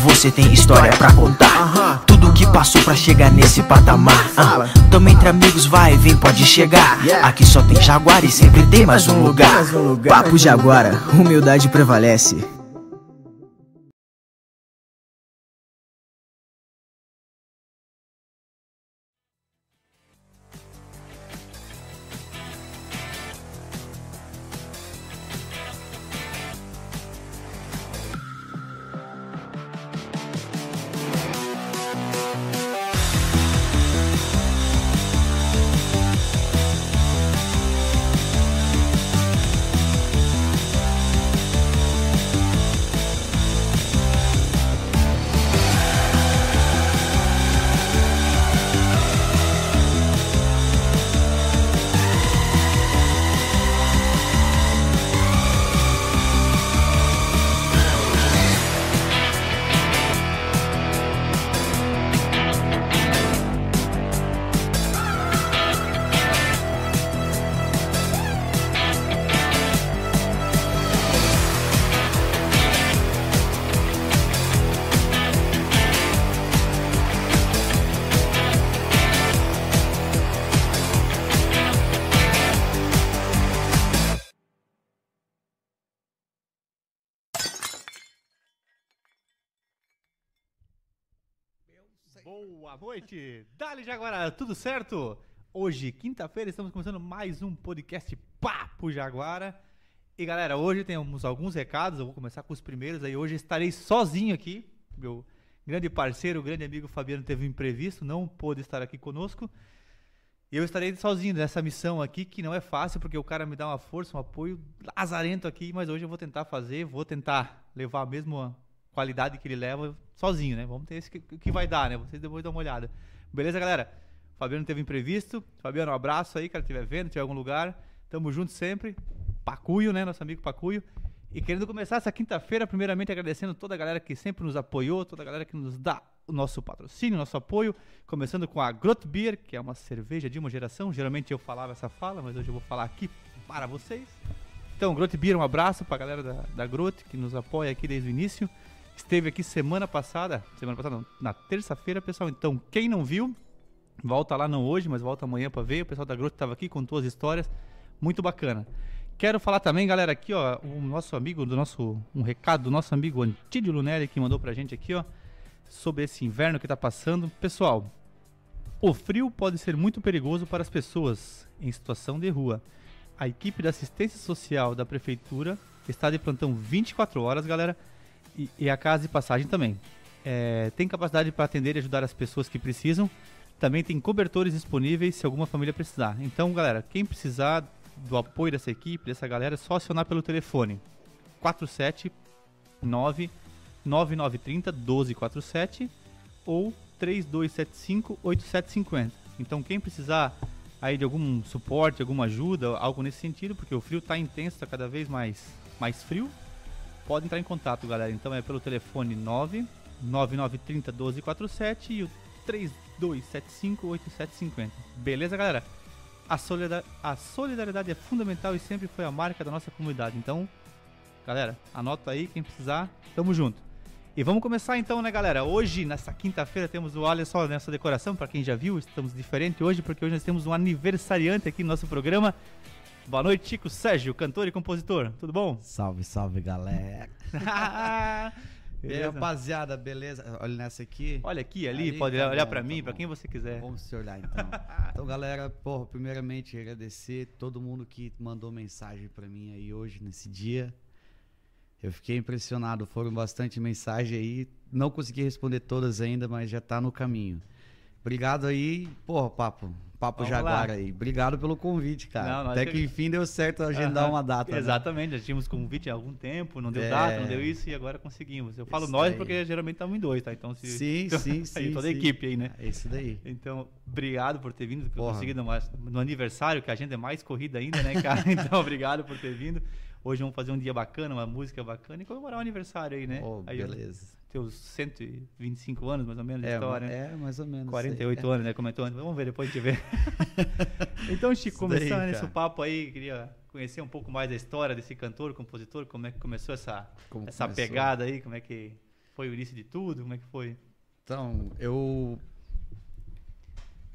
você tem história pra contar. Tudo que passou pra chegar nesse patamar. Ah, Tamo entre amigos, vai, vem, pode chegar. Aqui só tem jaguar e sempre tem mais um lugar. Papo Jaguara, humildade prevalece. Noite! Dali Jaguara, tudo certo? Hoje, quinta-feira, estamos começando mais um podcast Papo Jaguara. E galera, hoje temos alguns recados, eu vou começar com os primeiros aí. Hoje estarei sozinho aqui. Meu grande parceiro, grande amigo Fabiano teve um imprevisto, não pôde estar aqui conosco. E eu estarei sozinho nessa missão aqui, que não é fácil, porque o cara me dá uma força, um apoio lazarento aqui, mas hoje eu vou tentar fazer, vou tentar levar a mesma qualidade que ele leva sozinho, né? Vamos ter esse que, que vai dar, né? Vocês depois dão uma olhada. Beleza, galera? Fabiano teve imprevisto. Fabiano, um abraço aí, cara, estiver vendo, estiver em algum lugar. Tamo junto sempre. Pacuio, né? Nosso amigo Pacuio. E querendo começar essa quinta-feira, primeiramente agradecendo toda a galera que sempre nos apoiou, toda a galera que nos dá o nosso patrocínio, nosso apoio. Começando com a Grot Beer, que é uma cerveja de uma geração. Geralmente eu falava essa fala, mas hoje eu vou falar aqui para vocês. Então, Grot Beer, um abraço pra galera da, da Grot, que nos apoia aqui desde o início. Esteve aqui semana passada, semana passada não, na terça-feira, pessoal. Então, quem não viu, volta lá não hoje, mas volta amanhã pra ver. O pessoal da Grot estava aqui, contou as histórias. Muito bacana. Quero falar também, galera, aqui, ó, o nosso amigo, do nosso, um recado do nosso amigo Antídio Lunelli, que mandou pra gente aqui, ó, sobre esse inverno que tá passando. Pessoal, o frio pode ser muito perigoso para as pessoas em situação de rua. A equipe da assistência social da prefeitura está de plantão 24 horas, galera, e, a casa de passagem também. É, tem capacidade para atender e ajudar as pessoas que precisam. Também tem cobertores disponíveis se alguma família precisar. Então, galera, quem precisar do apoio dessa equipe, dessa galera, é só acionar pelo telefone 479 9930 1247 ou 3275 8750. Então, quem precisar aí de algum suporte, alguma ajuda, algo nesse sentido, porque o frio está intenso, está cada vez mais, mais frio, pode entrar em contato, galera. Então é pelo telefone 9 9930 1247 e o 3275 8750. Beleza, galera? A solidariedade, a solidariedade é fundamental e sempre foi a marca da nossa comunidade. Então, galera, anota aí quem precisar, tamo junto. E vamos começar então, né, galera? Hoje, nessa quinta-feira, temos o olha só nessa decoração, para quem já viu, estamos diferente hoje, porque hoje nós temos um aniversariante aqui no nosso programa. Boa noite, Chico Sérgio, cantor e compositor. Tudo bom? Salve, salve, galera. E aí, rapaziada, beleza? Olha nessa aqui. Olha aqui, ali, Ali, pode tá olhar pra tá mim, pra bom. quem você quiser. Vamos se olhar então. Então, galera, porra, primeiramente agradecer todo mundo que mandou mensagem pra mim aí hoje, nesse dia. Eu fiquei impressionado, foram bastante mensagens aí. Não consegui responder todas ainda, mas já tá no caminho. Obrigado aí, porra, papo. Papo Vamos Jaguar lá. aí. Obrigado pelo convite, cara. Não, Até que- que enfim deu certo agendar Aham, uma data. né? Exatamente, já tínhamos convite há algum tempo, não deu É. data, não deu isso e agora conseguimos. Eu falo Isso nós aí. porque geralmente estamos em dois, tá? Então se. Sim, então, sim, aí, sim. toda a sim. equipe aí, né? É isso daí. Então, obrigado por ter vindo, por Porra. conseguir no, no aniversário, que a gente é mais corrida ainda, né, cara? Então, obrigado por ter vindo. Hoje vamos fazer um dia bacana, uma música bacana e comemorar o aniversário aí, né? Oh, aí, beleza. Teus 125 anos, mais ou menos, de É, história, né? é, mais ou menos. 48 aí. anos, né? Comentou antes. Vamos ver, depois a gente vê. então, Chico, daí, começando esse papo aí, queria conhecer um pouco mais da história desse cantor, compositor, como é que começou essa, Como essa começou? pegada aí, como é que foi o início de tudo? Como é que foi? Então, eu.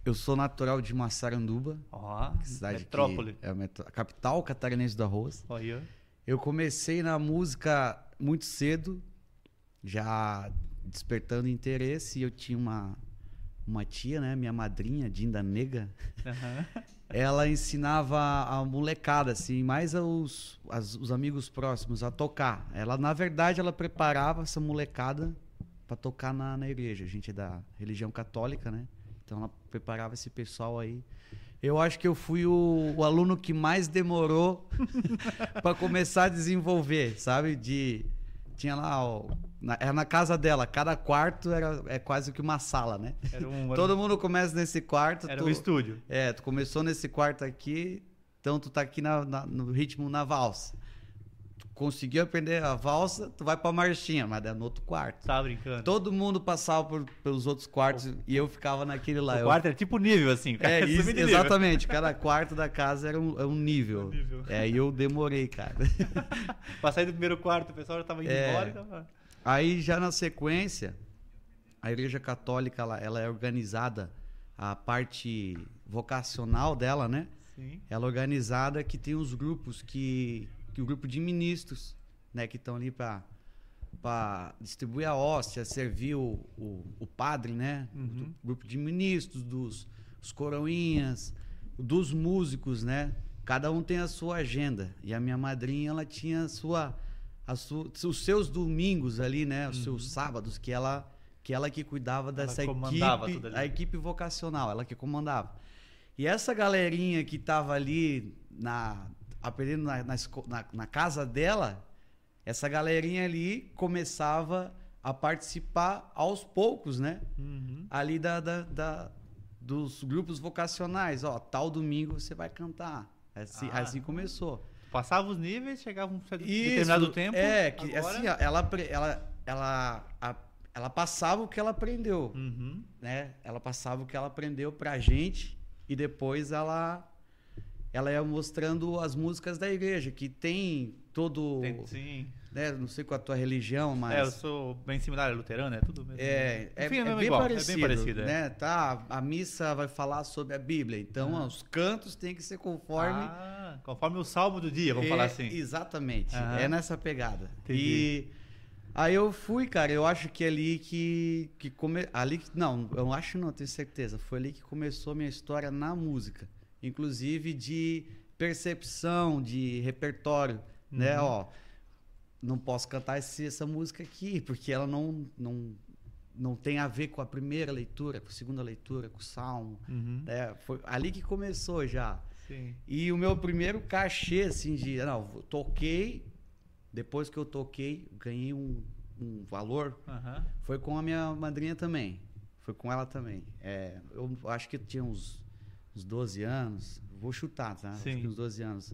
Eu sou natural de Massaranduba, Ó, cidade metrópole. é a, capital catarinense do arroz. Olha, Eu comecei na música muito cedo, já despertando interesse. Eu tinha uma, uma tia, né, minha madrinha, Dinda Nega. aham. Ela ensinava a molecada, assim, mais os, as- os amigos próximos a tocar. Ela, na verdade, ela preparava essa molecada para tocar na, na igreja. A gente é da religião católica, né? Então ela preparava esse pessoal aí. Eu acho que eu fui o, o aluno que mais demorou para começar a desenvolver, sabe? De tinha lá, ó, na, era na casa dela, cada quarto era é quase que uma sala, né? Um, Todo mundo começa nesse quarto. era tu- um estúdio. é, tu começou nesse quarto aqui, então tu tá aqui na- na- no ritmo na valsa. Conseguiu aprender a valsa, tu vai pra marchinha, mas é no outro quarto. Tava brincando. Todo mundo passava por- pelos outros quartos e eu ficava naquele lá. o Eu- quarto era tipo nível, assim. é, isso, exatamente. Cada quarto da casa era um, é um nível. Um nível. É, e eu demorei, cara. Pra sair do primeiro quarto, o pessoal já tava indo É. embora. Então... Aí já na sequência, a Igreja Católica ela, ela é organizada, a parte vocacional dela, né? Sim. Ela é organizada que tem os grupos que, que o grupo de ministros, né, que estão ali para para distribuir a hóstia, servir o, o, o padre, né? Uhum. O grupo de ministros, dos os coroinhas, dos músicos, né? Cada um tem a sua agenda. E a minha madrinha, ela tinha a sua, a sua, os seus domingos ali, né? Os seus sábados que ela que ela que cuidava dessa Uhum. comandava equipe, a equipe vocacional, ela que comandava. E essa galerinha que tava ali na aprendendo na, na, na- casa dela, essa galerinha ali começava a participar aos poucos, né? Uhum. Ali da, da- da- dos grupos vocacionais. Ó, tal domingo você vai cantar. Assim, Ah. assim começou. Passava os níveis, chegava um Isso, determinado tempo. É, que agora- assim, ela, ela, ela, a- ela passava o que ela aprendeu Uhum. né? Ela passava o que ela aprendeu pra gente e depois ela ela ia mostrando as músicas da igreja, que tem todo, Tem- sim. né, não sei qual a tua religião, mas É, eu sou bem similar, é luterano, é tudo mesmo. é, é, Enfim, é mesmo bem igual, parecido, é bem parecido. é. né? Tá, a missa vai falar sobre a Bíblia, então Aham. os cantos têm que ser conforme Ah, conforme o salmo do dia, vamos É, falar assim. Exatamente. Aham. É nessa pegada. Entendi. E aí eu fui, cara, eu acho que ali que, que come... ali que- não, eu acho não, tenho certeza. Foi ali que começou a minha história na música, inclusive de percepção, de repertório, né, Uhum. ó. Não posso cantar esse- essa música aqui, porque ela não não não tem a ver com a primeira leitura, com a segunda leitura, com o salmo, Uhum. né? Foi ali que começou já. Sim. E o meu primeiro cachê, assim, de. Não, toquei. Depois que eu toquei, ganhei um, um valor. Aham. Foi com a minha madrinha também. Foi com ela também. É, eu acho que tinha uns, uns 12 anos. Vou chutar, tá? Acho Sim. que uns 12 anos.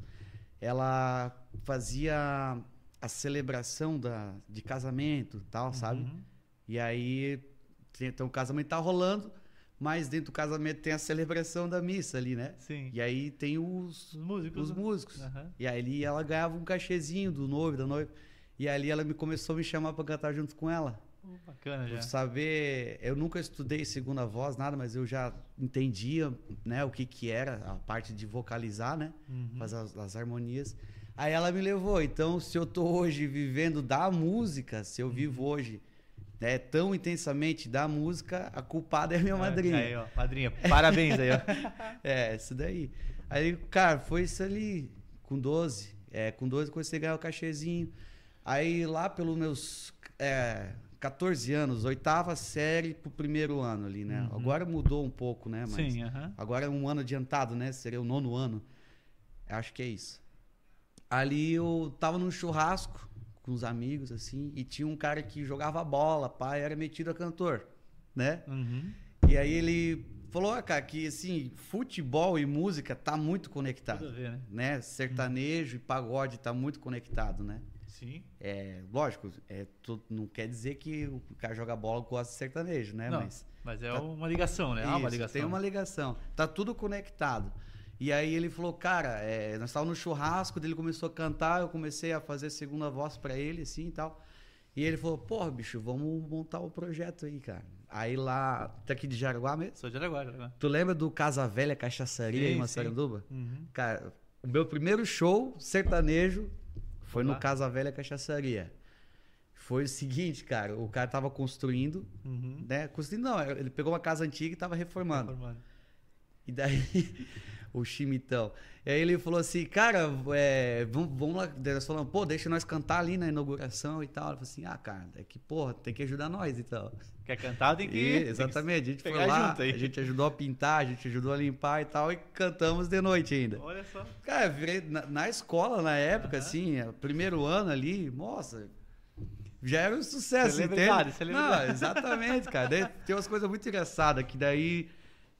Ela fazia a celebração da, de casamento tal, sabe? Uhum. E aí, então o casamento tá rolando, mas dentro do casamento tem a celebração da missa ali, né? Sim. E aí tem os, Os músicos. os né? músicos. Aham. E aí ela ganhava um cachezinho do noivo, da noiva. E ali ela me começou a me chamar para cantar junto com ela. Bacana já. Por saber, eu nunca estudei segunda voz, nada, mas eu já entendia, né, o que que era a parte de vocalizar, né, Uhum. fazer as, as harmonias. Aí ela me levou. Então, se eu tô hoje vivendo da música, se eu Uhum. vivo hoje né, tão intensamente da música, a culpada é minha madrinha. Aí, ó, madrinha. Parabéns aí, ó. É, isso daí. Aí, cara, foi isso ali, com 12. É, com 12 comecei a ganhar o cachezinho. Aí lá pelos meus é, 14 anos, oitava série pro primeiro ano ali, né? Uhum. Agora mudou um pouco, né? Mas Sim, agora é um ano adiantado, né? Seria o nono ano. Acho que é isso. Ali eu tava num churrasco com os amigos, assim, e tinha um cara que jogava bola, pai, era metido a cantor, né? Uhum. E aí ele falou, ah, cara, que assim, futebol e música tá muito conectado, ver, né? né? Sertanejo e pagode tá muito conectado, né? Sim. É, lógico, é, tu- não quer dizer que o cara joga bola gosta de sertanejo, né? Não, Mas Mas é Tá- uma ligação, né? Uma isso, ligação. tem uma ligação. Tá tudo conectado. E aí ele falou, cara, é, nós estávamos no churrasco, dele começou a cantar, eu comecei a fazer segunda voz para ele, assim e tal. E ele falou, porra, bicho, vamos montar o projeto aí, cara. Aí lá, tá aqui de Jaraguá mesmo. Sou de Araguá, Araguá. Tu lembra do Casa Velha Cachaçaria Sim, em. Massaranduba? Uhum. Cara, o meu primeiro show sertanejo foi no? Casa Velha Cachaçaria. Foi o seguinte, cara, o cara tava construindo, Uhum. né? Construindo não, ele pegou uma casa antiga e tava reformando. Formado. E daí, o chimitão. E aí ele falou assim, cara, é, vamos, vamos lá. Nós falamos, pô, deixa nós cantar ali na inauguração e tal. Ele falou assim, ah, cara, é que, porra, tem que ajudar nós e tal. Quer cantar, tem que E, exatamente, a gente foi lá, junto a gente ajudou a pintar, a gente ajudou a limpar e tal, e cantamos de noite ainda. Olha só. Cara, virei na, na escola, na época, Aham. assim, é, primeiro ano ali, nossa, já era um sucesso, Celebridade, entende? celebridade. Não, exatamente, cara. Daí tem umas coisas muito engraçadas, que daí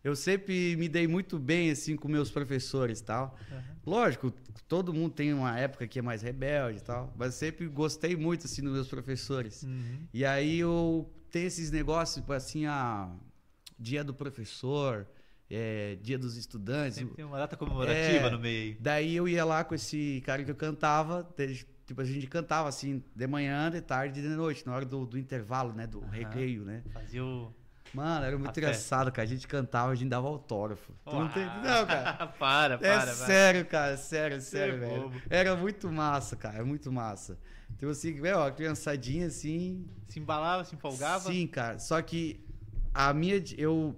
eu sempre me dei muito bem, assim, com meus professores e tal. Aham. Lógico, todo mundo tem uma época que é mais rebelde e tal, mas eu sempre gostei muito, assim, dos meus professores. Uhum. E aí eu tenho esses negócios, tipo assim, a dia do professor, é, dia dos estudantes. Sempre tem uma data comemorativa É. no meio aí. Daí eu ia lá com esse cara que eu cantava, tipo, a gente cantava assim, de manhã, de tarde e de noite, na hora do, do intervalo, né? Do Aham. recreio, né? Fazia o. Mano, era muito A engraçado, cara. A gente cantava, a gente dava autógrafo. Tu não tem. Não, cara. para, É para, para. sério, cara, sério, sério, é velho. bobo. Era muito massa, cara, muito massa. Então, assim, velho, a criançadinha, assim, Se embalava, se empolgava. Sim, cara. Só que a minha. Eu,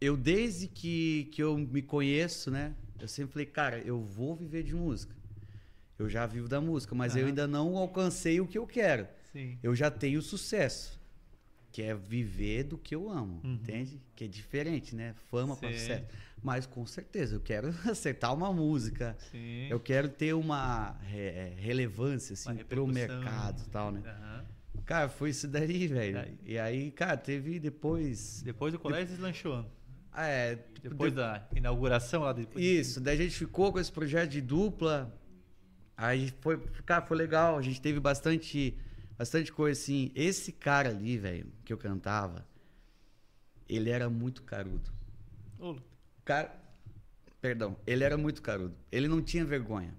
eu desde que, que eu me conheço, né? Eu sempre falei, cara, eu vou viver de música. Eu já vivo da música, mas eu Aham. ainda não alcancei o que eu quero. Sim. Eu já tenho sucesso. Que é viver do que eu amo, Uhum. entende? Que é diferente, né? Fama para sucesso. Mas com certeza, eu quero acertar uma música. Sim. Eu quero ter uma re- relevância, assim, pro repercussão. mercado e tal, né? Aham. Cara, foi isso daí, velho. E aí, cara, teve depois. Depois do colégio deslanchou. Ah, É, tipo, Depois de- da inauguração lá depois. Isso, daí a gente ficou com esse projeto de dupla. Aí foi, cara, foi legal. A gente teve bastante, bastante coisa assim. Esse cara ali, velho, que eu cantava, ele era muito carudo. Cara, perdão, ele era muito carudo. Ele não tinha vergonha.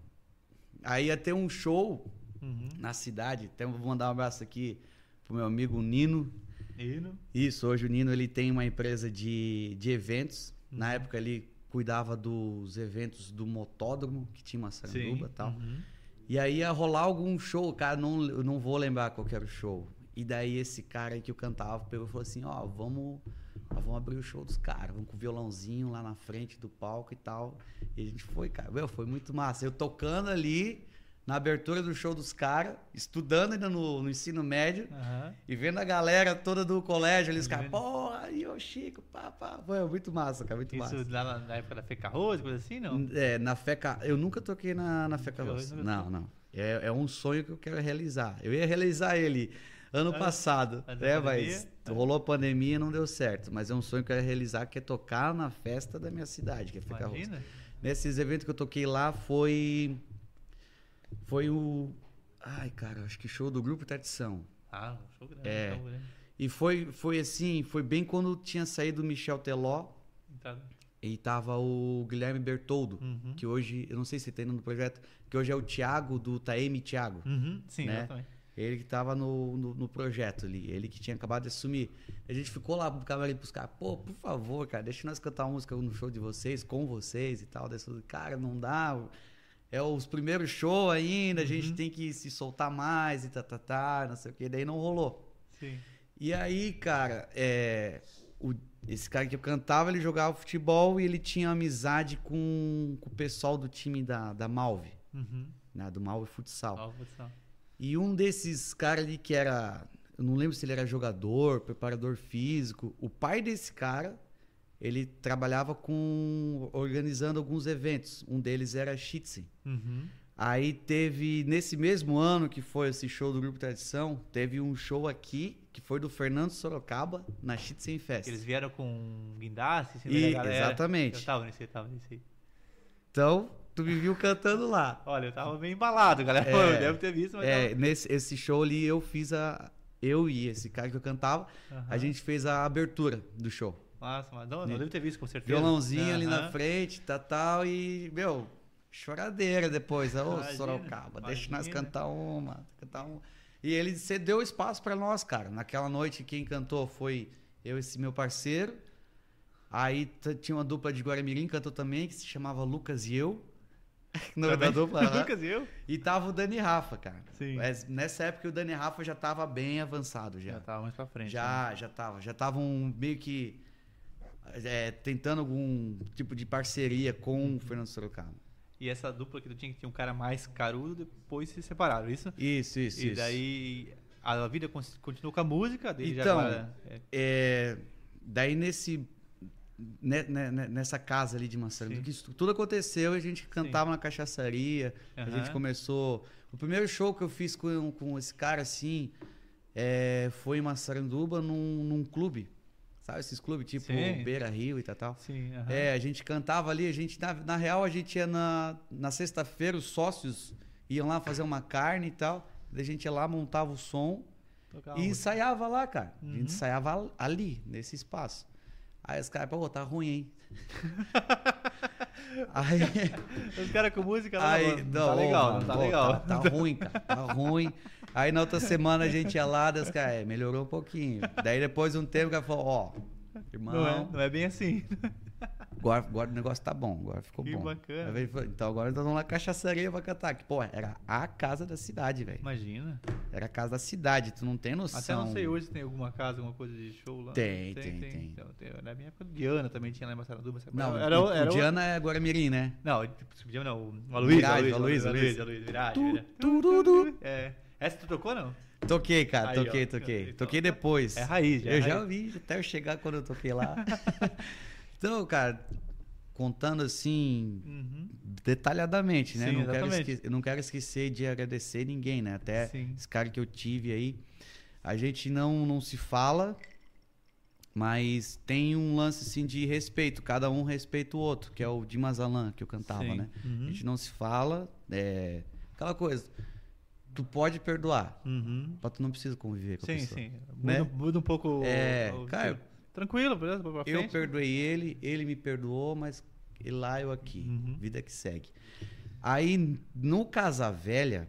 Aí ia ter um show Uhum. na cidade. Até vou mandar um abraço aqui pro meu amigo Nino. Hino. Isso, hoje o Nino ele tem uma empresa de, de eventos. Na Uhum. época ele cuidava dos eventos do motódromo, que tinha uma saranduba e tal. Uhum. E aí ia rolar algum show, cara, não, não vou lembrar qual era o show. E daí esse cara aí que eu cantava pegou e falou assim, ó, vamos, ó, vamos abrir o show dos caras, vamos com o violãozinho lá na frente do palco e tal. E a gente foi, cara, meu, foi muito massa. Eu tocando ali na abertura do show dos caras, estudando ainda no, no ensino médio, Aham. e vendo a galera toda do colégio ali, os E caras, porra, aí o Chico, pá, pá. Foi muito massa, cara, muito Isso massa. lá na, época da Feca Rose, coisa assim, não? É, na Feca. Eu nunca toquei na, na Feca nunca Não, não. É, é um sonho que eu quero realizar. Eu ia realizar ele ano Antes- passado, né? Mas É. rolou a pandemia e não deu certo. Mas é um sonho que eu quero realizar, que é tocar na festa da minha cidade, que é Feca. Imagina. Nesses eventos que eu toquei lá foi. Foi o. Ai, cara, acho que show do Grupo Tradição. Ah, um show grande. É. show grande. E foi, foi assim, foi bem quando tinha saído o Michel Teló Tá. e tava o Guilherme Bertoldo, Uhum. que hoje, eu não sei se tem no projeto, que hoje é o Thiago do Taeme Thiago. Uhum. Sim, Né? exatamente. Ele que tava no, no, no projeto ali, ele que tinha acabado de assumir. A gente ficou lá pro camarim pros caras, pô, por favor, cara, deixa nós cantar uma música no show de vocês, com vocês e tal. Daí cara, não dá, é os primeiros shows ainda, a gente Uhum. tem que se soltar mais e tá, tá, tá, não sei o que, daí não rolou. Sim. E aí, cara, é, o- esse cara que eu cantava, ele jogava futebol e ele tinha amizade com, com o pessoal do time da, da Malve, Uhum. né, do Malve Futsal. Ó, futsal. E um desses caras ali que era. Eu não lembro se ele era jogador, preparador físico. O pai desse cara, ele trabalhava com. organizando alguns eventos. Um deles era Schützen. Uhum. Aí teve, nesse mesmo ano que foi esse show do Grupo Tradição, teve um show aqui, que foi do Fernando Sorocaba, na Schützen Fest. Eles vieram com guindaste, assim, E- exatamente. Eu tava nesse, eu tava nesse. Então, tu me viu cantando lá. Olha, eu tava bem embalado, galera. É. Eu devo ter visto, mas. É, nesse esse show ali eu fiz a. Eu e esse cara que eu cantava, tava... a gente fez a abertura do show. Nossa, mas não, não devo ter visto, com certeza. Violãozinho ali na frente, tal, tal, e, meu, choradeira depois. Ô, Imagina, Sorocaba, deixa nós cantar uma, cantar um. E ele cedeu espaço pra nós, cara. Naquela noite, quem cantou foi eu e esse meu parceiro. Aí tinha uma dupla de Guaramirim, cantou também, que se chamava Lucas e eu. No da Também? dupla. Lucas e eu? E tava o Dani Rafa, cara. Sim. Mas nessa época o Dani Rafa já tava bem avançado já. Já tava mais pra frente. né? Já, já tava. Já estavam meio que é, tentando algum tipo de parceria com o Fernando Sorocaba. E essa dupla que tu tinha, que tinha um cara mais carudo, depois se separaram, isso? Isso, isso, e isso. daí a vida con- continuou com a música dele Então, já agora. é, É, daí nesse ne- ne- ne- nessa casa ali de Sim. que isso tudo aconteceu, a gente cantava na cachaçaria, a Aham. gente começou. O primeiro show que eu fiz com, com esse cara assim é, foi em Massaranduba num, num clube. Sabe esses clubes tipo Sim. Beira Rio e tal, tal. Sim. É, a gente cantava ali, a gente, na, na real, a gente ia na, na sexta-feira, os sócios iam lá fazer uma carne e tal. Daí a gente ia lá, montava o som Tocava e ensaiava lá, cara. A Uhum. gente ensaiava al- ali, nesse espaço. Aí os caras, pô, tá ruim, hein? aí, Os caras com música lá, aí mano, não tá legal, mano, tá pô, legal. Tá, tá ruim, cara, tá ruim. Aí na outra semana a gente ia lá, daí os caras, é, melhorou um pouquinho. Daí depois de um tempo, o cara falou, ó, irmão, Não é, não é bem assim. Agora, agora o negócio tá bom, agora ficou Que bom. bacana. Aí Então agora nós vamos lá cachaçaria pra cantar. Que, pô, era a casa da cidade, velho. Imagina. Era a casa da cidade, tu não tem noção. Até não sei hoje se tem alguma casa, alguma coisa de show lá. Tem, tem, tem. Então, tem. Na minha época, Diana também tinha lá em Massaranduba. Não, era, o- era, o Diana é Guaramirim, né? Não, tipo, Diana não, o Aloysio, Mirage, Aloysio, Aloysio, Aloysio, Mirage, Tu, Mirage. turudu. É. Essa tu tocou, não? Toquei, cara, Aí, ó. toquei, toquei. Então, toquei depois. é raiz, já é Eu já raiz. vi, até eu chegar quando eu toquei lá. então, cara, contando assim, Uhum. detalhadamente, né? Sim, não quero exatamente. esque- eu não quero esquecer de agradecer ninguém, né? Até Sim. esse cara que eu tive aí. A gente não, não se fala, mas tem um lance assim de respeito. Cada um respeita o outro, que é o de Mazalan que eu cantava, Sim. né? Uhum. A gente não se fala. É... Aquela coisa. Tu pode perdoar, Uhum. mas tu não precisa conviver com a Sim, pessoa. sim. Muda, Né? muda um pouco. É, o- cara, Tranquilo, beleza? Pra Eu perdoei ele, ele me perdoou, mas e lá eu aqui. Uhum. Vida que segue. Aí, no Casa Velha,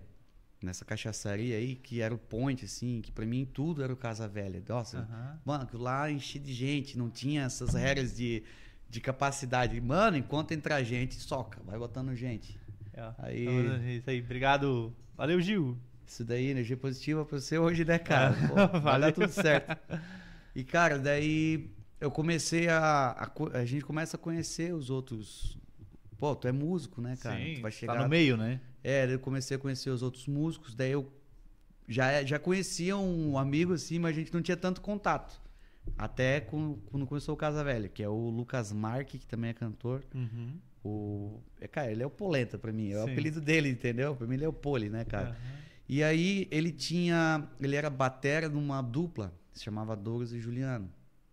nessa cachaçaria aí, que era o point, assim, que pra mim tudo era o Casa Velha. Nossa, Aham. mano, que lá enchi de gente, não tinha essas regras de, de capacidade. Mano, enquanto entrar gente, soca, vai botando gente. É, Aí- é Isso aí, obrigado. Valeu, Gil. Isso daí, energia positiva pra você hoje, né, cara? Pô, vai Valeu. dar tudo certo. E, cara, daí eu comecei a, a. A gente começa a conhecer os outros. Pô, tu é músico, né, cara? Sim, tu vai tá chegar. no meio, né? É, daí eu comecei a conhecer os outros músicos, daí eu já, já conhecia um amigo assim, mas a gente não tinha tanto contato. Até quando, quando começou o Casa Velha, que é o Lucas Marque, que também é cantor. Uhum. O, é, cara, ele é o Polenta pra mim, é o Sim. apelido dele, entendeu? Pra mim ele é o Poli, né, cara? Aham. E aí ele tinha. Ele era batera numa dupla, se chamava Douglas e Juliano.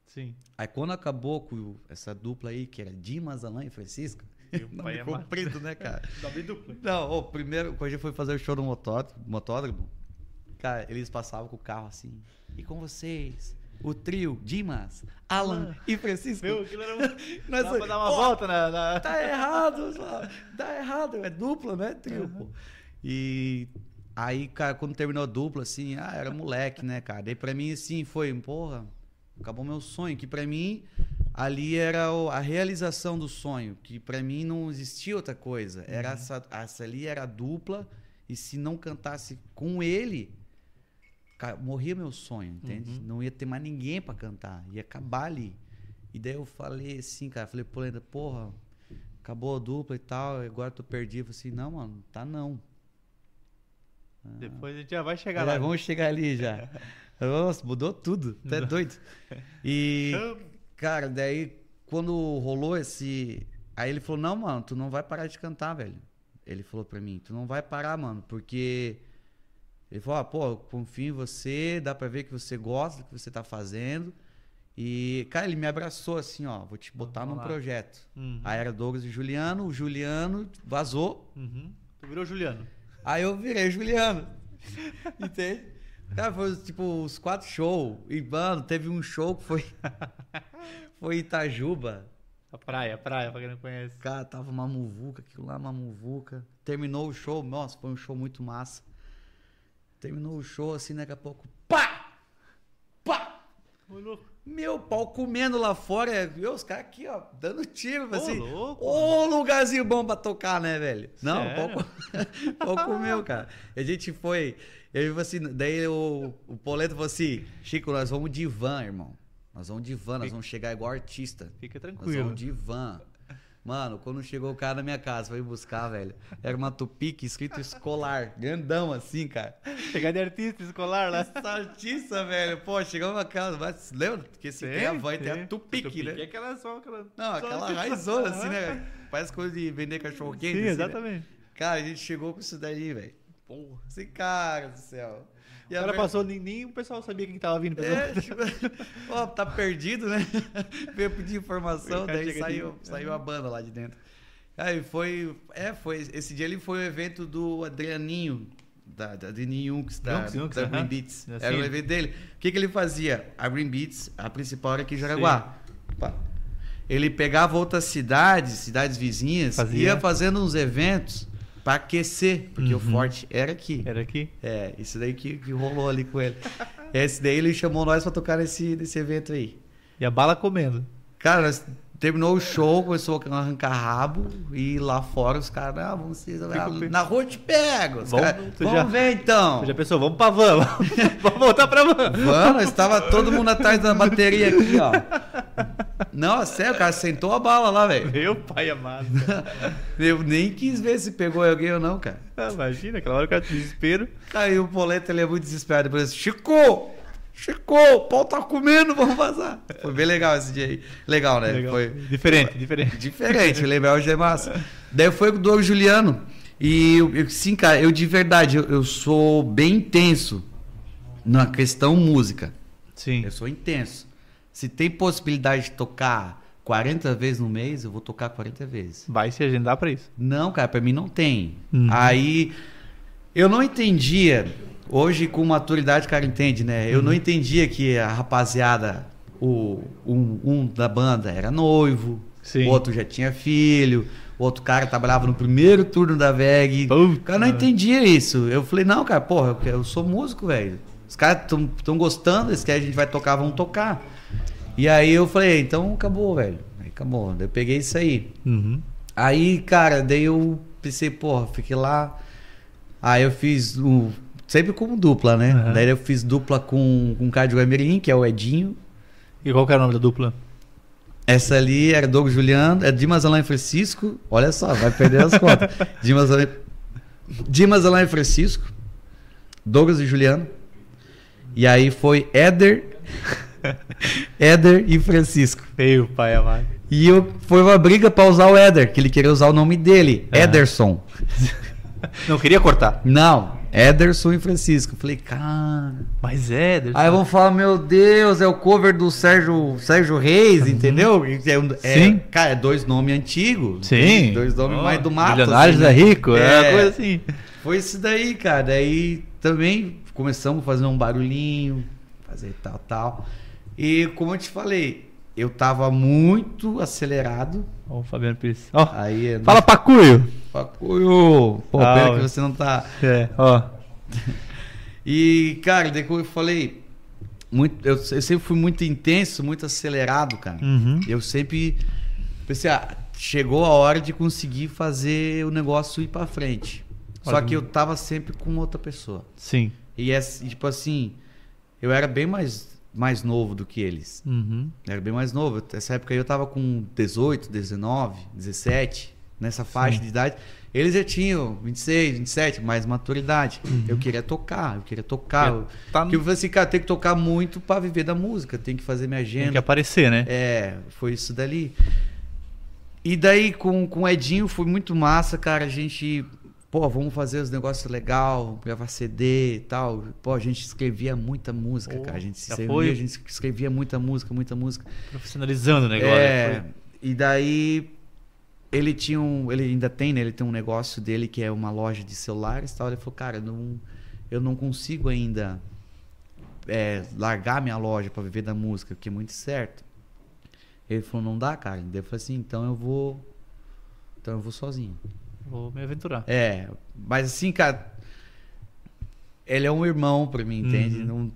Sim. Aí quando acabou com essa dupla aí, que era Dimas, Alain e Francisco, E o pai nome é comprido, né, cara? Nome duplo. Não, o primeiro, quando a gente foi fazer o show no motódromo, motódromo, cara, eles passavam com o carro assim. E com vocês, o trio Dimas, Alan e Francisco. Meu, aquilo era um... Nós- Dá pra dar uma Ó, volta na... na- Tá errado, só. tá errado, é dupla, né, trio, pô. E aí, cara, quando terminou a dupla, assim, ah, era moleque, né, cara? Daí pra mim, assim, foi, porra, acabou meu sonho, que pra mim ali era o- a realização do sonho, que pra mim não existia outra coisa. Era essa, essa ali era a dupla, e se não cantasse com ele, cara, morria meu sonho, entende? Uhum. Não ia ter mais ninguém pra cantar, ia acabar ali. E daí eu falei assim, cara, falei, pô, Lenda, porra, acabou a dupla e tal, agora tô perdido. Eu falei assim, não, mano, tá não. Depois a gente já vai chegar É, lá. vamos chegar ali já. Nossa, mudou tudo, tu é doido. E, cara, daí quando rolou esse. Aí ele falou: Não, mano, tu não vai parar de cantar, velho. Ele falou pra mim: Tu não vai parar, mano, porque. Ele falou: ah, pô, eu confio em você, dá pra ver que você gosta do que você tá fazendo. E, cara, ele me abraçou assim: Ó, vou te botar Vamos num lá. projeto. Uhum. Aí era Douglas e Juliano, o Juliano vazou, Uhum. Tu virou Juliano. Aí eu virei Juliano. Entende? Cara, foi tipo os quatro shows. E, mano, teve um show que foi. foi Itajuba. A praia, a praia, pra quem não conhece. Cara, tava uma muvuca, aquilo lá, uma muvuca. Terminou o show, nossa, foi um show muito massa. terminou o show assim, daqui a pouco! Meu pau comendo lá fora, e os caras aqui, ó, dando tiro, assim. louco, Ô, lugarzinho bom pra tocar, né, velho? Não, o pau, pau comeu, cara. A gente foi, eu assim, daí o, o Poleto falou assim, Chico, nós vamos de van, irmão. Nós vamos de van, nós vamos chegar igual artista. Fica Nós tranquilo. vamos de van. Mano, quando chegou o cara na minha casa, foi buscar, velho. Era uma tupique escrito escolar, grandão assim, cara. Chegar de artista escolar lá. Artista, velho. Pô, chegamos na casa, mas lembra? Porque se tem a e tem a Tem. tupique, né? É aquela só, aquela. Não, aquela raizona, assim, né? Parece coisa de vender cachorro quente. Sim, assim, né? exatamente. Cara, a gente chegou com isso daí, velho. Porra, esse cara do céu. E O a cara ver- passou, nem, nem o pessoal sabia quem tava vindo. É, tipo, ó, tá perdido, né? Veio pedir informação, daí saiu, de- saiu a banda lá de dentro. Aí foi. É, foi. Esse dia ele foi o evento do Adrianinho, da, da Adrianinho Junks, da, Junks, Junks, da. Green Beats. Assim. Era o evento dele. O que, que ele fazia? A Green Beats, a principal era aqui em Jaraguá. Ele pegava outras cidades, cidades vizinhas, Fazia. ia fazendo uns eventos pra aquecer, porque o Uhum. forte era aqui. Era aqui. É, isso daí que, que rolou ali com ele. Esse daí ele chamou nós pra tocar nesse, nesse evento aí. E a bala comendo. Cara, nós terminou o show, começou a arrancar rabo e lá fora os caras, ah, vamos se Fica- na rua eu te pego. Os Vamos- caras, tu vamos já- ver então. Já pensou, vamos pra van, vamos voltar pra van. Mano, estava todo mundo atrás da bateria aqui, ó. Não, sério, o cara sentou a bala lá, velho. Meu pai amado. cara. Eu nem quis ver se pegou alguém ou não, cara. Ah, Imagina, aquela hora o cara de desespero. Aí o Poleto, ele é muito desesperado. Ele falou assim, Chico! Chico, o pau tá comendo, vamos vazar. Foi bem legal esse dia aí. Legal, né? Legal. Foi Diferente, diferente. diferente, lembrar hoje é massa. Daí foi com o Doug Juliano. E, eu, eu- sim, cara, eu de verdade, eu, eu sou bem intenso na questão música. Sim. Eu sou intenso. Se tem possibilidade de tocar 40 vezes no mês, eu vou tocar 40 vezes. Vai se agendar pra isso. Não, cara, pra mim não tem. Uhum. Aí eu não entendia. Hoje, com maturidade, o cara entende, né? Eu Uhum. não entendia que a rapaziada, o, um, um da banda era noivo, Sim. o outro já tinha filho, o outro cara trabalhava no primeiro turno da VEG. O cara não entendia isso. Eu falei, não, cara, porra, eu, eu sou músico, velho. Os caras estão gostando, eles querem a gente vai tocar, vamos tocar. E aí eu falei, então acabou, velho. Aí acabou. Eu peguei isso aí. Uhum. Aí, cara, daí eu pensei, porra, fiquei lá. Aí eu fiz o. Sempre como dupla, né? Aham. Daí eu fiz dupla com, com o Guamirim, que é o Edinho. E qual que era o nome da dupla? Essa ali era Doug Juliano, é Dimas Alain Francisco. Olha só, vai perder as contas. Dimas Alain, Dimas Alain Francisco, Douglas e Juliano. E aí foi Éder, Éder e Francisco. Meu pai amado. E eu, foi uma briga pra usar o Éder, que ele queria usar o nome dele, Ah. Ederson. Não queria cortar. Não, Ederson e Francisco. Falei, cara. Mas é, Deus Aí vão falar, meu Deus, é o cover do Sérgio, Sérgio Reis, entendeu? É, um- é- Sim. Cara, é dois nomes antigos. Sim. Dois nomes Oh, mais do mato. Milionários assim, é né? rico, é É. coisa assim. Foi isso daí, cara. Daí também começamos a fazer um barulhinho, fazer tal, tal. E como eu te falei, eu tava muito acelerado. Ó, o Fabiano Pires. Ó, Aí, fala Pacuio. Pacuio. Pô, Ah, pena que você não tá. É, ó. E, cara, como eu falei, muito, eu, eu sempre fui muito intenso, muito acelerado, cara. Uhum. Eu sempre pensei, ah, chegou a hora de conseguir fazer o negócio ir pra frente. Só Olha, que eu tava sempre com outra pessoa. Sim. E, é, e, tipo assim, eu era bem mais, mais novo do que eles. Uhum. Era bem mais novo. Nessa época aí eu tava com 18, 19, 17, nessa faixa Sim. de idade. Eles já tinham 26, 27, mais maturidade. Uhum. Eu queria tocar, eu queria tocar. Eu, tá porque eu falei assim, cara, tem que tocar muito pra viver da música, tem que fazer minha Tem que agenda. aparecer, né? É, foi isso dali. E daí com, com o Edinho foi muito massa, cara. A gente, pô, vamos fazer os negócios legal, gravar CD e tal. Pô, a gente escrevia muita música, Pô, cara. A gente se reunia, foi? a gente escrevia muita música, muita música. Profissionalizando o negócio. É, Foi- e daí ele tinha um, ele ainda tem, né? Ele tem um negócio dele que é uma loja de celulares e tal. Ele falou, cara, eu não, eu não consigo ainda é, largar minha loja para viver da música, porque é muito certo. Ele falou, não dá, cara. Daí eu falei assim, então eu vou, então eu vou sozinho. Vou me aventurar. É, mas assim, cara, ele é um irmão pra mim, entende? Uhum. Não-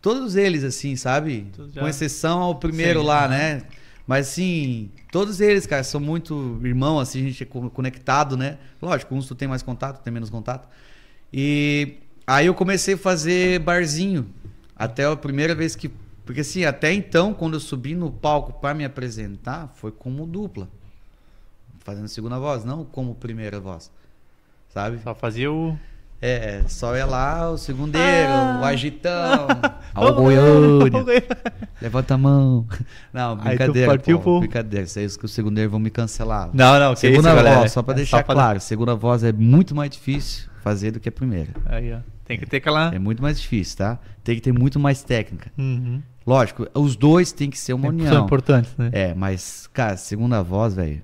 todos eles, assim, sabe? Já- Com exceção ao primeiro Sim, lá, né? Mas assim, todos eles, cara, são muito irmãos, assim, a gente é co- conectado, né? Lógico, uns tu tem mais contato, tem menos contato. E aí eu comecei a fazer barzinho. Até a primeira vez que. Porque assim, até então, quando eu subi no palco pra me apresentar, foi como dupla. Fazendo segunda voz, não como primeira voz. Sabe? Só fazia o. É, só ia lá o segundeiro, Ah. o agitão. O Goiânia. Levanta a mão. Não, Aí tu brincadeira. partiu pô, pro- Brincadeira. Isso aí os que os segundeiros vão me cancelar. Não, não, que segunda isso, galera. voz, só pra É deixar pra- claro, segunda voz é muito mais difícil fazer do que a primeira. Aí, ó. Tem que ter aquela. É muito mais difícil, tá? Tem que ter muito mais técnica. Uhum. Lógico, os dois tem que ser uma São união. importantes, né? É, mas, cara, segunda voz, velho,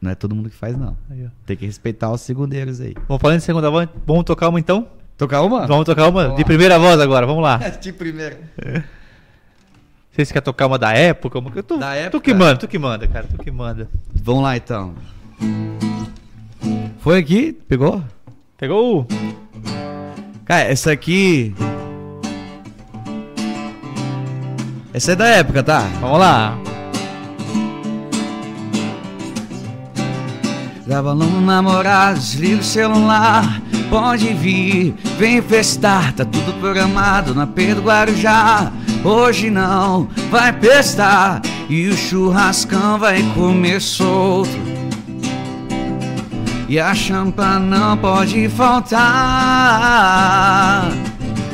não é todo mundo que faz, não. Aí. Tem que respeitar os segundeiros aí. Vamos falando de segunda voz, vamos tocar uma então? Tocar uma? Vamos tocar uma Vamos de lá. primeira voz agora, vamos lá. De primeira. Vocês querem tocar uma da época? Uma... Tu, Da tu época? que manda, tu que manda, cara, tu que manda. Vamos lá, então. Foi aqui? Pegou? Pegou? o- Cara, essa aqui. Essa é da época, tá? Vamos lá. Tava no namorado, desliga o celular. Pode vir, vem festar, tá tudo programado na P do Guarujá. Hoje não, vai pestar e o churrascão vai comer solto. E a champa não pode faltar.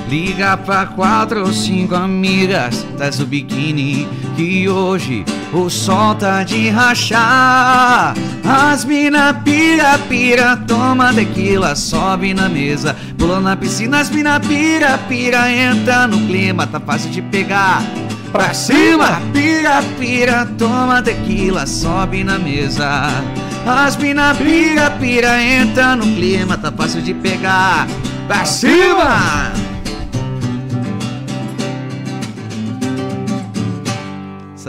Liga pra quatro ou cinco amigas, traz o biquíni que hoje o sol tá de rachar. As mina pira, pira, toma tequila, sobe na mesa, pula na piscina. As mina pira, pira, entra no clima, tá fácil de pegar. Pra cima, pira, pira, toma tequila, sobe na mesa. As mina pira, pira, entra no clima, tá fácil de pegar. Pra cima!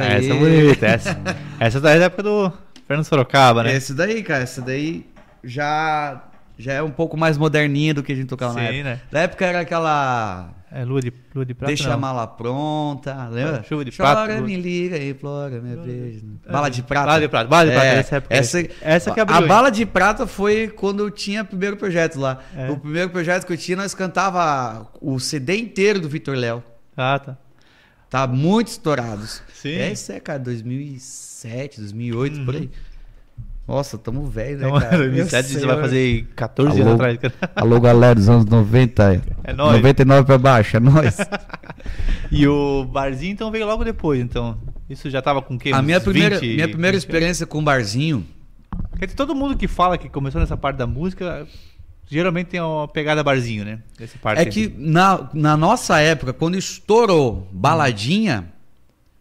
Isso aí. Essa é bonita, essa. essa da época do Fernando Sorocaba, né? Esse daí, cara, esse daí já, já é um pouco mais moderninha do que a gente tocava na Sim, época. né? Na época era aquela. É lua de, lua de prata, Deixa não. a mala pronta, lembra? Chuva de Chora, prata. me liga, implora, me beijo. Bala de prata. Bala de prata, bala de prata, É, essa época essa, Essa que a, abriu, a bala de prata foi quando eu tinha o primeiro projeto lá. É. O primeiro projeto que eu tinha, nós cantava o CD inteiro do Vitor Léo. Ah, tá. Tá muito estourados. Sim. É isso, é, cara, 2007, 2008, por aí. Nossa, tamo velho, né, cara? 2007 Meu você vai fazer 14 Alô? anos atrás. cara. Alô, galera dos anos 90. É nóis. 99 pra baixo, é nóis. E o barzinho então veio logo depois, então. Isso já tava com o quê? A minha primeira, 20, minha primeira 20? experiência com barzinho, dizer, todo mundo que fala que começou nessa parte da música, geralmente tem uma pegada barzinho, né? Essa parte é que na, na nossa época, quando estourou baladinha,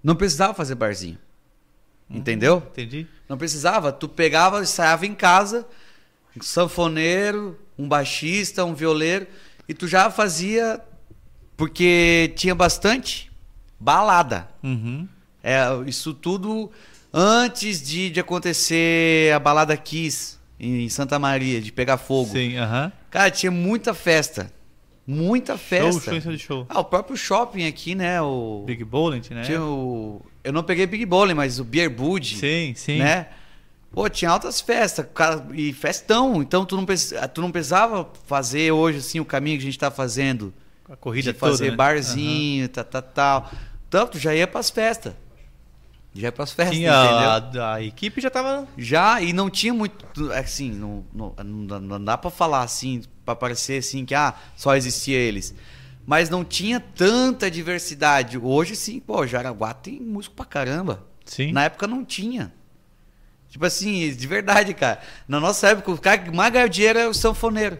não precisava fazer barzinho. Entendeu? Entendi. Não precisava. Tu pegava, ensaiava em casa, um sanfoneiro, um baixista, um violeiro, e tu já fazia porque tinha bastante balada. Uhum. É, isso tudo antes de, de acontecer a balada Kiss em Santa Maria, de pegar fogo. Sim, aham. Cara, tinha muita festa. Muita festa. Show, show show. Ah, o próprio shopping aqui, né? O, Big Bowling, né? tinha o, eu não peguei Big Bowling, mas o Beer Bud, Sim, sim. né? Pô, tinha altas festas, cara, e festão. Então tu não, precis- tu não precisava fazer hoje assim o caminho que a gente tá fazendo A corrida de toda, fazer né? barzinho, tal, tal, tal. Então tu já ia pras festas. Já pras Aham. festas, Tinha entendeu? a, a equipe já tava. Já, e não tinha muito. Assim, não, não, não dá- não pra falar assim, pra parecer assim que ah, só existia eles. Mas não tinha tanta diversidade. Hoje sim, pô, Jaraguá tem músico pra caramba. Sim. Na época não tinha. Tipo assim, de verdade, cara. Na nossa época, o cara que mais ganhava dinheiro era o sanfoneiro.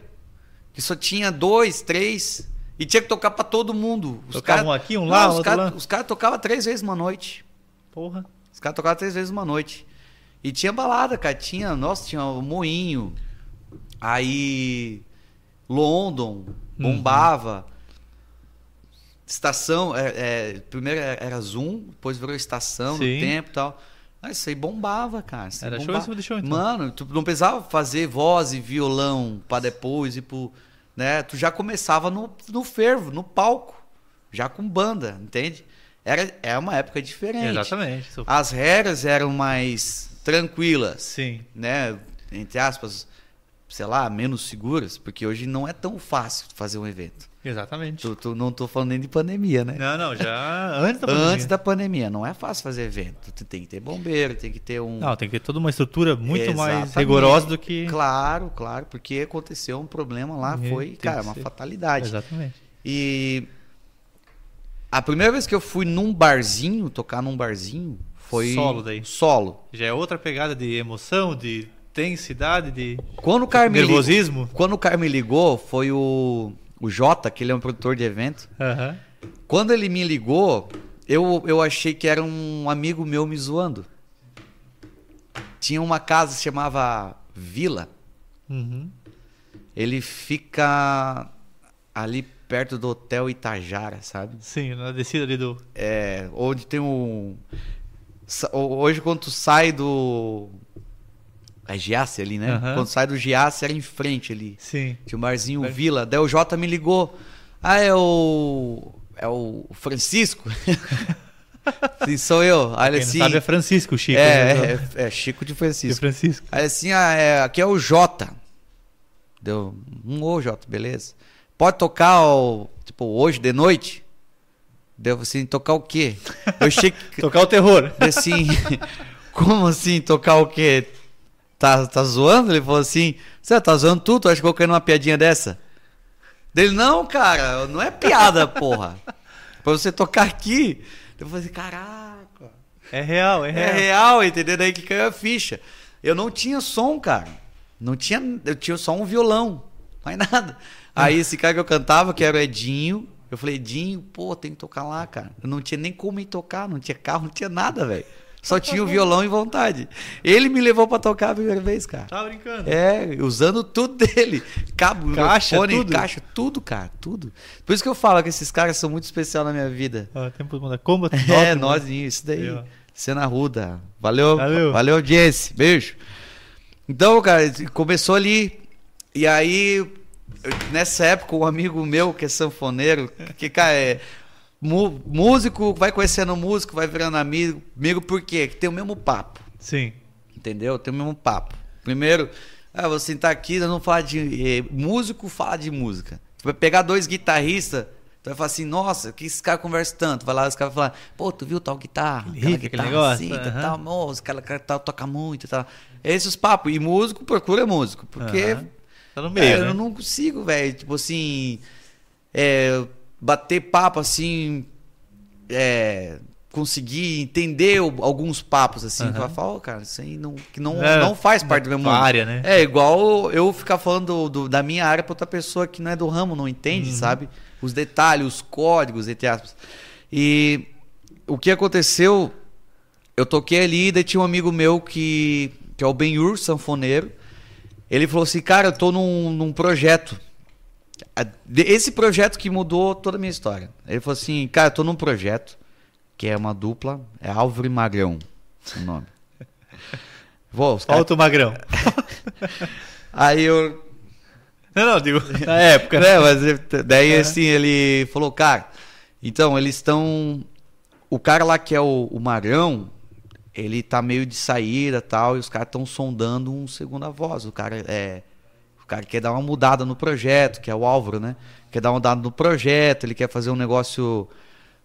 Que só tinha dois, três. E tinha que tocar pra todo mundo. Os Tocava cara- um aqui, um Não, lá, os outro cara- lá. Os caras tocavam três vezes uma noite. Porra. Os caras tocavam três vezes uma noite. E tinha balada, cara. Tinha, nossa, tinha o Moinho. Aí. London. Bombava. Estação. É, é, primeiro era Zoom, depois virou estação no Sim. tempo e tal. Ah, isso aí bombava, cara. Isso Era show bombava. em cima de show, então. Mano, tu não precisava fazer voz e violão pra depois ir pro. né? Tu já começava no, no fervo, no palco, já com banda, entende? Era, é uma época diferente. Exatamente. As regras eram mais tranquilas, Sim. né? Entre aspas, sei lá, menos seguras, porque hoje não é tão fácil fazer um evento. Exatamente. Tu, tu- não tô falando nem de pandemia, né? Não, não, já antes da pandemia. Antes da pandemia, não é fácil fazer evento. Tu tem que ter bombeiro, tem que ter um. Não, tem que ter toda uma estrutura muito mais Exatamente. rigorosa do que. Claro, claro, porque aconteceu um problema lá, É, foi, cara, uma fatalidade. Exatamente. E a primeira vez que eu fui num barzinho, tocar num barzinho, foi Solo daí. Solo. Já é outra pegada de emoção, de intensidade, de Quando o cara me ligou, nervosismo. quando o cara me ligou, foi o o Jota, que ele é um produtor de evento. Aham. Quando ele me ligou, eu, eu achei que era um amigo meu me zoando. Tinha uma casa que se chamava Vila. Uhum. Ele fica ali perto do Hotel Itajara, sabe? Sim, na descida ali do. É, onde tem um. Hoje, quando tu sai do. É Giasse ali, né? Aham. Quando sai do Giasse, era em frente ali. Sim. Tinha um barzinho Vai. Vila. Daí o Jota me ligou. Ah, é o. É o Francisco. Sim, sou eu. Aí Quem assim. sabe é Francisco, Chico. né? é, é, é Chico de É Francisco. Francisco. Aí assim, ah, é, aqui é o Jota. Deu um ô, Jota, beleza. Pode tocar o, tipo, hoje de noite? Deu assim, tocar o quê? Eu achei que Tocar o terror. assim, como assim, tocar o quê? Tá, tá zoando? Ele falou assim, você tá zoando tudo? Tu acha que eu vou cair numa piadinha dessa? Dele, não, cara, não é piada, porra. Pra você tocar aqui. Eu falei assim, caraca. É real, é É real. real, entendeu? Daí que caiu a ficha. Eu não tinha som, cara. Não tinha, eu tinha só um violão, mais nada. Aí esse cara que eu cantava, que era o Edinho, eu falei, Edinho, pô, tem que tocar lá, cara. Eu não tinha nem como ir tocar, não tinha carro, não tinha nada, velho. Só tinha o violão e vontade. Ele me levou pra tocar a primeira vez, cara. Tá brincando. É, usando tudo dele. Cabo, Caixa, microfone, tudo. caixa, tudo, cara, tudo. Por isso que eu falo que esses caras são muito especial na minha vida. Ó, tempo do Combat. É, Nota, nós, né? isso daí. Cena ruda. Valeu, Valeu. valeu, audiência. Beijo. Então, cara, começou ali. E aí, eu- nessa época, um amigo meu, que é sanfoneiro, que, cara, é músico, vai conhecendo músico, vai virando amigo. Amigo por quê? Que tem o mesmo papo. Sim. Entendeu? Tem o mesmo papo. Primeiro, ah, vou sentar aqui, vamos falar de. eh, músico fala de música. Tu vai pegar dois guitarristas, tu vai falar assim, nossa, que esse cara conversa tanto. Vai lá, os caras vão falar, pô, tu viu tal guitarra? Aquele riff, aquele negócio, assim, tal, aham. tal, moço, esse cara, tal, toca muito e tal. Esses papos. E músico procura músico. Porque Aham. Tá no meio, é, né? eu não consigo, velho. Tipo assim. é, bater papo assim. É, conseguir entender alguns papos assim. Aham. Que eu falo, "Ô, cara, isso aí não, que não, É, não faz parte do meu tua mundo. área, né? É igual eu ficar falando do- do- da minha área pra outra pessoa que não é do ramo, não entende, Uhum. sabe? Os detalhes, os códigos, entre aspas. E o que aconteceu, eu toquei ali, daí tinha um amigo meu que, que é o Benhur, sanfoneiro. Ele falou assim, cara, eu tô num, num projeto. Esse projeto que mudou toda a minha história. Ele falou assim, cara, eu tô num projeto, que é uma dupla, é Álvaro e Magrão, o nome. Vou, o magrão. Aí eu, Não, não, digo, na época. né, mas daí É. assim, ele falou, cara, então eles estão. O cara lá que é o, o Marão, ele tá meio de saída e tal, e os caras estão sondando um segunda voz. O cara é. O cara quer dar uma mudada no projeto, que é o Álvaro, né? Quer dar uma mudada no projeto, ele quer fazer um negócio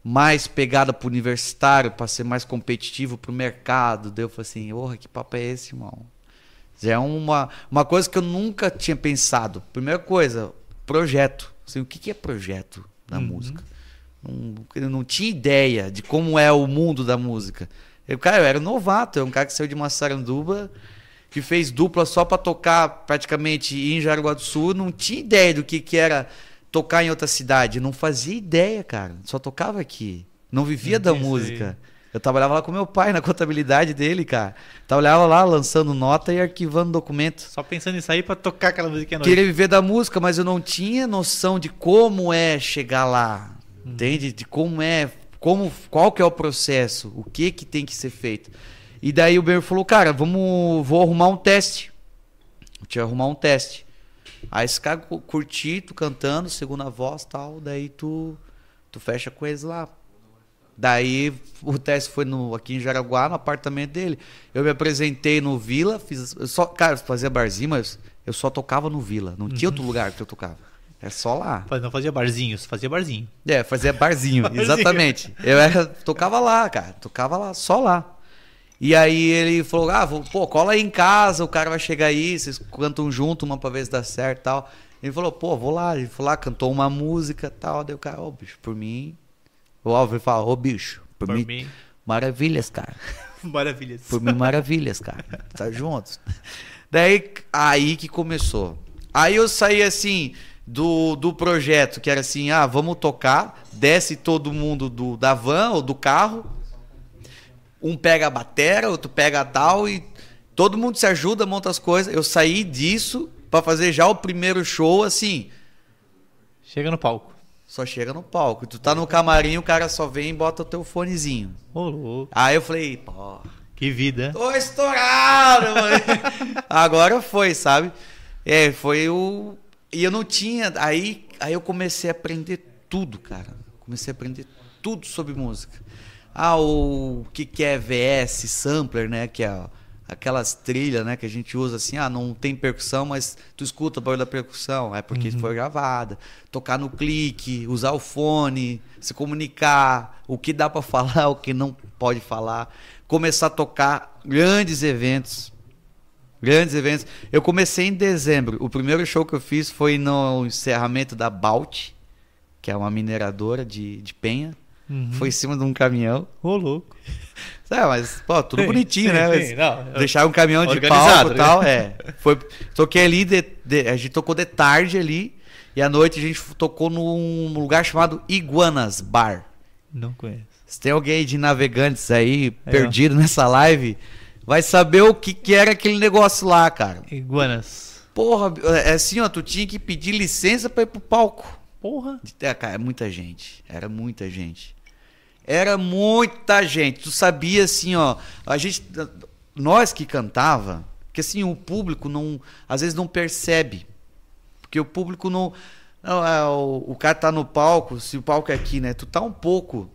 mais pegada pro universitário, para ser mais competitivo pro mercado. Daí eu falei assim, porra, que papo é esse, irmão? É uma, uma coisa que eu nunca tinha pensado. Primeira coisa, projeto. Assim, o que, que é projeto na Uhum. música? Não, eu não tinha ideia de como é o mundo da música. Eu, cara, eu era novato, eu era um cara que saiu de Massaranduba, que fez dupla só pra tocar praticamente em Jaraguá do Sul, não tinha ideia do que, que era tocar em outra cidade. Não fazia ideia, cara. Só tocava aqui. Não vivia Não da aí. música. Eu trabalhava lá com meu pai na contabilidade dele, cara. Trabalhava lá lançando nota e arquivando documento. Só pensando em sair pra tocar aquela musiquinha à noite. Queria viver da música, mas eu não tinha noção de como é chegar lá. Uhum. Entende? De como é, como, qual que é o processo, o que que tem que ser feito. E daí o Ber falou, cara, vamos, vou arrumar um teste. Tinha que arrumar um teste. Aí esse cara cu- curtir, tu cantando, segunda voz tal, daí tu, tu fecha com eles lá. Daí o teste foi no, aqui em Jaraguá, no apartamento dele. Eu me apresentei no Vila, fiz. só, cara, fazia barzinho, mas eu só tocava no Vila. Não tinha outro lugar que eu tocava. É só lá. Não fazia barzinhos, fazia barzinho. É, fazia barzinho, Barzinho. exatamente. Eu era, tocava lá, cara, tocava lá, só lá. E aí ele falou, ah, vou- pô, cola aí em casa, o cara vai chegar aí, vocês cantam junto, uma pra ver se dá certo e tal. Ele falou, pô, vou lá. Ele foi lá, cantou uma música e tal. Daí o cara, ô, bicho, por mim... O Álvaro fala, ô, bicho, por, Por mim, mim, maravilhas, cara. maravilhas. Por mim, maravilhas, cara. Tá juntos. Daí, aí que começou. Aí eu saí assim do, do projeto, que era assim, ah, vamos tocar, desce todo mundo do, da van ou do carro, um pega a batera, outro pega a tal e todo mundo se ajuda, monta as coisas. Eu saí disso pra fazer já o primeiro show assim, Chega no palco. só chega no palco. Tu tá no camarim, o cara só vem e bota o teu fonezinho. Ô, louco. Aí eu falei, pô, Que vida. Tô estourado, mano. Agora foi, sabe? É, foi o. E eu não tinha. Aí, aí eu comecei a aprender tudo, cara. Comecei a aprender tudo sobre música. Ah, o que, que é VS, sampler, né? Que é aquelas trilhas, né? Que a gente usa assim, ah, não tem percussão, mas tu escuta o barulho da percussão. É porque foi gravada. Tocar no clique, usar o fone, se comunicar, o que dá pra falar, o que não pode falar. Começar a tocar grandes eventos. Grandes eventos. Eu comecei em dezembro. O primeiro show que eu fiz foi no encerramento da Balt, que é uma mineradora de, de penha. Uhum. Foi em cima de um caminhão. Ô, louco. É, mas, pô, tudo Sim, bonitinho, sim, né? sim, não, deixar um caminhão de palco e tal, né? é. Foi, toquei ali, de- de- a gente tocou de tarde ali, e à noite a gente tocou num lugar chamado Iguanas Bar. Não conheço. Se tem alguém de navegantes aí, É, perdido nessa live, vai saber o que, que era aquele negócio lá, cara. Iguanas. Porra, é assim, ó, tu tinha que pedir licença pra ir pro palco. Porra. É, cara, é muita gente. Era muita gente. Era muita gente. Tu sabia assim, ó. A gente. Nós que cantava, porque assim, o público não. Às vezes não percebe. Porque o público não. não é, o, o cara tá no palco, se o palco é aqui, né? Tu tá um pouco.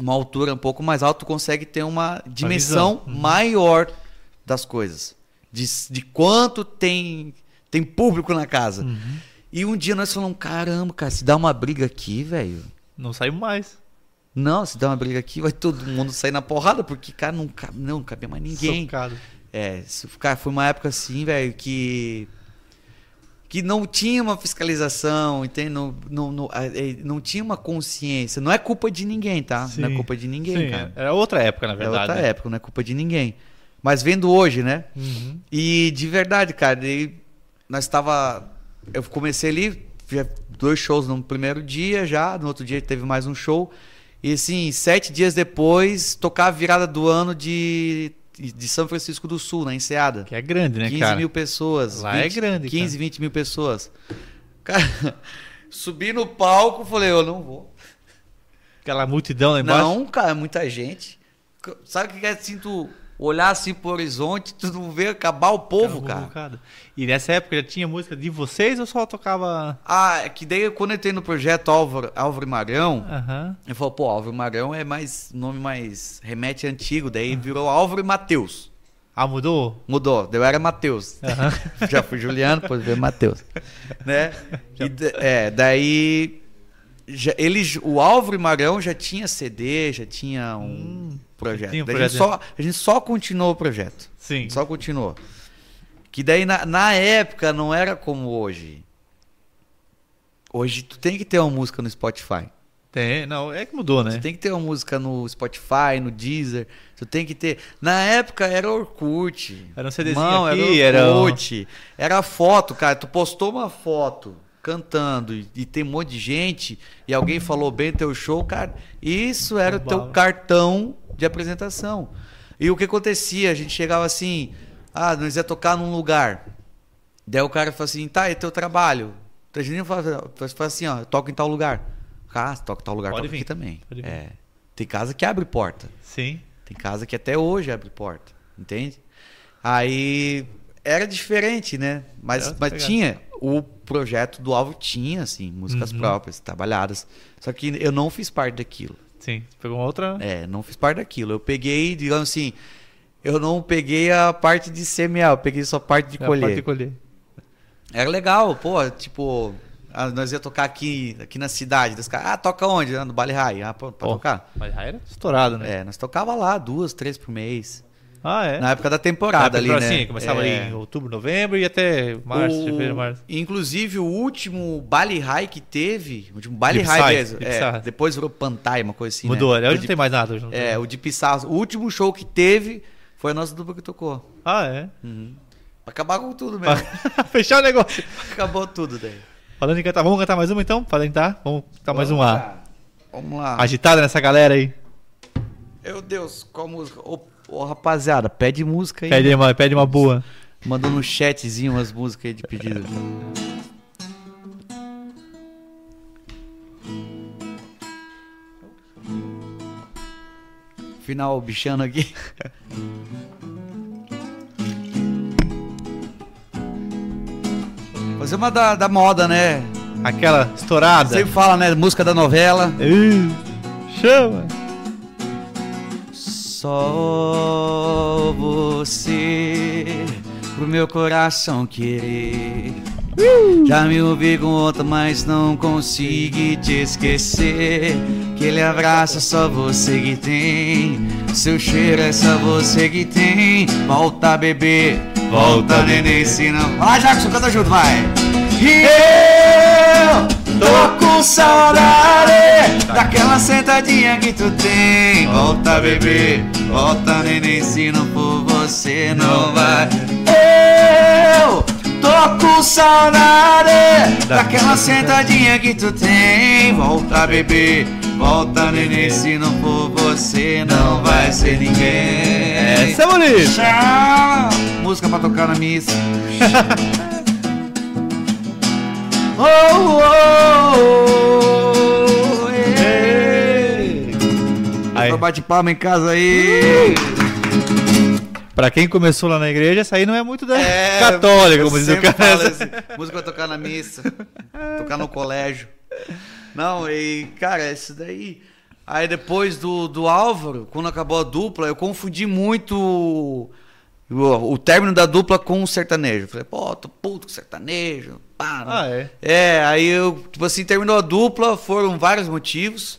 Uma altura um pouco mais alta, tu consegue ter uma dimensão. Uhum. maior das coisas. De, de quanto tem, tem público na casa. Uhum. E um dia nós falamos, caramba, cara, se dá uma briga aqui, velho. Não saiu mais. Não, se dá uma briga aqui, vai todo mundo sair na porrada, porque, cara, não, cabe, não, não cabia mais ninguém. Socado. É, isso, cara, foi uma época assim, velho, que. Que não tinha uma fiscalização, entende? Não, não, não, é, não tinha uma consciência. Não é culpa de ninguém, tá? Não é Sim. culpa de ninguém, Sim, cara. era outra época, na É verdade. outra né? época, não é culpa de ninguém. Mas vendo hoje, né? Uhum. E de verdade, cara, nós estava eu comecei ali, dois shows no primeiro dia já, no outro dia teve mais um show. E assim, sete dias depois, tocar a virada do ano de, de São Francisco do Sul, na Enseada. Que é grande, né, 15 cara? mil pessoas. Lá é grande, 15, cara. 20 mil pessoas. Cara, subi no palco, falei, eu não vou. Aquela multidão lá embaixo. Não, cara, é muita gente. Sabe o que é tu olhar assim pro horizonte, tu não vê acabar o povo, cara. E nessa época já tinha música de vocês ou só tocava. Ah, é que daí quando eu entrei no projeto Álvaro, Álvaro e Marão, Aham. eu falei, pô, Álvaro e Marão é mais nome mais remete antigo, daí virou Álvaro e Matheus. Ah, mudou? Mudou, eu era Matheus. Aham. Já fui Juliano, depois veio Matheus. Né? E é, daí já, eles, o Álvaro e Marão já tinha CD, já tinha um projeto. um projeto. A, gente só, a gente só continuou o projeto. Sim. Só continuou. Que daí na, na época não era como hoje. Hoje tu tem que ter uma música no Spotify. Tem, não, é que mudou, né? Tu tem que ter uma música no Spotify, no Deezer. Tu tem que ter. Na época era Orkut. Era um CDzinho Não, aqui, era era um- Orkut. Era foto, cara. Tu postou uma foto cantando e, e tem um monte de gente e alguém falou bem teu show, cara. Isso era o teu cartão de apresentação. E o que acontecia? A gente chegava assim, ah, nós ia tocar num lugar. Daí o cara fala assim, tá, é teu trabalho. A gente fala, fala assim, ó, eu toco em tal lugar. Ah, toca em tal lugar, Pode toca vir, aqui também. É. Tem casa que abre porta. Sim. Tem casa que até hoje abre porta, entende? Aí era diferente, né? Mas, mas pegada. tinha. O projeto do Alvo tinha, assim, músicas Uhum. próprias, trabalhadas. Só que eu não fiz parte daquilo. Sim, pegou uma outra. É, não fiz parte daquilo. Eu peguei, digamos assim, eu não peguei a parte de semear, eu peguei só a parte de É a colher. parte de colher. Era legal, pô, tipo, ah, nós ia tocar aqui, aqui na cidade. Dos caras, ah, toca onde? Ah, no Baile High. Ah, pô, pra Ó. tocar? Mas já era estourado, né? É, nós tocava lá duas, três por mês. Ah, é. Na época da temporada ali, né? Sim, começava É. ali em outubro, novembro e até março, O- fevereiro, março. Inclusive, o último Baile High que teve, o último Baile De High mesmo, é, depois virou Pantai, uma coisa assim, Mudou, né? O hoje não tem mais nada. Hoje não. É, o de Pissarro. O último show que teve foi a nossa dupla que tocou. Ah, é. Pra acabar com tudo mesmo. Fechar o negócio. Acabou tudo daí. Falando em cantar, vamos cantar mais uma então? Falando em tá? Vamos cantar mais um A. Vamos lá. Agitada nessa galera aí. Meu Deus, qual música? Ô, ô, rapaziada, pede música aí. Pede uma, pede uma boa. Mandou no chatzinho umas músicas aí de pedido. Final bichando aqui. Fazer uma da, da moda, né? Aquela estourada. Sempre fala, né? Música da novela. Uh, chama. Só você pro meu coração querer. Já me ouvi com outra, mas não consigo te esquecer. Aquele abraço é só você que tem. Seu cheiro é só você que tem. Volta, bebê. Volta, neném, se não. Vai, Jackson, canta junto, vai. E eu tô com saudade daquela sentadinha que tu tem. Volta, bebê. Volta, neném, se não for você, não vai. Eu tô com saudade daquela sentadinha que tu tem. Volta, bebê. Volta, neném, se não for você, não vai ser ninguém. Essa é bonita. Música pra tocar na missa. oh, oh, oh. Aí. Bate palma em casa aí. Pra quem começou lá na igreja, essa aí não é muito da É, católica, como diz o cara. assim, música pra tocar na missa, tocar no colégio. Não, e cara, isso daí. Aí depois do, do Álvaro, quando acabou a dupla, eu confundi muito o, o, o término da dupla com o sertanejo. Falei, pô, tô puto com sertanejo. Pá, Ah, é. é, aí eu, tipo assim, terminou a dupla, foram vários motivos.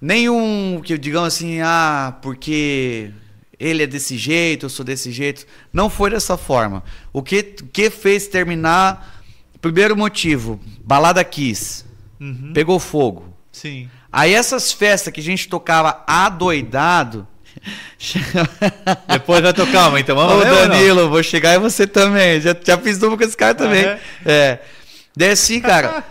Nenhum que digamos assim, ah, porque ele é desse jeito, eu sou desse jeito. Não foi dessa forma. O que, que fez terminar? Primeiro motivo, balada Kiss. Uhum. Pegou fogo. Sim. Aí essas festas que a gente tocava adoidado. Depois vai tocar uma, então vamos Ô ver? Danilo, vou chegar e você também. Já, já fiz dupla com esse cara também. Ah, é? Daí assim, cara,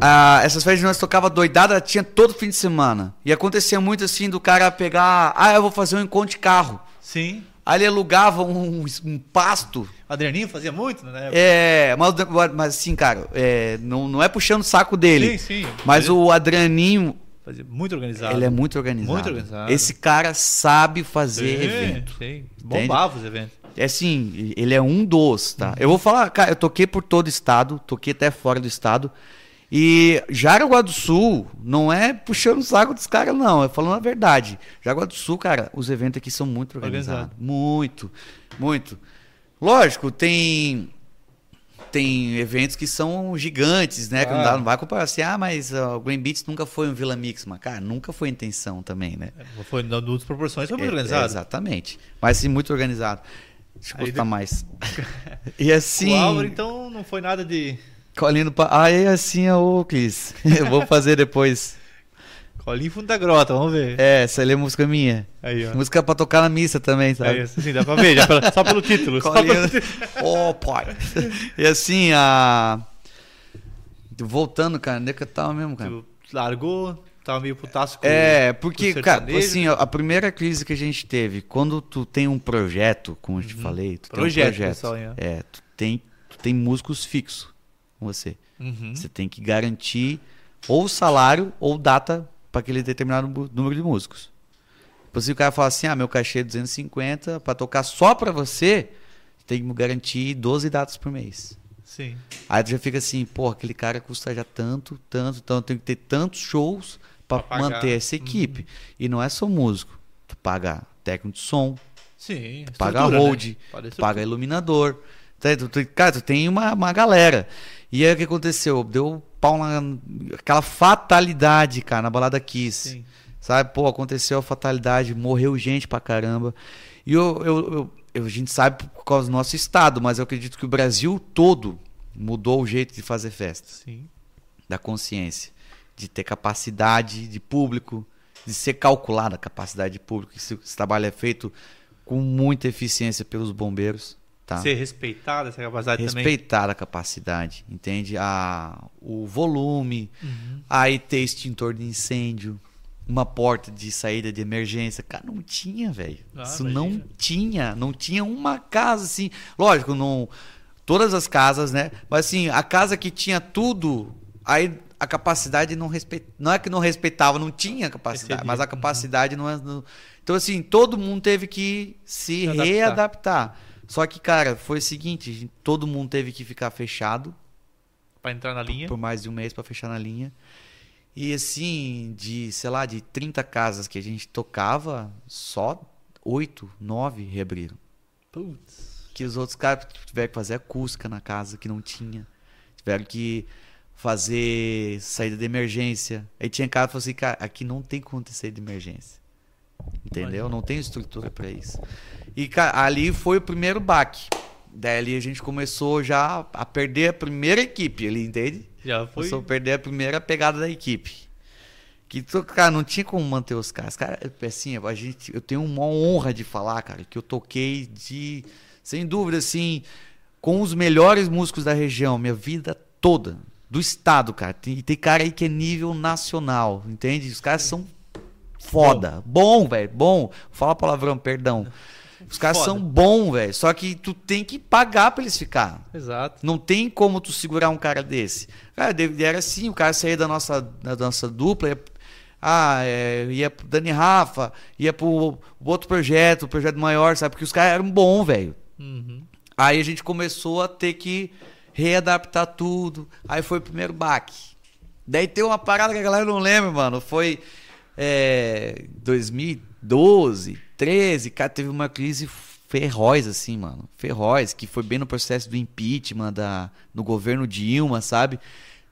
ah, essas festas que nós tocava doidada tinha todo fim de semana. E acontecia muito assim do cara pegar, ah, eu vou fazer um encontro de carro. Sim. Aí ele alugava um, um pasto. Adrianinho fazia muito, né? É, mas, mas assim, cara, é, não, não é puxando o saco dele. Sim, sim. Mas o Adrianinho, Fazia muito organizado. ele é muito organizado. Muito organizado. Esse cara sabe fazer Sim, evento. Sim. Bombava os eventos. É assim, ele é um dos, tá? Eu vou falar, cara, eu toquei por todo o estado, toquei até fora do estado. E Jaraguá do Sul não é puxando o saco dos caras, não. É falando a verdade. Jaraguá do Sul, cara, os eventos aqui são muito organizados. Organizado. Muito, muito. Lógico, tem. Tem eventos que são gigantes, né? Que não, dá, Ah. não vai comparar assim, ah, mas uh, o Green Beats nunca foi um Vila Mix, mas, cara, nunca foi intenção também, né? Foi dando outras proporções, foi muito É, organizado. é, exatamente. Mas sim, muito organizado. Deixa eu Aí gostar de- mais. e assim. O Álvaro, então, não foi nada de Colhindo pa... Ah, é assim, ô, Cris. Eu vou fazer depois. Colinho fundo da grota, vamos ver. É, essa ali é música minha. Aí, ó. Música pra tocar na missa também, sabe? Aí, assim, dá pra ver, pela- só pelo título. Ô, pai. E assim, a. Voltando, cara, onde é que eu tava mesmo, cara? Tu largou, tava meio putaço com É, porque, com cara, assim, a primeira crise que a gente teve, quando tu tem um projeto, como eu te falei, tu Projeto, tem um projeto. pessoal, ó. é, tu tem, tu tem músicos fixos com você. Uhum. Você tem que garantir ou salário ou data para aquele determinado número de músicos. Tipo, se o cara falar assim, ah, meu cachê é 250, para tocar só para você, tem que me garantir 12 datas por mês. Sim. Aí tu já fica assim, pô, aquele cara custa já tanto, tanto, então tem que ter tantos shows pagar. manter essa equipe. E não é só músico. Tu paga técnico de som, Sim. paga estrutura, hold, né? Paga iluminador. Tu- Cara, tu tem uma, uma galera. E aí o que aconteceu? Deu pau na. Aquela fatalidade, cara, na balada Kiss. Sim. Sabe? Pô, aconteceu a fatalidade, morreu gente pra caramba. E eu, eu, eu- eu- a gente sabe por causa do nosso estado, mas eu acredito que o Brasil todo mudou o jeito de fazer festa. Sim. Da consciência. De ter capacidade de público, de ser calculada a capacidade de público. Esse, esse trabalho é feito com muita eficiência pelos bombeiros. Tá? Ser respeitado, essa capacidade também. Respeitar a capacidade, entende? A, o volume, Uhum. aí ter extintor de incêndio, uma porta de saída de emergência. Cara, não tinha, velho. Ah, Isso imagina. não tinha. Não tinha uma casa assim. Lógico, não. Todas as casas, né? Mas assim, a casa que tinha tudo, aí a capacidade não respeitava. Não é que não respeitava, não tinha capacidade, mas a capacidade não é. não- Então, assim, todo mundo teve que se, Se adaptar. readaptar. Só que, cara, foi o seguinte: a todo mundo teve que ficar fechado Pra entrar na linha. por mais de um mês para fechar na linha. E assim, de, sei lá, de 30 casas que a gente tocava, só 8, 9 reabriram. Putz. Que os outros caras tiveram que fazer acústica na casa que não tinha. Tiveram que fazer saída de emergência. Aí tinha cara que falou assim, cara, aqui não tem como ter saída de emergência. Entendeu? Não tem estrutura para isso. E cara, ali foi o primeiro baque. Daí ali a gente começou já a perder a primeira equipe entende? Já foi. Começou a perder a primeira pegada da equipe. Que, cara, não tinha como manter os caras. Cara, assim, a gente, eu tenho uma honra de falar, cara, que eu toquei de, sem dúvida, assim, com os melhores músicos da região, minha vida toda, do estado, cara. Tem, tem cara aí que é nível nacional, entende? Os caras são foda. Bom, velho, bom. Fala palavrão, perdão. Os caras Foda. são bom, velho. Só que tu tem que pagar pra eles ficar. Exato. Não tem como tu segurar um cara desse. Cara, era assim, o cara saía da nossa, da nossa dupla, ia, ah, é, ia pro Dani Rafa, ia pro outro projeto, o projeto maior, sabe? Porque os caras eram bons, velho. Uhum. Aí a gente começou a ter que readaptar tudo. Aí foi o primeiro baque. Daí tem uma parada que a galera não lembra, mano. Foi é, 2012, 13, cara, teve uma crise ferroz, assim, mano. Ferroz, que foi bem no processo do impeachment da, no governo Dilma, sabe?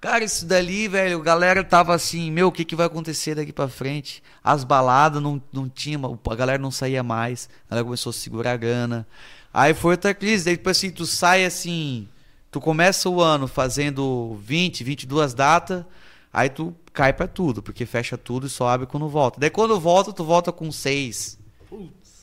Cara, isso dali, velho, a galera tava assim, meu, o que, que vai acontecer daqui pra frente? As baladas não, não tinha, a galera não saía mais, a galera começou a segurar a grana. Aí foi outra crise, daí tipo assim, tu sai assim, tu começa o ano fazendo 20, 22 datas, aí tu cai pra tudo, porque fecha tudo e só abre quando volta. Daí quando volta, tu volta com 6,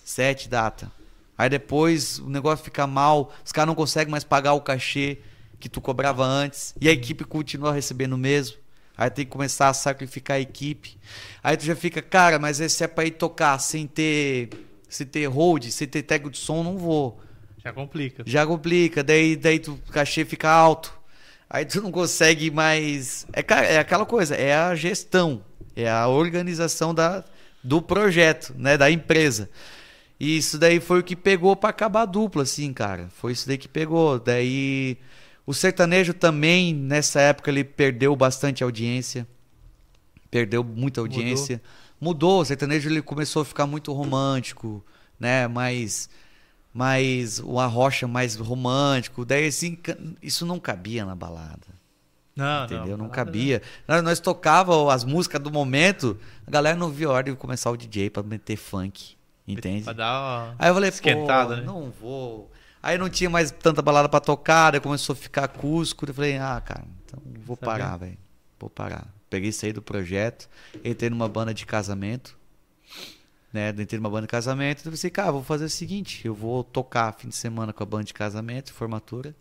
7 datas. Aí depois o negócio fica mal, os caras não conseguem mais pagar o cachê que tu cobrava antes, e a equipe continua recebendo o mesmo. Aí tem que começar a sacrificar a equipe. Aí tu já fica, cara, mas se é pra ir tocar sem ter, sem ter hold, sem ter tag de som, não vou. Já complica. Já complica, daí, daí tu, o cachê fica alto. Aí tu não consegue mais. É, é aquela coisa, é a gestão, é a organização da, do projeto, né? Da empresa. E isso daí foi o que pegou pra acabar a dupla, assim, cara. Foi isso daí que pegou. Daí o sertanejo também, nessa época, ele perdeu bastante audiência. Perdeu muita audiência. Mudou, o sertanejo ele começou a ficar muito romântico, né? Mais mais o arrocha mais romântico. Daí assim, isso não cabia na balada. Não, entendeu? Não, balada cabia. Nós, nós tocava as músicas do momento, a galera não via a hora de começar o DJ pra meter funk. Entende? Pra dar uma Aí eu falei, esquentada, pô, né? não vou. Aí não tinha mais tanta balada pra tocar, daí começou a ficar acústico. Eu falei, ah, cara, então vou Sabe? parar, velho. Vou parar. Peguei saí do projeto, entrei numa banda de casamento. Né, entrei numa banda de casamento, eu pensei, cara, vou fazer o seguinte, eu vou tocar fim de semana com a banda de casamento, formatura,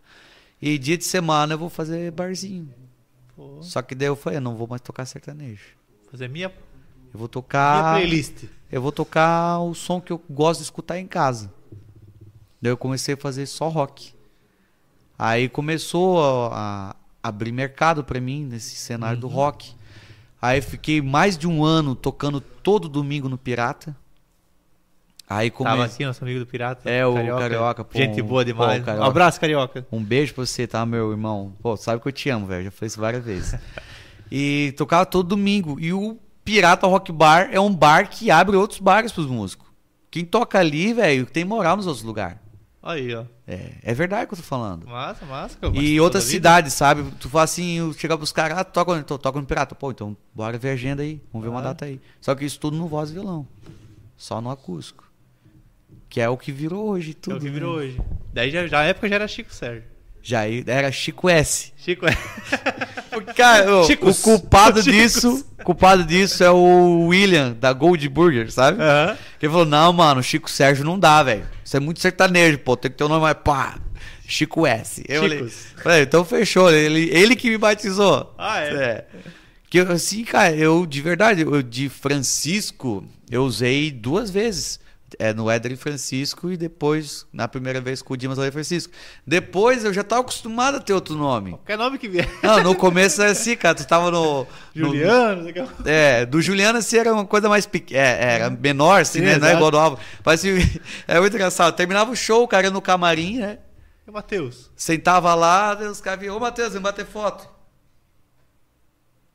e dia de semana eu vou fazer barzinho. Pô, Só que daí eu falei, eu não vou mais tocar sertanejo. fazer minha, Eu vou minha tocar playlist. eu vou tocar o som que eu gosto de escutar em casa. Daí eu comecei a fazer só rock. Aí começou a, a abrir mercado pra mim nesse cenário do rock. Aí fiquei mais de um ano tocando todo domingo no Pirata. Aí come... Tava aqui, nosso amigo do Pirata. É, o Carioca, pô, Gente um- boa demais. pô, um Carioca. abraço, Carioca. Um beijo pra você, tá, meu irmão? Pô, sabe que eu te amo, velho. Já falei isso várias vezes. e tocava todo domingo. E o Pirata Rock Bar é um bar que abre outros bares pros músicos. Quem toca ali, velho, tem moral nos outros lugares. Aí, ó. É, é verdade que eu tô falando. Massa, massa. E outras cidades, sabe? Tu fala assim, eu chega pros caras, ah, toca, toca no Pirata. Pô, então bora ver a agenda aí. Vamos ver uma Ah. data aí. Só que isso tudo no voz e violão. Só no acústico. Que é o que virou hoje É tudo. o que né? virou hoje. Daí já, já na época já era Chico Sérgio. Já era Chico S. Chico é. Cara, o, culpado Chicos. disso, culpado disso é o William da Gold Burger, sabe? Que ele falou: "Não, mano, Chico Sérgio não dá, velho. Isso é muito sertanejo, pô, tem que ter o nome mais pá. Chico S". Eu falei, então fechou, ele, ele que me batizou. Ah, é? Que eu, assim, cara, eu de verdade, eu de Francisco, eu usei duas vezes. É, no Éder Francisco e depois, na primeira vez com o Dimas e Francisco. Depois eu já tava acostumado a ter outro nome. Qualquer nome que vier. Não, no começo era assim, cara. Tu tava no. no- Juliano, não sei o que. é, do Juliano assim era uma coisa mais pequena. era menor, assim, Sim, né? Não é exato. igual do Álvaro. Mas assim, é muito engraçado. Terminava o show, o cara no camarim, né? E o Matheus? Sentava lá, os caras vinham, ô Matheus, vem bater foto.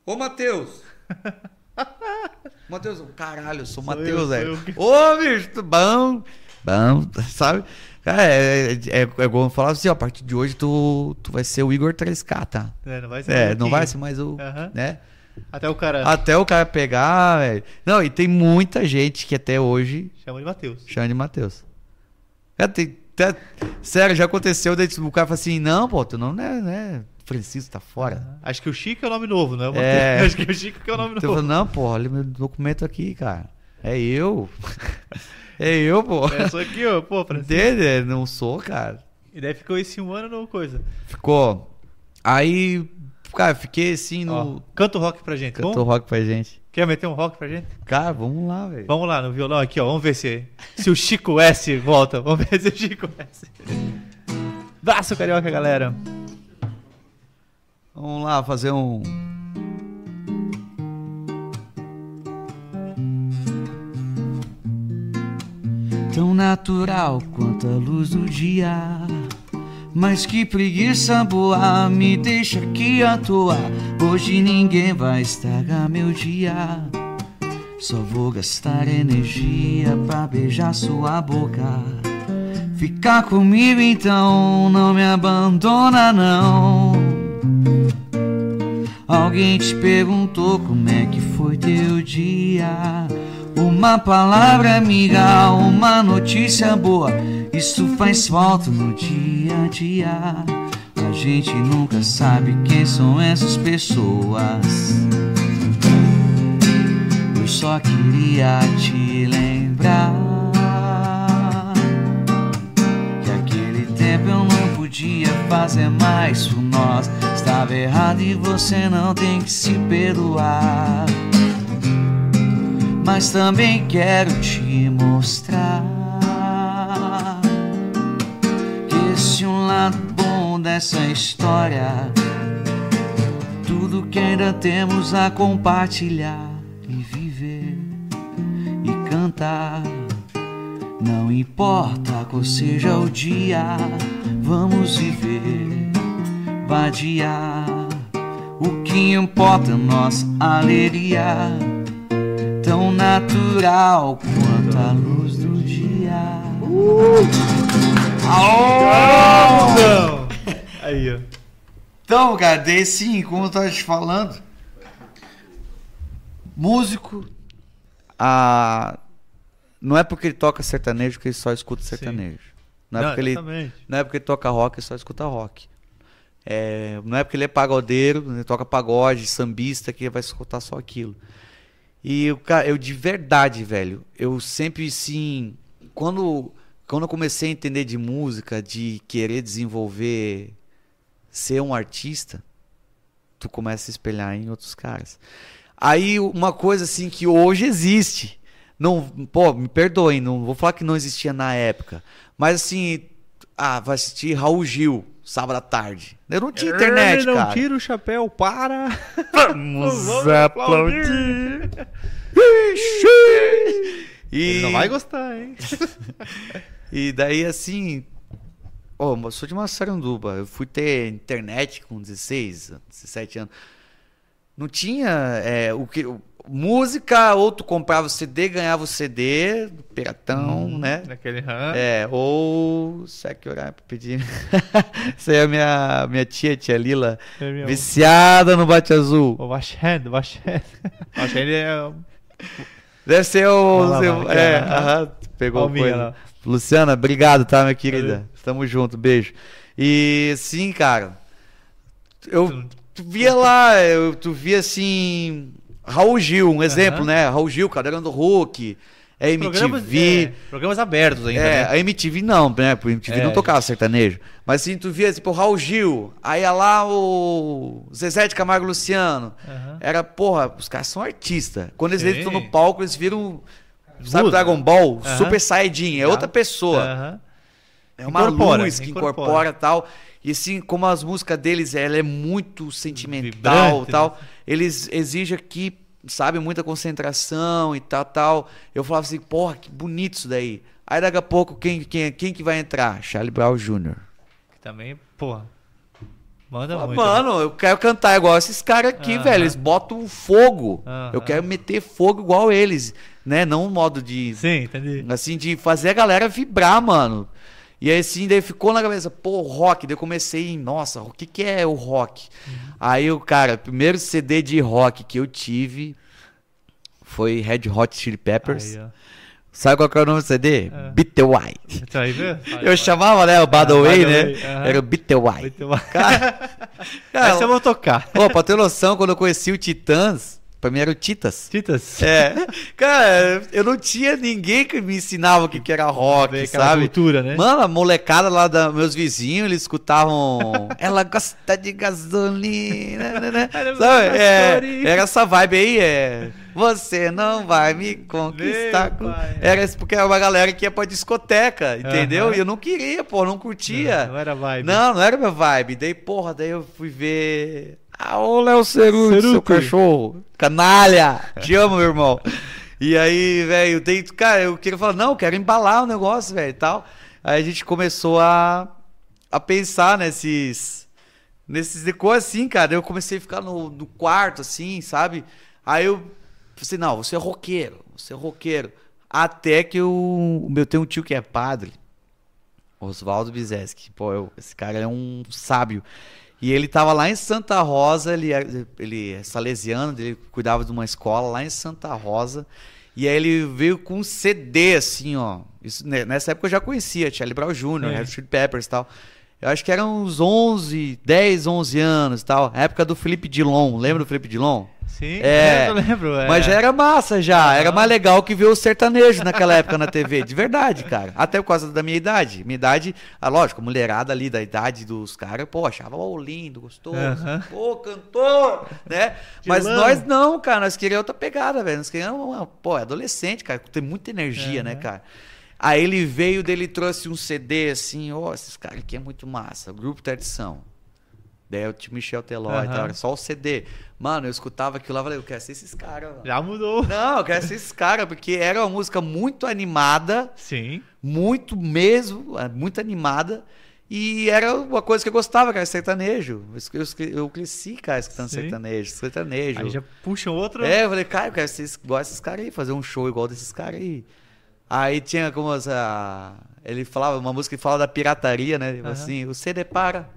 Ô Matheus! Matheus, caralho, eu sou o Sou Matheus, eu, velho. Ô, bicho, tu- bom, bom, sabe? Cara, é, é, é, é igual eu falava assim, ó, a partir de hoje tu, tu vai ser o Igor 3K, tá? É, não vai ser. É, não vai ser mais o, né? Até o cara Até o cara pegar, velho. Não, e tem muita gente que até hoje chama de Matheus. chama de Matheus. É, tem, tem- sério, já aconteceu, daí o cara fala assim, não, pô, tu não é, né? Francisco tá fora. Acho que o Chico é o nome novo, não é o? É. Acho que o Chico que é o nome Então novo. não, pô, olha meu documento aqui, cara. É eu. é eu, pô. É só aqui, ó. Pô, Francisco. Entende? Não sou, cara. E daí ficou esse um ano no coisa. Ficou. Aí, cara, fiquei assim Ó, no. canta o rock pra gente. Cantou Vamos? rock pra gente. Quer meter um rock pra gente? Cara, vamos lá, velho. Vamos lá, no violão aqui, ó. Vamos ver se, se o Chico S volta. Vamos ver se o Chico S. Braço carioca, galera. Vamos lá fazer um. Tão natural quanto a luz do dia. Mas que preguiça boa, me deixa aqui à toa. Hoje ninguém vai estragar meu dia. Só vou gastar energia pra beijar sua boca. Ficar comigo então, não me abandona não. Alguém te perguntou como é que foi teu dia. Uma palavra amiga, uma notícia boa. Isso faz falta no dia a dia. A gente nunca sabe quem são essas pessoas. Eu só queria te lembrar que aquele tempo eu não podia fazer mais por nós. Estava errado e você não tem que se perdoar. Mas também quero te mostrar que esse um lado bom dessa história. Tudo que ainda temos a compartilhar e viver e cantar. Não importa qual seja o dia, vamos viver, vadiar. O que importa é nossa alegria, tão natural quanto a luz do dia. Aô! Não. Aí, ó. Então, cara, sim, como eu tava te falando, músico, a... não é porque ele toca sertanejo que ele só escuta sertanejo. Não é, porque ele, não é porque ele toca rock, ele só escuta rock. É, não é porque ele é pagodeiro, ele toca pagode, sambista, que ele vai escutar só aquilo. E eu, eu de verdade, velho, eu sempre sim, quando quando eu comecei a entender de música, de querer desenvolver ser um artista, tu começa a se espelhar em outros caras. Aí uma coisa assim que hoje existe, não, pô, me perdoem, não vou falar que não existia na época, mas assim, ah, vai assistir Raul Gil sábado à tarde. Eu não tinha internet, não cara. tira o chapéu para. Vamos aplaudir. E, Ele não vai gostar, hein? e daí, assim. Eu sou de Massaranduba. Eu fui ter internet com 16, 17 anos. Não tinha é, o que. Música, ou tu comprava o CD, ganhava o CD, piratão, Hum, né? Naquele ramo. É, ou. Será que orar pra pedir? Isso aí é a minha, minha tia, tia Lila, É viciada no Bate Azul. O o Vachend. O Vachend é. Deve ser o. Lá, seu- vai, é, vai. aham, pegou Palminha coisa. lá. Luciana, obrigado, tá, minha querida? Valeu. Tamo junto, beijo. E sim, cara. Eu tu via lá, tu via assim. Raul Gil, um exemplo, Aham. né? Raul Gil, Cadeirão do Hulk, é Programas, MTV. é, programas abertos ainda. É, né? a MTV não, né? Porque a MTV É, não tocava sertanejo. Mas assim, tu via, tipo, Raul Gil, aí ia lá o Zezé de Camargo Luciano. Aham. Era, porra, os caras são artistas. Quando eles entram no palco, eles viram. Sabe Muda. Dragon Ball? Aham. Super Saiyajin. É outra pessoa. É uma Incorpora, luz que incorpora. incorpora e tal. E assim, como as músicas deles, ela é muito sentimental Vibrante, e tal. né? Eles exigem aqui, sabe, muita concentração e tal, tal. Eu falava assim, porra, que bonito isso daí. Aí daqui a pouco, quem, quem, quem que vai entrar? Charlie Brown Jr. Que também, porra. Manda Ah, muito. Mano, eu quero cantar igual esses caras aqui, Aham. velho. Eles botam fogo. Aham. Eu quero meter fogo igual eles, né? Não um modo de Sim, entendi. assim, de fazer a galera vibrar, mano. E aí, assim, daí ficou na cabeça, pô, rock. Daí eu comecei, nossa, o que que é o rock? Uhum. Aí, o cara, o primeiro CD de rock que eu tive foi Red Hot Chili Peppers. Aí. Sabe qual que é o nome do CD? É. Beat the White. Tá aí, viu? Eu chamava, né, o the Ah, Way, the né? Way, aham. Era o Beat the White. Muito bom. Cara, Essa eu vou tocar. Pô, pra ter noção, quando eu conheci o Titãs, pra mim era o Titas. Titas. É. Cara, eu não tinha ninguém que me ensinava o que, que era rock, aquela sabe? cultura, né? Mano, a molecada lá da meus vizinhos, eles escutavam. Ela gosta de gasolina, né, né? Ela Sabe? É, era essa vibe aí, é. Você não vai me conquistar. Meu com-" pai. Era isso porque era uma galera que ia pra discoteca, entendeu? Aham. E eu não queria, pô, não curtia. Não era vibe. Não, não era minha vibe. Daí, porra, daí eu fui ver. Ah, ô Léo Ceruto, seu cachorro. Canalha! Te amo, meu irmão. E aí, velho, dei, cara, eu queria falar, não, eu quero embalar o negócio, velho, e tal. Aí a gente começou a, a pensar nesses. Nesses decor assim, cara. Eu comecei a ficar no, no quarto, assim, sabe? Aí eu falei, não, você é roqueiro, você é roqueiro. Até que eu, o meu tem um tio que é padre. Oswaldo Bizeski. Pô, eu- esse cara é um sábio. E ele tava lá em Santa Rosa, ele, é- ele é salesiano, ele cuidava de uma escola lá em Santa Rosa. E aí ele veio com um CD, assim, ó. Isso, nessa época eu já conhecia, Charlie Brown Jr., É. Red Chili Peppers e tal. Eu acho que eram uns 11, 10, 11 anos e tal. Época do Felipe Dilon, lembra do Felipe Dilon? Sim, É, eu lembro. É. Mas já era massa já, era mais legal que ver o sertanejo naquela época na TV, de verdade, cara. Até por causa da minha idade. Minha idade, ah, lógico, a mulherada ali da idade dos caras, pô, achava ó, lindo, gostoso, pô, cantor, né? Mas Dilão. nós não, cara, nós queríamos outra pegada, velho. Nós queríamos, uma- pô, é adolescente, cara, tem muita energia, né, cara? Aí ele veio dele trouxe um CD assim, ó, esses caras aqui é muito massa, Grupo Tradição. Daí o tio Michel Teló e Aham. tal, era só o CD. Mano, eu escutava aquilo lá e falei, eu quero ser esses caras. Já mudou. Não, eu quero ser esses caras, porque era uma música muito animada, Sim. muito mesmo, é, muito animada. E era uma coisa que eu gostava, cara, sertanejo. Eu, eu, eu cresci, cara, escutando Sim. sertanejo, sertanejo. Aí já puxa um outro. É, eu falei, cara, eu quero ser igual esses caras aí, fazer um show igual desses caras aí. Aí tinha como essa. Ele falava, uma música que fala da pirataria, né? Aham. assim, o CD para.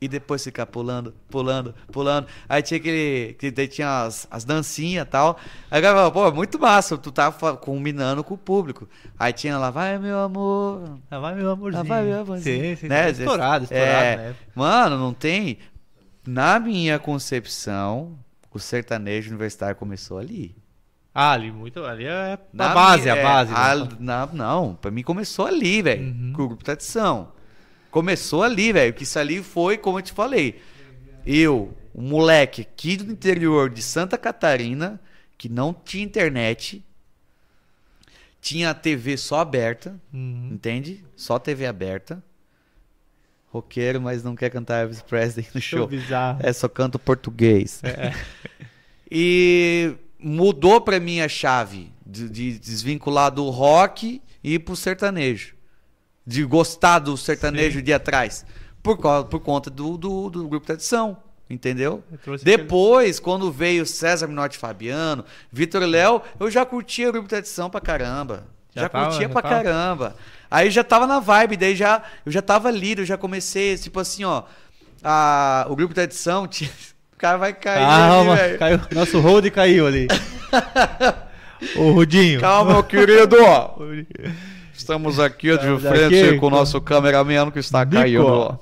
E depois ficar pulando, pulando, pulando. Aí tinha aquele. Que daí tinha as, as dancinhas e tal. Aí eu falava, pô, muito massa, tu tava fa- combinando com o público. Aí tinha lá, vai meu amor. Ah, vai meu amorzinho. Ah, vai, meu amorzinho. Sim, sim. Né? Estourado, estourado, É, né? Mano, não tem. Na minha concepção, o sertanejo universitário começou ali. Ah, ali, muito, ali é a Na base, minha- a é, base. a- né? na- não, pra mim começou ali, velho. Uhum. Com o grupo Tradição. Começou ali, velho. Que isso ali foi, como eu te falei. Eu, um moleque aqui do interior de Santa Catarina, que não tinha internet, tinha a TV só aberta, Uhum. entende? Só TV aberta. Roqueiro, mas não quer cantar Elvis Presley no Show bizarro. É, só canto português. É. E mudou pra mim a chave De, de desvincular do rock e ir pro sertanejo. De gostar do sertanejo Sim. de atrás. Por, causa, por conta do, do, do grupo Tradição. Entendeu? Depois, quando veio César Minotti Fabiano, Vitor Léo, eu já curtia o grupo Tradição pra caramba. Já Já, tava, curtia já pra tava? caramba. Aí já tava na vibe, daí já, eu já tava lido, eu já comecei, tipo assim, ó. A, o grupo Tradição tinha. O cara vai cair. Calma, ali, caiu. Nosso hold caiu ali. o Rudinho. Calma, meu querido. Estamos aqui de Estamos frente aqui com o nosso cameraman que está caindo.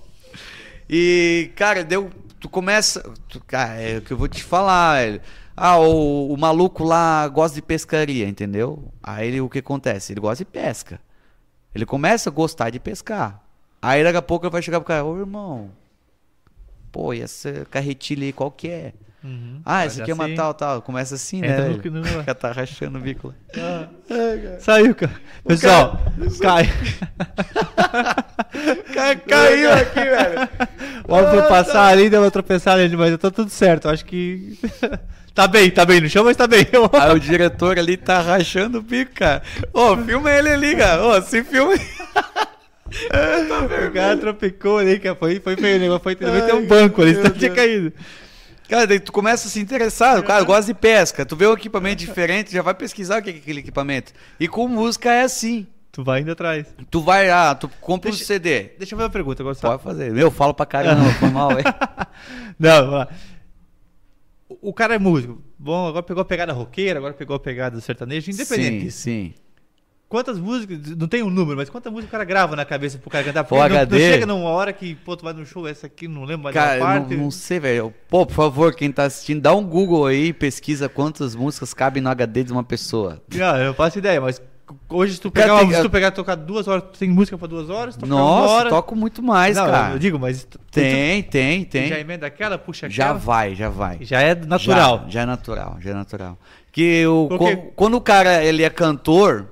E, cara, deu. Tu começa. tu- cara, é o que eu vou te falar, velho. Ah, o, o maluco lá gosta de pescaria, entendeu? Aí ele, o que acontece? Ele gosta de pesca. Ele começa a gostar de pescar. Aí daqui a pouco ele vai chegar pro cara, ô irmão, pô, e essa carretilha aí, qual que é? Uhum. Ah, essa aqui é uma assim, tal, tal. Começa assim, né? No- no- O cara tá rachando o bico lá. Saiu, cara. Pessoal, cai. Ca- Caiu aqui, velho. O homem foi passar ali, deu uma tropeçada ali, mas tá tudo certo. Acho que. tá bem, tá bem no chão, mas tá bem. Aí o diretor ali tá rachando o bico, cara. Ô, filma ele ali, cara. Ô, se filma. o cara tropicou ali, cara. Foi, foi feio o negócio. Foi também tem um banco ali, senão tinha caído. Cara, daí tu começa a se interessar. Cara, eu gosto de pesca. Tu vê um equipamento diferente, já vai pesquisar o que é aquele equipamento. E com música é assim. Tu vai indo atrás. Tu vai lá, tu compra um Deixa- CD. Deixa eu fazer uma pergunta agora. só. Pode fazer. Meu, falo pra caramba, foi mal, hein? Não, vamos lá. O- cara é músico. Bom, agora pegou a pegada roqueira, agora pegou a pegada do sertanejo, independente Sim, sim. Quantas músicas, não tem um número, mas quantas músicas o cara grava na cabeça pro cara cantar? Porque não, não HD. chega numa hora que, pô, tu vai no show, essa aqui não lembro mais Cara, parte. não, não sei, velho. Pô, por favor, quem tá assistindo, dá um Google aí e pesquisa quantas músicas cabem no HD de uma pessoa. Não, eu não faço ideia, mas hoje se tu Cara, pegar, uma- tem- se tu pegar tocar duas horas, tu tem música pra duas horas, Nossa, hora... toco muito mais, não, cara. eu digo, mas tu- Tem, tem, tu tem. já emenda aquela, puxa Já aquela, vai, já vai. já é natural. Já, já é natural, já é natural. Que o, Porque- quando o cara ele é cantor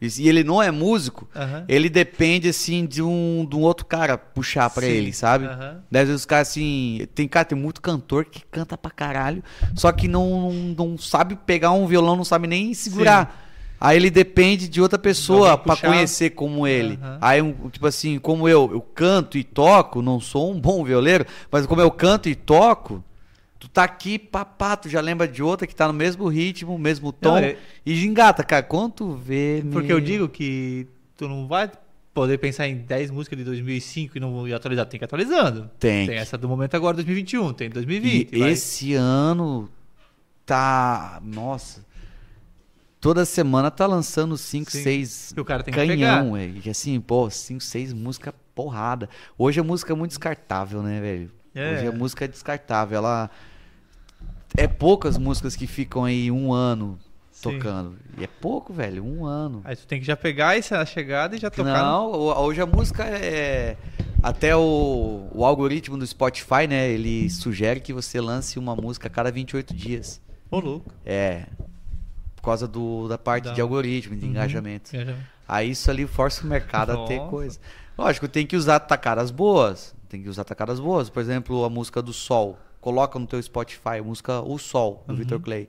e ele não é músico, Aham. ele depende assim de um, de um outro cara puxar pra Sim, ele, sabe? aham. Daí às vezes os caras assim, tem cara, tem muito cantor que canta pra caralho, só que não, não, não sabe pegar um violão, não sabe nem segurar. Aí ele depende de outra pessoa puxar. conhecer como ele. Aham. Aí, um, tipo assim, como eu, eu canto e toco, não sou um bom violeiro, mas como eu canto e toco, tá aqui, papá, tu já lembra de outra que tá no mesmo ritmo, mesmo tom, Não, é- e gingata, cara, quando tu vê... Porque meu- eu digo que tu não vai poder pensar em 10 músicas de 2005 e não ir atualizar. Tem que atualizando. Tem. Tem essa do momento agora, 2021. Tem 2020. E vai- esse ano tá. Nossa. Toda semana tá lançando 5, Sim. 6 E o cara tem que pegar. canhão, velho. E assim, pô, 5, 6 música porrada. Hoje a música é muito descartável, né, velho? É. Hoje a música é descartável. Ela. É poucas músicas que ficam aí um ano Sim. tocando. E é pouco, velho, um ano. Aí tu tem que já pegar essa chegada e já tocar. no- Não, ho- hoje a música é. Até o, o algoritmo do Spotify, né? Ele sugere que você lance uma música a cada 28 dias. Ô, louco. É. Por causa do, da parte Da- de algoritmo, de Uhum. engajamento. Engajamento. Aí isso ali força o mercado a ter Nossa. coisa. Lógico, tem que usar tacadas boas. Tem que usar tacadas boas. Por exemplo, a música do Sol. Coloca no teu Spotify a música O Sol, do Uhum. Victor Clay.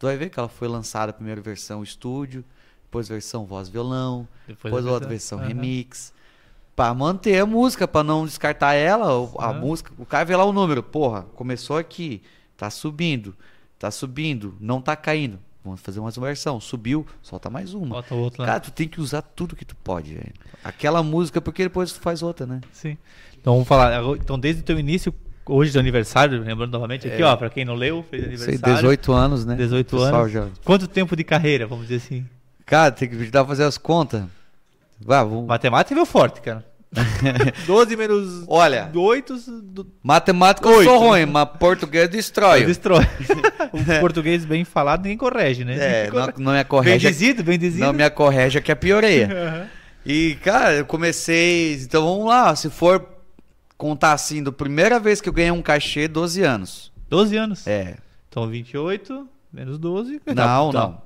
Tu vai ver que ela foi lançada a primeira versão estúdio, depois versão voz violão, depois, a outra versão Aham. remix. Pra manter a música, pra não descartar ela, a Aham. música, o cara vê lá o número, porra, começou aqui, tá subindo, tá subindo, não tá caindo. Vamos fazer mais uma versão, subiu, solta mais uma. Bota o outro lá. Cara, tu tem que usar tudo que tu pode, velho. Aquela música, porque depois tu faz outra, né? Sim. Então vamos falar. Então, desde o teu início, hoje do aniversário, lembrando novamente aqui, É. ó, pra quem não leu, fez Sei, aniversário. 18 anos, né? 18 O pessoal anos. Já... Quanto tempo de carreira, vamos dizer assim? Cara, tem que dar fazer as contas. Vai, vamos... Matemática veio forte, cara. 12 menos Olha. 8 do... Matemática eu Oito. sou ruim, mas português destrói. destrói. o português bem falado ninguém corrige, né? É, não, não me Bem acorreja. dizido, bem dizido. Não me acorreja que é pioreia. Aham. E, cara, eu comecei. Então vamos lá. Se for contar assim, da primeira vez que eu ganhei um cachê, 12 anos. 12 anos. É. Então 28 menos 12. Não, Tá, tá. não.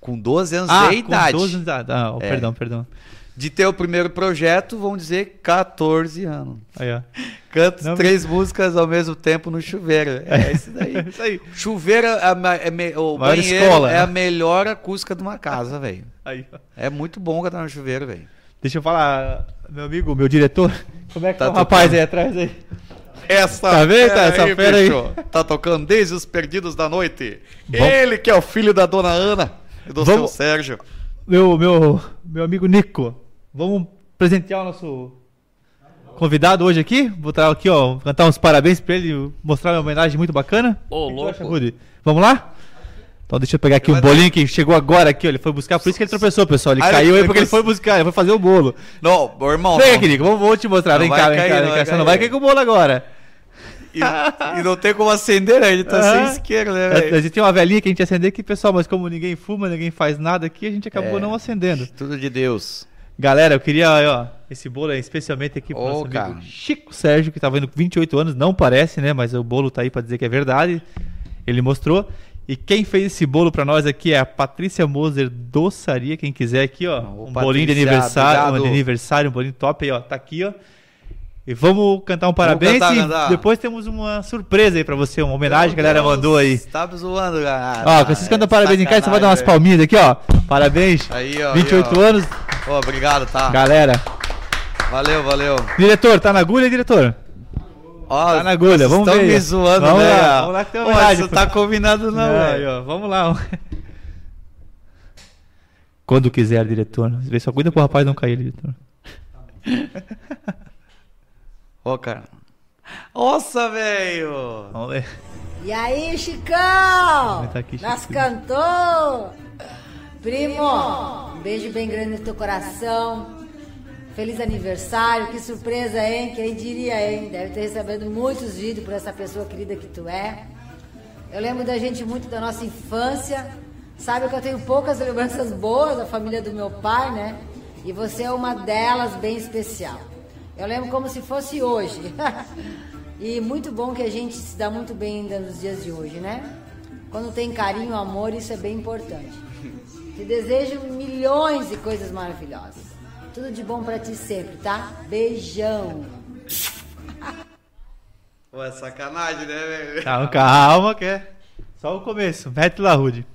com 12 anos Ah, de com idade. 12 anos de idade. Ah, oh, É. perdão, perdão. De ter o primeiro projeto, vamos dizer 14 anos. Aí, ó. Canto Não, três músicas ao mesmo tempo no chuveiro. É isso daí. isso aí. Chuveiro, é é me- o Maior banheiro escola, é né? a melhor acústica de uma casa, velho. É muito bom cantar no chuveiro, velho. Deixa eu falar, meu amigo, meu diretor. Como é que tá, Tá o rapaz tocando. aí atrás aí? Essa Tá vendo? Tá, essa fera aí. Tá tocando desde os perdidos da noite. Vamos- Ele que é o filho da dona Ana e do Vamos- seu Sérgio. Meu, meu, meu amigo Nico, vamos presentear o nosso convidado hoje aqui. Botar aqui, ó, cantar uns parabéns pra ele, mostrar uma homenagem muito bacana. Ô, O que tu louco. acha, Rudy? Vamos lá? Então deixa eu pegar aqui um dar- bolinho que chegou agora aqui, ó. Ele foi buscar, por isso que ele tropeçou, pessoal. Ele Ah, ele caiu aí porque ele foi buscar, ele foi fazer o bolo. Não, ô, irmão. Vem aqui, Nico, vamos, vou te mostrar. Não vem cá, vem cair, cá, vem cá. Você não vai cair com o bolo agora. E, e não tem como acender, né? Ele tá sem isqueiro, né, A, velho? a gente tem uma velhinha que a gente acender aqui, pessoal, mas como ninguém fuma, ninguém faz nada aqui, a gente acabou É. não acendendo. Tudo de Deus. Galera, eu queria, ó, esse bolo é especialmente aqui pro Ô, nosso cara. amigo Chico Sérgio, que tá vendo com 28 anos, não parece, né? Mas o bolo tá aí pra dizer que é verdade. Ele mostrou. E quem fez esse bolo pra nós aqui é a Patrícia Moser Doçaria. Quem quiser aqui, ó. Ô, um bolinho de Patrícia, aniversário, um de aniversário, um bolinho top aí, ó. Tá aqui, ó. E vamos cantar um parabéns cantar, e cantar. depois temos uma surpresa aí pra você, uma homenagem que a galera mandou aí. Tá zoando, cara. Ó, quando vocês cantam parabéns em casa, você vai dar umas palminhas aqui, ó. Parabéns. Aí, ó. 28 aí, ó. anos. Ô, obrigado, tá? Galera. Valeu, valeu. Diretor, tá na agulha, diretor? Ó, Tá na agulha, vamos ver. me zoando, Vamos né? lá, vamos lá que tem uma Ô, homenagem, Isso pô. tá combinado não, Aí, ó, vamos lá. Quando quiser, diretor. Vê só cuida pro rapaz não cair, diretor. Ó, cara. Nossa, velho. Vamos ver. E aí, Chicão? Tá aqui, Nós cantou? Primo, um beijo bem grande no teu coração. Feliz aniversário, que surpresa, hein? Quem diria, hein? Deve ter recebido muitos vídeos por essa pessoa querida que tu é. Eu lembro da gente muito da nossa infância. Sabe que eu tenho poucas lembranças boas da família do meu pai, né? E você é uma delas bem especial. Eu lembro como se fosse hoje. e muito bom que a gente se dá muito bem ainda nos dias de hoje, né? Quando tem carinho, amor, isso é bem importante. Te desejo milhões de coisas maravilhosas. Tudo de bom pra ti sempre, tá? Beijão. Pô, é sacanagem, né, velho? Calma, calma, que é só o começo. Mete lá, Rude.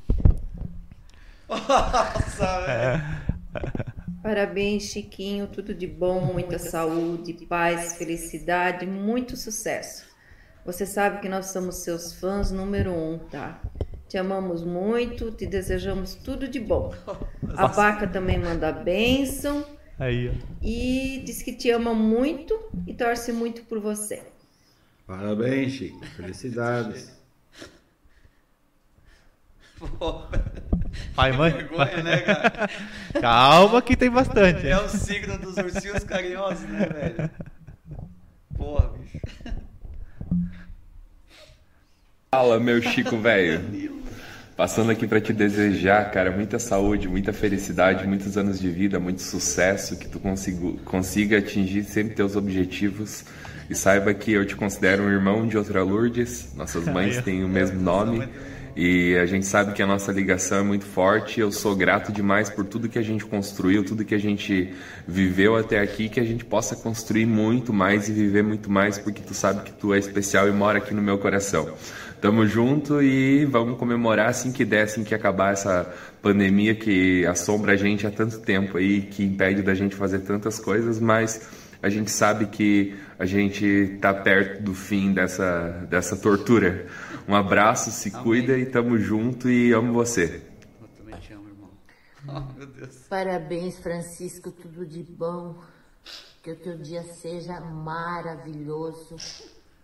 Nossa, velho. Parabéns, Chiquinho. Tudo de bom, muita saúde, paz, felicidade, muito sucesso. Você sabe que nós somos seus fãs número um, tá? Te amamos muito, te desejamos tudo de bom. A vaca também manda bênção Aí, ó. e diz que te ama muito e torce muito por você. Parabéns, Chico. Felicidades. Pô, Pai, mãe. vergonha, né, cara? Calma que tem bastante. É o signo dos ursinhos carinhosos, né, velho? Porra, bicho. Fala, meu Chico velho. Passando aqui pra te desejar, cara, muita saúde, muita felicidade, muitos anos de vida, muito sucesso, que tu consigo, consiga atingir sempre teus objetivos. E saiba que eu te considero um irmão de outra Lourdes. Nossas mães têm o mesmo nome. E a gente sabe que a nossa ligação é muito forte. Eu sou grato demais por tudo que a gente construiu, tudo que a gente viveu até aqui, que a gente possa construir muito mais e viver muito mais, porque tu sabe que tu é especial e mora aqui no meu coração. Tamo junto e vamos comemorar assim que der, assim que acabar essa pandemia que assombra a gente há tanto tempo aí, que impede da gente fazer tantas coisas, mas a gente sabe que a gente tá perto do fim dessa, dessa tortura. Um abraço, se cuida e tamo junto e amo você. Eu também te amo, irmão. Oh, meu Deus. Parabéns, Francisco, tudo de bom. Que o teu dia seja maravilhoso,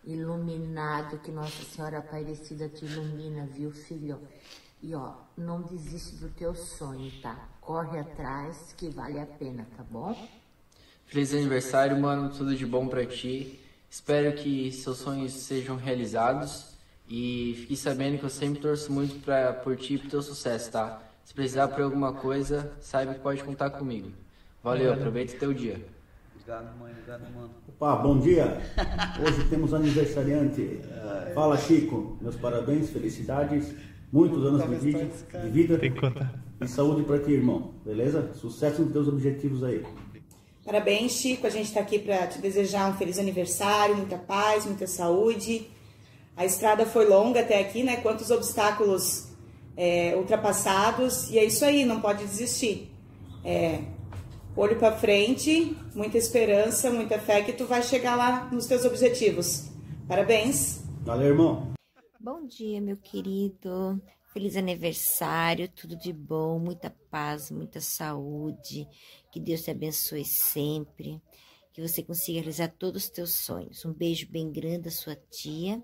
iluminado, que Nossa Senhora Aparecida te ilumina, viu, filho? E ó, não desiste do teu sonho, tá? Corre atrás, que vale a pena, tá bom? Feliz aniversário, mano. Tudo de bom pra ti. Espero que seus sonhos sejam realizados. E fique sabendo que eu sempre torço muito pra, por ti e pro teu sucesso, tá? Se precisar por alguma coisa, saiba que pode contar comigo. Valeu, aproveita o teu dia. Obrigado, mãe. Obrigado, mano. Opa, bom dia. Hoje temos aniversariante. Fala, Chico. Meus parabéns, felicidades. muitos anos de vida, de vida e saúde para ti, irmão. Beleza? Sucesso nos teus objetivos aí. Parabéns, Chico. A gente está aqui para te desejar um feliz aniversário, muita paz, muita saúde. A estrada foi longa até aqui, né? Quantos obstáculos é, ultrapassados. E é isso aí, não pode desistir. É, olho para frente, muita esperança, muita fé que tu vai chegar lá nos teus objetivos. Parabéns. Valeu, irmão. Bom dia, meu querido. Feliz aniversário, tudo de bom, muita paz, muita saúde. Que Deus te abençoe sempre. Que você consiga realizar todos os teus sonhos. Um beijo bem grande da sua tia.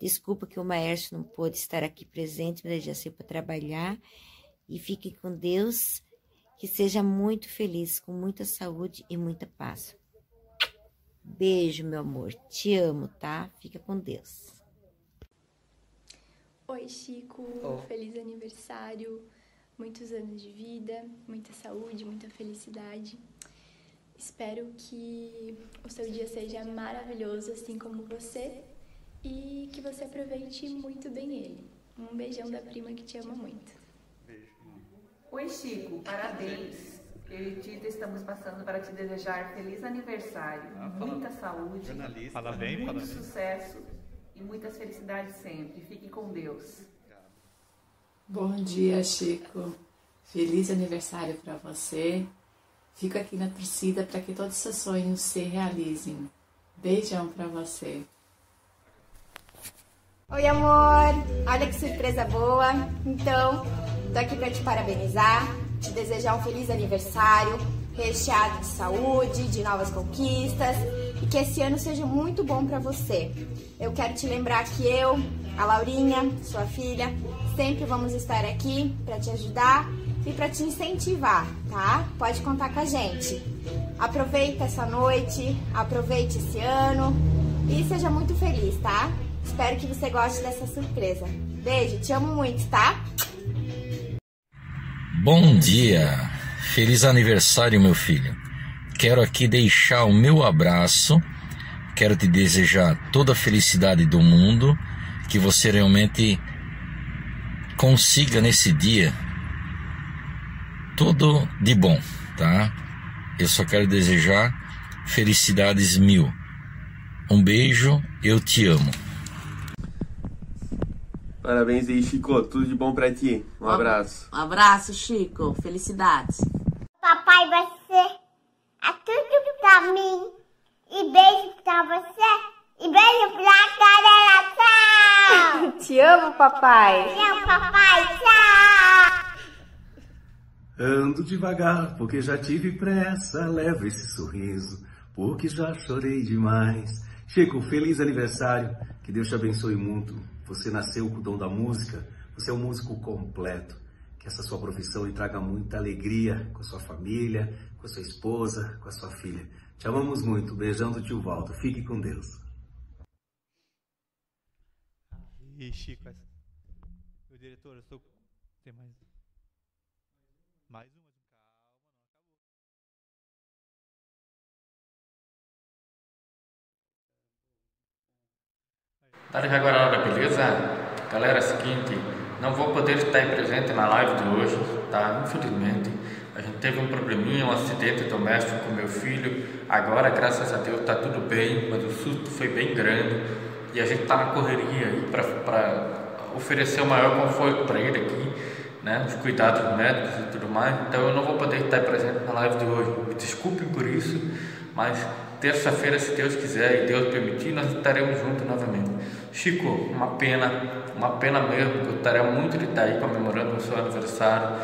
Desculpa que o Maércio não pôde estar aqui presente, mas ele já saiu para trabalhar. E fique com Deus. Que seja muito feliz, com muita saúde e muita paz. Beijo, meu amor. Te amo, tá? Fica com Deus. Oi, Chico. Oh. Feliz aniversário. Muitos anos de vida, muita saúde, muita felicidade. Espero que o seu dia seja maravilhoso, assim como você, e que você aproveite muito bem ele. Um beijão da prima que te ama muito. Oi, Chico, parabéns. Eu e Tita estamos passando para te desejar feliz aniversário, Ah, muita saúde, Jornalista. Fala bem, muito fala bem. sucesso e muitas felicidades sempre. Fique com Deus. Bom dia, Chico. Feliz aniversário para você. Fico aqui na torcida para que todos os seus sonhos se realizem. Beijão para você. Oi, amor! Olha que surpresa boa! Então, tô aqui pra te parabenizar, te desejar um feliz aniversário, recheado de saúde, de novas conquistas e que esse ano seja muito bom pra você. Eu quero te lembrar que eu, a Laurinha, sua filha, sempre vamos estar aqui pra te ajudar e pra te incentivar, tá? Pode contar com a gente. Aproveita essa noite, aproveite esse ano e seja muito feliz, tá? Espero que você goste dessa surpresa. Beijo, te amo muito, tá? Bom dia! Feliz aniversário, meu filho. Quero aqui deixar o meu abraço. Quero te desejar toda a felicidade do mundo, que você realmente consiga nesse dia tudo de bom, tá? Eu só quero desejar felicidades mil. Um beijo, eu te amo. Parabéns aí, Chico. Tudo de bom pra ti. Um abraço. Um abraço, Chico. Felicidades. Papai vai ser é tudo pra mim. E beijo pra você. E beijo pra galera. Tchau. Te amo, papai. Te amo, papai. Tchau. Ando devagar, porque já tive pressa. Levo esse sorriso, porque já chorei demais. Chico, feliz aniversário. Que Deus te abençoe muito. Você nasceu com o dom da música. Você é um músico completo. Que essa sua profissão lhe traga muita alegria com a sua família, com a sua esposa, com a sua filha. Te amamos muito. Beijão do tio Waldo. Fique com Deus. Meu diretor, eu estou. Tem. Mais uma? Dale Jaguarara, beleza? Galera, é seguinte, não vou poder estar presente na live de hoje, tá? Infelizmente, a gente teve um probleminha, um acidente doméstico com meu filho. Agora, graças a Deus, tá tudo bem, mas o susto foi bem grande e a gente tá na correria aí para oferecer o maior conforto para ele aqui, né? Os cuidados médicos e tudo mais. Então, eu não vou poder estar presente na live de hoje. Me desculpem por isso, mas terça-feira, se Deus quiser e Deus permitir, nós estaremos juntos novamente. Chico, uma pena, uma pena mesmo. Eu gostaria muito de estar aí comemorando o seu aniversário.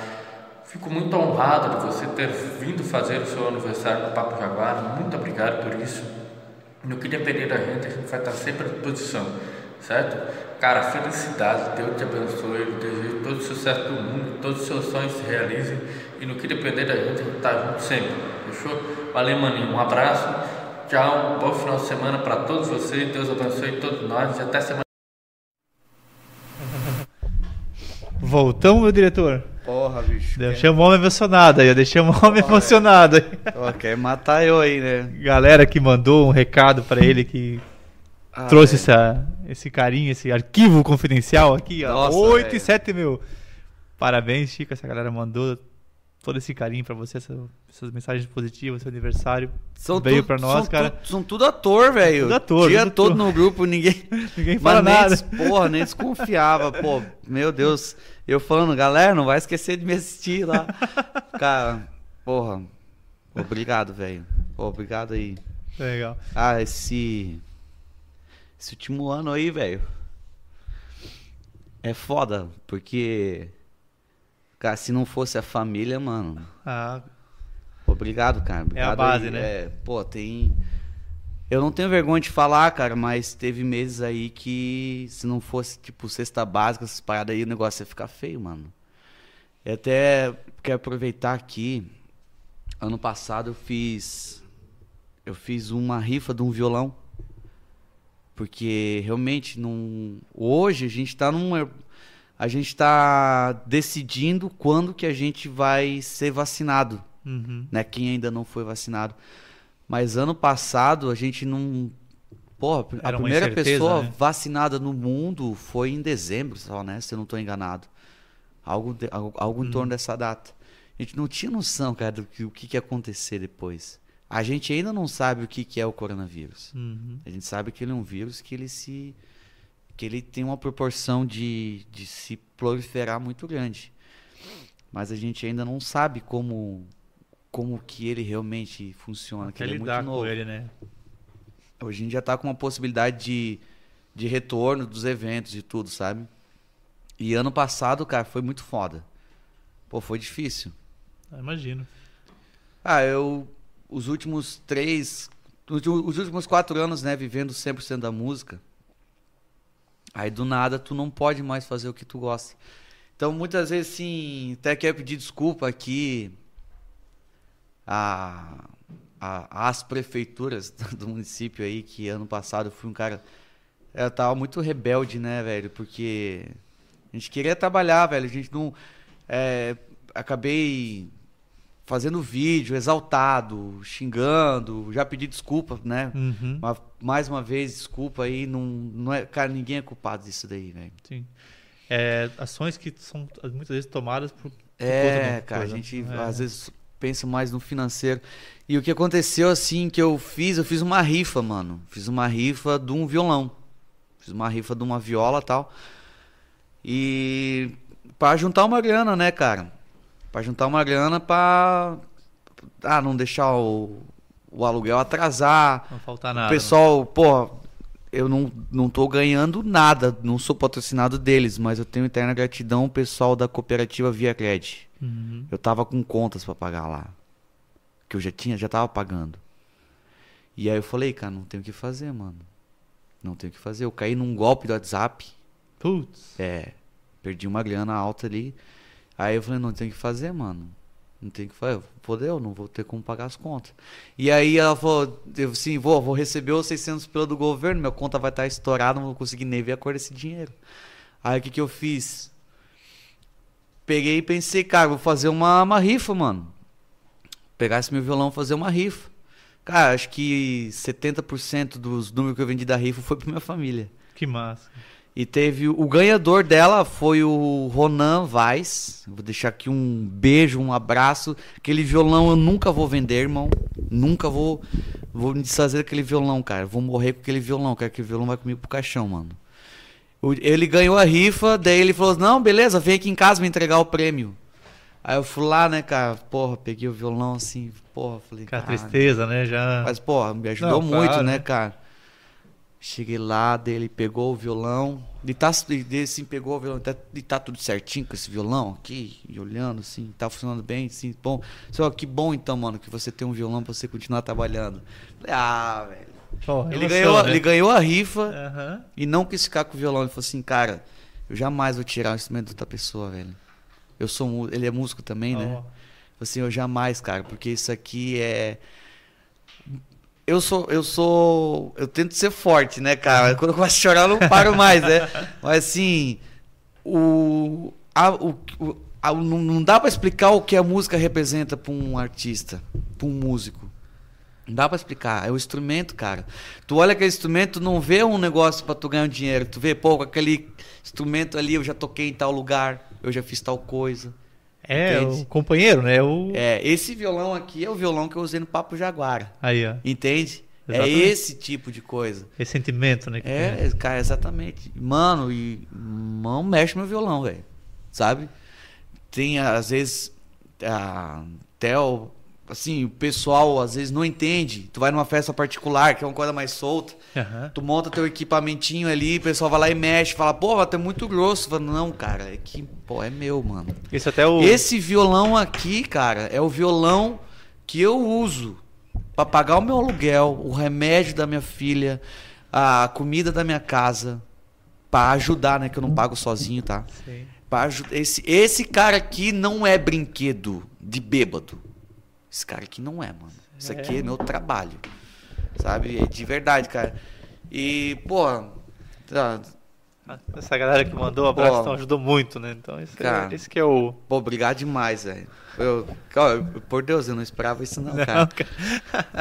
Fico muito honrado de você ter vindo fazer o seu aniversário no Papo Jaguar. Muito obrigado por isso. No que depender da gente, a gente vai estar sempre à disposição, certo? Cara, felicidade, Deus te abençoe, eu desejo todo o sucesso do mundo, todos os seus sonhos se realizem e no que depender da gente, a gente tá junto sempre, fechou? Valeu, maninho, um abraço, tchau, bom final de semana para todos vocês, Deus abençoe todos nós e até semana. Voltamos, meu diretor. Porra, bicho. Deixei o homem emocionado aí, deixei o homem emocionado aí. Ó, quer matar eu aí, né? Galera que mandou um recado pra ele que Ah, trouxe velho. essa, esse carinho, esse arquivo confidencial aqui, ó. Nossa, 8 velho. e 7 mil. Parabéns, Chico. Essa galera mandou todo esse carinho pra você, essa- essas mensagens positivas, seu aniversário. São veio pra nós, são cara. tu- são tudo ator, velho. Tudo ator, Dia tudo todo ator. no grupo, ninguém. Ninguém fala nem nada. des- Porra, nem desconfiava. Pô, meu Deus. Eu falando, galera, não vai esquecer de me assistir lá. Cara, porra. Obrigado, velho. Obrigado aí. Legal. Ah, esse. Esse último ano aí, velho. É foda, porque. Cara, se não fosse a família, mano. Ah, Obrigado, cara. Obrigado aí. base, né? É, pô, tem. Eu não tenho vergonha de falar, cara, mas teve meses aí que se não fosse, tipo, cesta básica, essas paradas aí, o negócio ia ficar feio, mano. E até quero aproveitar aqui. Ano passado eu fiz. Eu fiz uma rifa de um violão. Porque realmente não. Hoje a gente tá num. A gente tá decidindo quando que a gente vai ser vacinado. Uhum. Né? Quem ainda não foi vacinado. Mas ano passado a gente não. Porra, a Era primeira pessoa né? vacinada no mundo foi em dezembro só, né? Se eu não tô enganado. Algo, de- algo, algo em Uhum. torno dessa data. A gente não tinha noção, cara, do que o que, que ia acontecer depois. A gente ainda não sabe o que, que é o coronavírus. Uhum. A gente sabe que ele é um vírus que ele se. Que ele tem uma proporção de, de se proliferar muito grande. Mas a gente ainda não sabe como. como que ele realmente funciona. Que ele é muito lidar novo. com ele, né? Hoje a gente já tá com uma possibilidade de, de retorno dos eventos e tudo, sabe? E ano passado, cara, foi muito foda. Pô, foi difícil. Ah, imagino. Ah, eu. Os últimos três. Os últimos quatro anos, né, vivendo 100% da música. Aí do nada tu não pode mais fazer o que tu gosta. Então muitas vezes, sim, até quero pedir desculpa aqui a, a- às prefeituras do município aí, que ano passado eu fui um cara. Eu tava muito rebelde, né, velho? Porque a gente queria trabalhar, velho. A gente não. é, acabei fazendo vídeo exaltado, xingando, já pedi desculpa, né? Uhum. Mas, mais uma vez, desculpa aí, não, não é, cara, ninguém é culpado disso daí, velho. Sim. É, ações que são muitas vezes tomadas por. É, cara, a coisa. gente É. às vezes pensa mais no financeiro. E o que aconteceu assim que eu fiz, eu fiz uma rifa, mano. Fiz uma rifa de um violão. Fiz uma rifa de uma viola e tal. E pra juntar uma grana, né, cara? Pra juntar uma grana pra ah, não deixar o, o aluguel atrasar. Não faltar nada, O pessoal, pô, eu não, não tô ganhando nada, não sou patrocinado deles, mas eu tenho eterna gratidão ao pessoal da cooperativa Via Cred. Uhum. Eu tava com contas pra pagar lá. Que eu já tinha, já tava pagando. E aí eu falei, cara, não tenho o que fazer, mano. Não tenho o que fazer. Eu caí num golpe do WhatsApp. Putz. É. Perdi uma grana alta ali. Aí eu falei, não tem que fazer, mano. Não tem que fazer. Fodeu, não vou ter como pagar as contas. E aí ela falou, eu assim, vou, vou receber os 600 pelo do governo, minha conta vai estar estourada, não vou conseguir nem ver a cor desse dinheiro. Aí o que que eu fiz? Peguei e pensei, cara, vou fazer uma, uma rifa, mano. Pegar esse meu violão fazer uma rifa. Cara, acho que 70% dos números que eu vendi da rifa foi pra minha família. Que massa. E teve o ganhador dela foi o Ronan Vaz. Vou deixar aqui um beijo, um abraço. Aquele violão eu nunca vou vender, irmão. Nunca vou vou me desfazer daquele violão, cara. Vou morrer com aquele violão, cara. Aquele violão vai comigo pro caixão, mano. Ele ganhou a rifa, daí ele falou: "Não, beleza, vem aqui em casa me entregar o prêmio". Aí eu fui lá, né, cara? Porra, peguei o violão assim, porra, falei, "Cara, tristeza, né? Já. mas, porra, me ajudou Não, muito, claro, né, né? cara? Cheguei lá, daí ele pegou o violão. E tá, e daí, assim, pegou o violão. Tá, e tá tudo certinho com esse violão aqui. E olhando, assim, tá funcionando bem, assim, bom. Só que bom, então, mano, que você tem um violão pra você continuar trabalhando. Falei, ah, velho. Pô, ele, ganhou, né? ele ganhou a rifa Aham. e não quis ficar com o violão. Ele falou assim, cara, eu jamais vou tirar o instrumento de outra pessoa, velho. Eu sou ele é músico também, né? Ó. Falei Assim, eu jamais, cara, porque isso aqui é eu sou, eu sou, eu tento ser forte, né, cara? Quando eu começo a chorar, eu não paro mais, né? Mas assim, o, a, o, a- não, não dá pra explicar o que a música representa pra um artista, pra um músico. Não dá pra explicar. É o instrumento, cara. Tu olha aquele instrumento, não vê um negócio pra tu ganhar um dinheiro. Tu vê, pô, aquele instrumento ali eu já toquei em tal lugar, eu já fiz tal coisa. É, Entende? o companheiro, né? O... É, esse violão aqui é o violão que eu usei no Papo Jaguara. Aí, ó. Entende? Exatamente. É esse tipo de coisa. Esse sentimento, né? É, tem. cara, exatamente. Mano, e não mexe meu violão, velho. Sabe? Tem, às vezes, a, até o, assim, o pessoal às vezes não entende. Tu vai numa festa particular, que é uma coisa mais solta. Aham. Tu monta teu equipamentinho ali, o pessoal vai lá e mexe, fala, pô, ter muito grosso. Fala, não, cara, é que, pô, é meu, mano. Esse até o. Esse violão aqui, cara, é o violão que eu uso pra pagar o meu aluguel, o remédio da minha filha, a comida da minha casa, pra ajudar, né? Que eu não pago sozinho, tá? Sim. Pra esse, esse cara aqui não é brinquedo de bêbado. Esse cara aqui não é, mano. Isso aqui é, É. meu trabalho. Sabe? É de verdade, cara. E, pô. tá, Essa galera que mandou o abraço então, ajudou muito, né? Então, esse, Cara. é, esse que é o. Pô, obrigado demais, velho. Eu, cara, eu- por Deus, eu não esperava isso não, cara.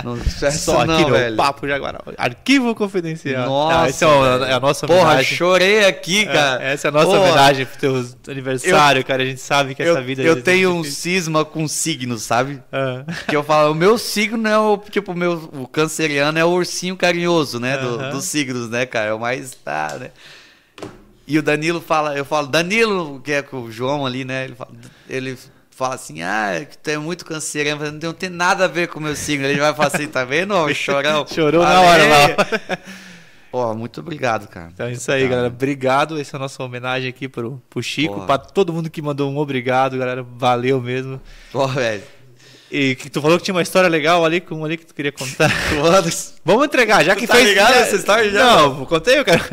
Não, é Só não, aqui no velho. Papo Jaguarão. Arquivo confidencial. Nossa, Ah, esse é, é a nossa Porra, homenagem. chorei aqui, cara. É, essa é a nossa Porra. homenagem pro teu aniversário, cara. A gente sabe que essa eu, vida... Eu vezes, tenho é um difícil. cisma com signos, sabe? Ah. Que eu falo, o meu signo é o, tipo, o meu, o canceriano é o ursinho carinhoso, né? Do, Aham. dos signos, né, cara? É o mais, tá, né? E o Danilo fala, eu falo, Danilo, que é com o João ali, né? Ele fala, ele fala assim, ah, que tu é muito canceriano, não tem nada a ver com o meu signo. Ele vai falar assim, tá vendo, ô, chorão? Chorou na hora lá. Pô, muito obrigado, cara. Então é isso aí, galera. Obrigado. Essa é a nossa homenagem aqui pro, pro Chico. Porra. Pra todo mundo que mandou um obrigado, galera. Valeu mesmo. Pô, velho. E que tu falou que tinha uma história legal ali, com ali que tu queria contar. Vamos entregar, já Tu que tá fez. ligado essa história já? Não, contei, eu quero.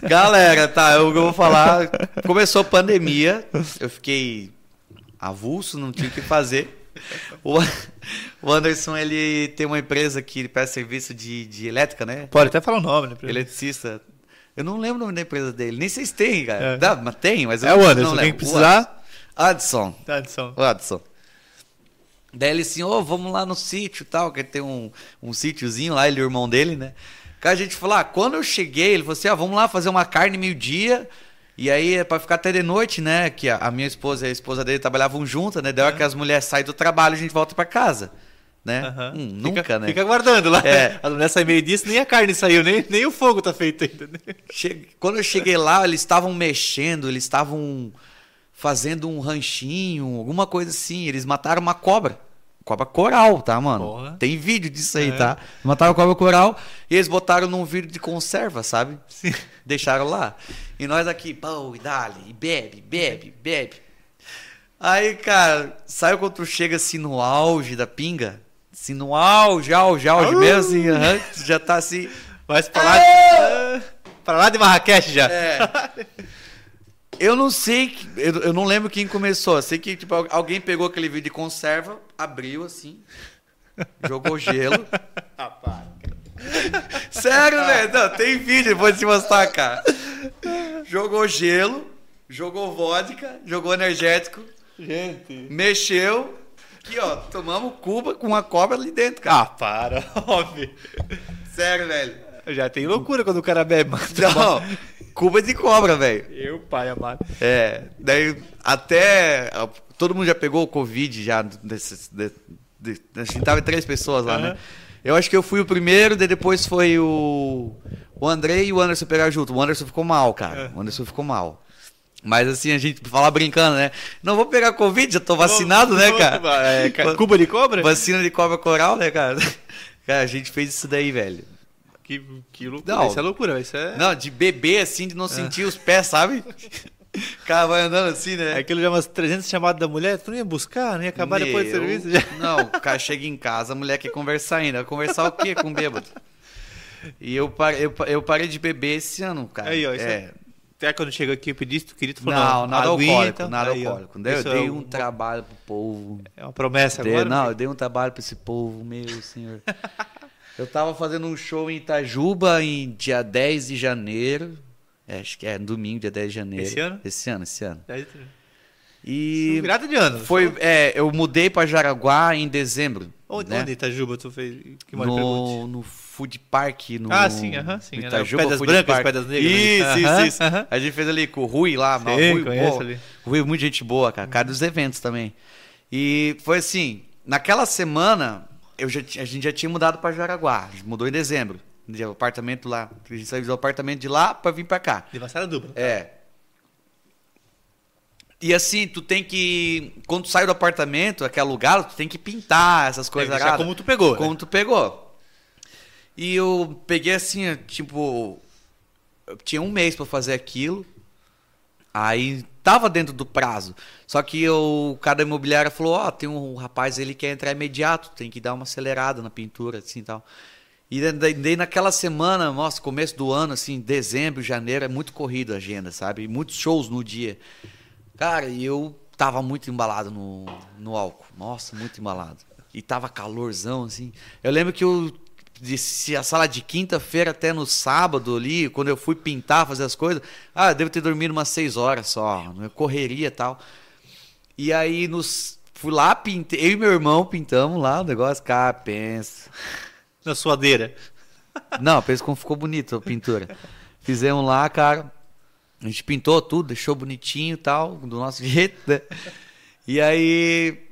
Galera, tá, eu vou falar. Começou a pandemia, eu fiquei avulso, não tinha o que fazer. O, o Anderson, ele tem uma empresa que presta serviço de, de elétrica, né? Pode até falar o nome, né? Eletricista. Eu não lembro o nome da empresa dele, nem sei se tem, cara. É. Dá, mas tem, mas eu É o não- Anderson, não quem lembro. precisar- O Adson. Adson. O Adson. Daí ele assim, ô, vamos lá no sítio e tal, que tem um, um sítiozinho lá, ele e o irmão dele, né? Cara, a gente falou, ah, quando eu cheguei, ele falou assim, ah, vamos lá fazer uma carne meio-dia, e aí é pra ficar até de noite, né? Que a, minha esposa e a esposa dele trabalhavam juntas, né? Daí a hora que as mulheres saem do trabalho, a gente volta pra casa, né? Hum, nunca, né? Fica aguardando lá. É. A mulher sai meio disso, nem a carne saiu, nem, nem o fogo tá feito ainda. né? Che- Quando eu cheguei lá, eles estavam mexendo, eles estavam fazendo um ranchinho, alguma coisa assim. Eles mataram uma cobra. Cobra coral, tá, mano? Porra. Tem vídeo disso aí, É. tá? Mataram cobra coral e eles botaram num vidro de conserva, sabe? Sim. Deixaram lá. E nós aqui, pão, e dali, e bebe, bebe, bebe. Aí, cara, sabe quando tu chega assim no auge da pinga? Assim, no auge, auge, auge mesmo, assim, já tá assim. Vai pra lá, Ah, pra lá de Marrakech já. É. Eu não sei, eu, eu não lembro quem começou. Eu sei que tipo, al- alguém pegou aquele vídeo de conserva, abriu assim, jogou gelo. Sério, velho? Não, tem vídeo, vou te mostrar, cara. Jogou gelo, jogou vodka, jogou energético, Gente. mexeu. Aqui, ó, tomamos cuba com uma cobra ali dentro, cara. Ah, para, óbvio. Sério, velho. Já tem loucura quando o cara bebe, mano. Não, cuba de cobra, velho. Eu, pai amado. É, daí até todo mundo já pegou o Covid já desses, de, de, a gente tava três pessoas lá, né? Aham. Eu acho que eu fui o primeiro, daí depois foi o o André e o Anderson pegaram junto. O Anderson ficou mal, cara. O Anderson ficou mal. Mas assim, a gente fala brincando, né? Não vou pegar Covid, já tô vacinado, né, cara? é, cuba de cobra? Vacina de cobra coral, né, cara? Cara, a gente fez isso daí, velho. Que, que loucura. Não. Isso é loucura, isso é. Não, de beber assim, de não sentir os pés, sabe? O cara vai andando assim, né? Aquilo já é umas 300 chamadas da mulher, tu não ia buscar, não ia acabar depois do Meu, serviço? Já. Não, o cara chega em casa, a mulher quer conversar ainda. Vai Conversar o quê com bêbado? E eu parei, eu, eu parei de beber esse ano, cara. Aí, ó, isso é. Até quando chega aqui eu pedi, tu queria, tu falou, Não, nada aguinha, alcoólico, nada aí, alcoólico. Eu Isso dei é um trabalho pro povo. É uma promessa agora? Não, eu dei um trabalho pra esse povo, meu senhor. eu tava fazendo um show em Itajuba em dia 10 de janeiro. É, acho que é domingo, dia 10 de janeiro. Esse ano? Esse ano, esse ano. Aí, E. Virada de ano. Foi, é, eu mudei pra Jaraguá em dezembro. Onde, né? onde Itajuba tu fez? Que mais pergunte? no, no Food Park. No, Ah, sim, aham, sim, no né? Itajuba Pedras Brancas, Park. Pedras Negras, Isso, ali. isso, Aham, isso. aham. A gente fez ali com o Rui lá. Sim, Rui, conheço pô, ali. Rui é muito gente boa, cara. Cara dos eventos também. E foi assim, naquela semana, eu já, a gente já tinha mudado pra Jaraguá. A gente mudou em dezembro. De apartamento lá. A gente saiu do apartamento de lá pra vir pra cá. De Massara dupla. É. E assim, tu tem que. Quando tu sai do apartamento, que é alugado, tu tem que pintar essas coisas. aradas. como tu pegou, né? Como tu pegou. E eu peguei assim, tipo. Eu tinha um mês pra fazer aquilo. Aí tava dentro do prazo. Só que o cara imobiliária falou: Ó, tem um rapaz ele quer entrar imediato, tem que dar uma acelerada na pintura, assim e tal. E daí naquela semana, nossa, começo do ano, assim, dezembro, janeiro, é muito corrido a agenda, sabe? Muitos shows no dia. Cara, e eu tava muito embalado no, no álcool. Nossa, muito embalado. E tava calorzão, assim. Eu lembro que eu desci a sala de quinta-feira até no sábado ali, quando eu fui pintar, fazer as coisas. Ah, eu devo ter dormido umas seis horas só, né? correria e tal. E aí nos. Fui lá, pintei. Eu e meu irmão pintamos lá o negócio, cara, pensa. Na suadeira. Não, pensa como ficou bonito a pintura. Fizemos lá, cara. A gente pintou tudo, deixou bonitinho e tal, do nosso jeito, né? E aí.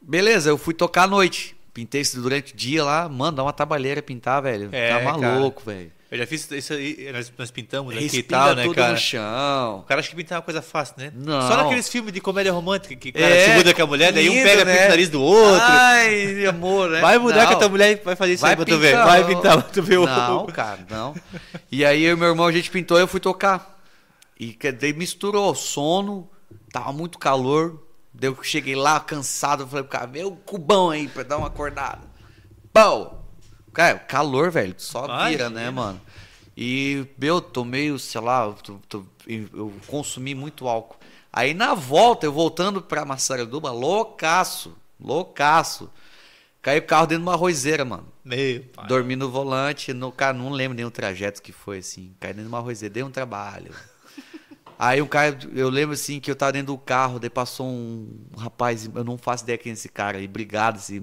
Beleza, eu fui tocar à noite. Pintei isso durante o dia lá. Mano, dá uma trabalheira pintar, velho. É, tá cara. maluco, velho. Eu já fiz isso aí, nós, nós pintamos aqui e Respinga tal, né, tudo cara? no chão. O cara acha que pintar é uma coisa fácil, né? Não. Só naqueles filmes de comédia romântica que o cara É, se muda com a mulher, daí um lindo, pega né? pinta o nariz do outro. Ai, amor, né? Vai mudar Não. com a tua mulher e vai fazer isso Vai aí pra tu ver. pintar, Vai pintar pra tu ver o... Não, cara, não. E aí eu e meu irmão, a gente pintou e eu fui tocar. E daí misturou sono, tava muito calor. Daí eu cheguei lá cansado, falei pro cara, vê o cubão aí pra dar uma acordada. Pau! Cara, calor, velho, só vira, né, mano? E, meu, tomei, sei lá, eu, eu consumi muito álcool. Aí na volta, eu voltando pra Massaranduba, loucaço, loucaço. Caí o carro dentro de uma roiseira, mano. Meu pai. Dormi no volante, no, cara, não lembro nem o trajeto que foi, assim. Caí dentro de uma roiseira, dei um trabalho. Aí o cara, eu lembro assim que eu tava dentro do carro, daí passou um, rapaz, eu não faço ideia quem é esse cara, e obrigado, esse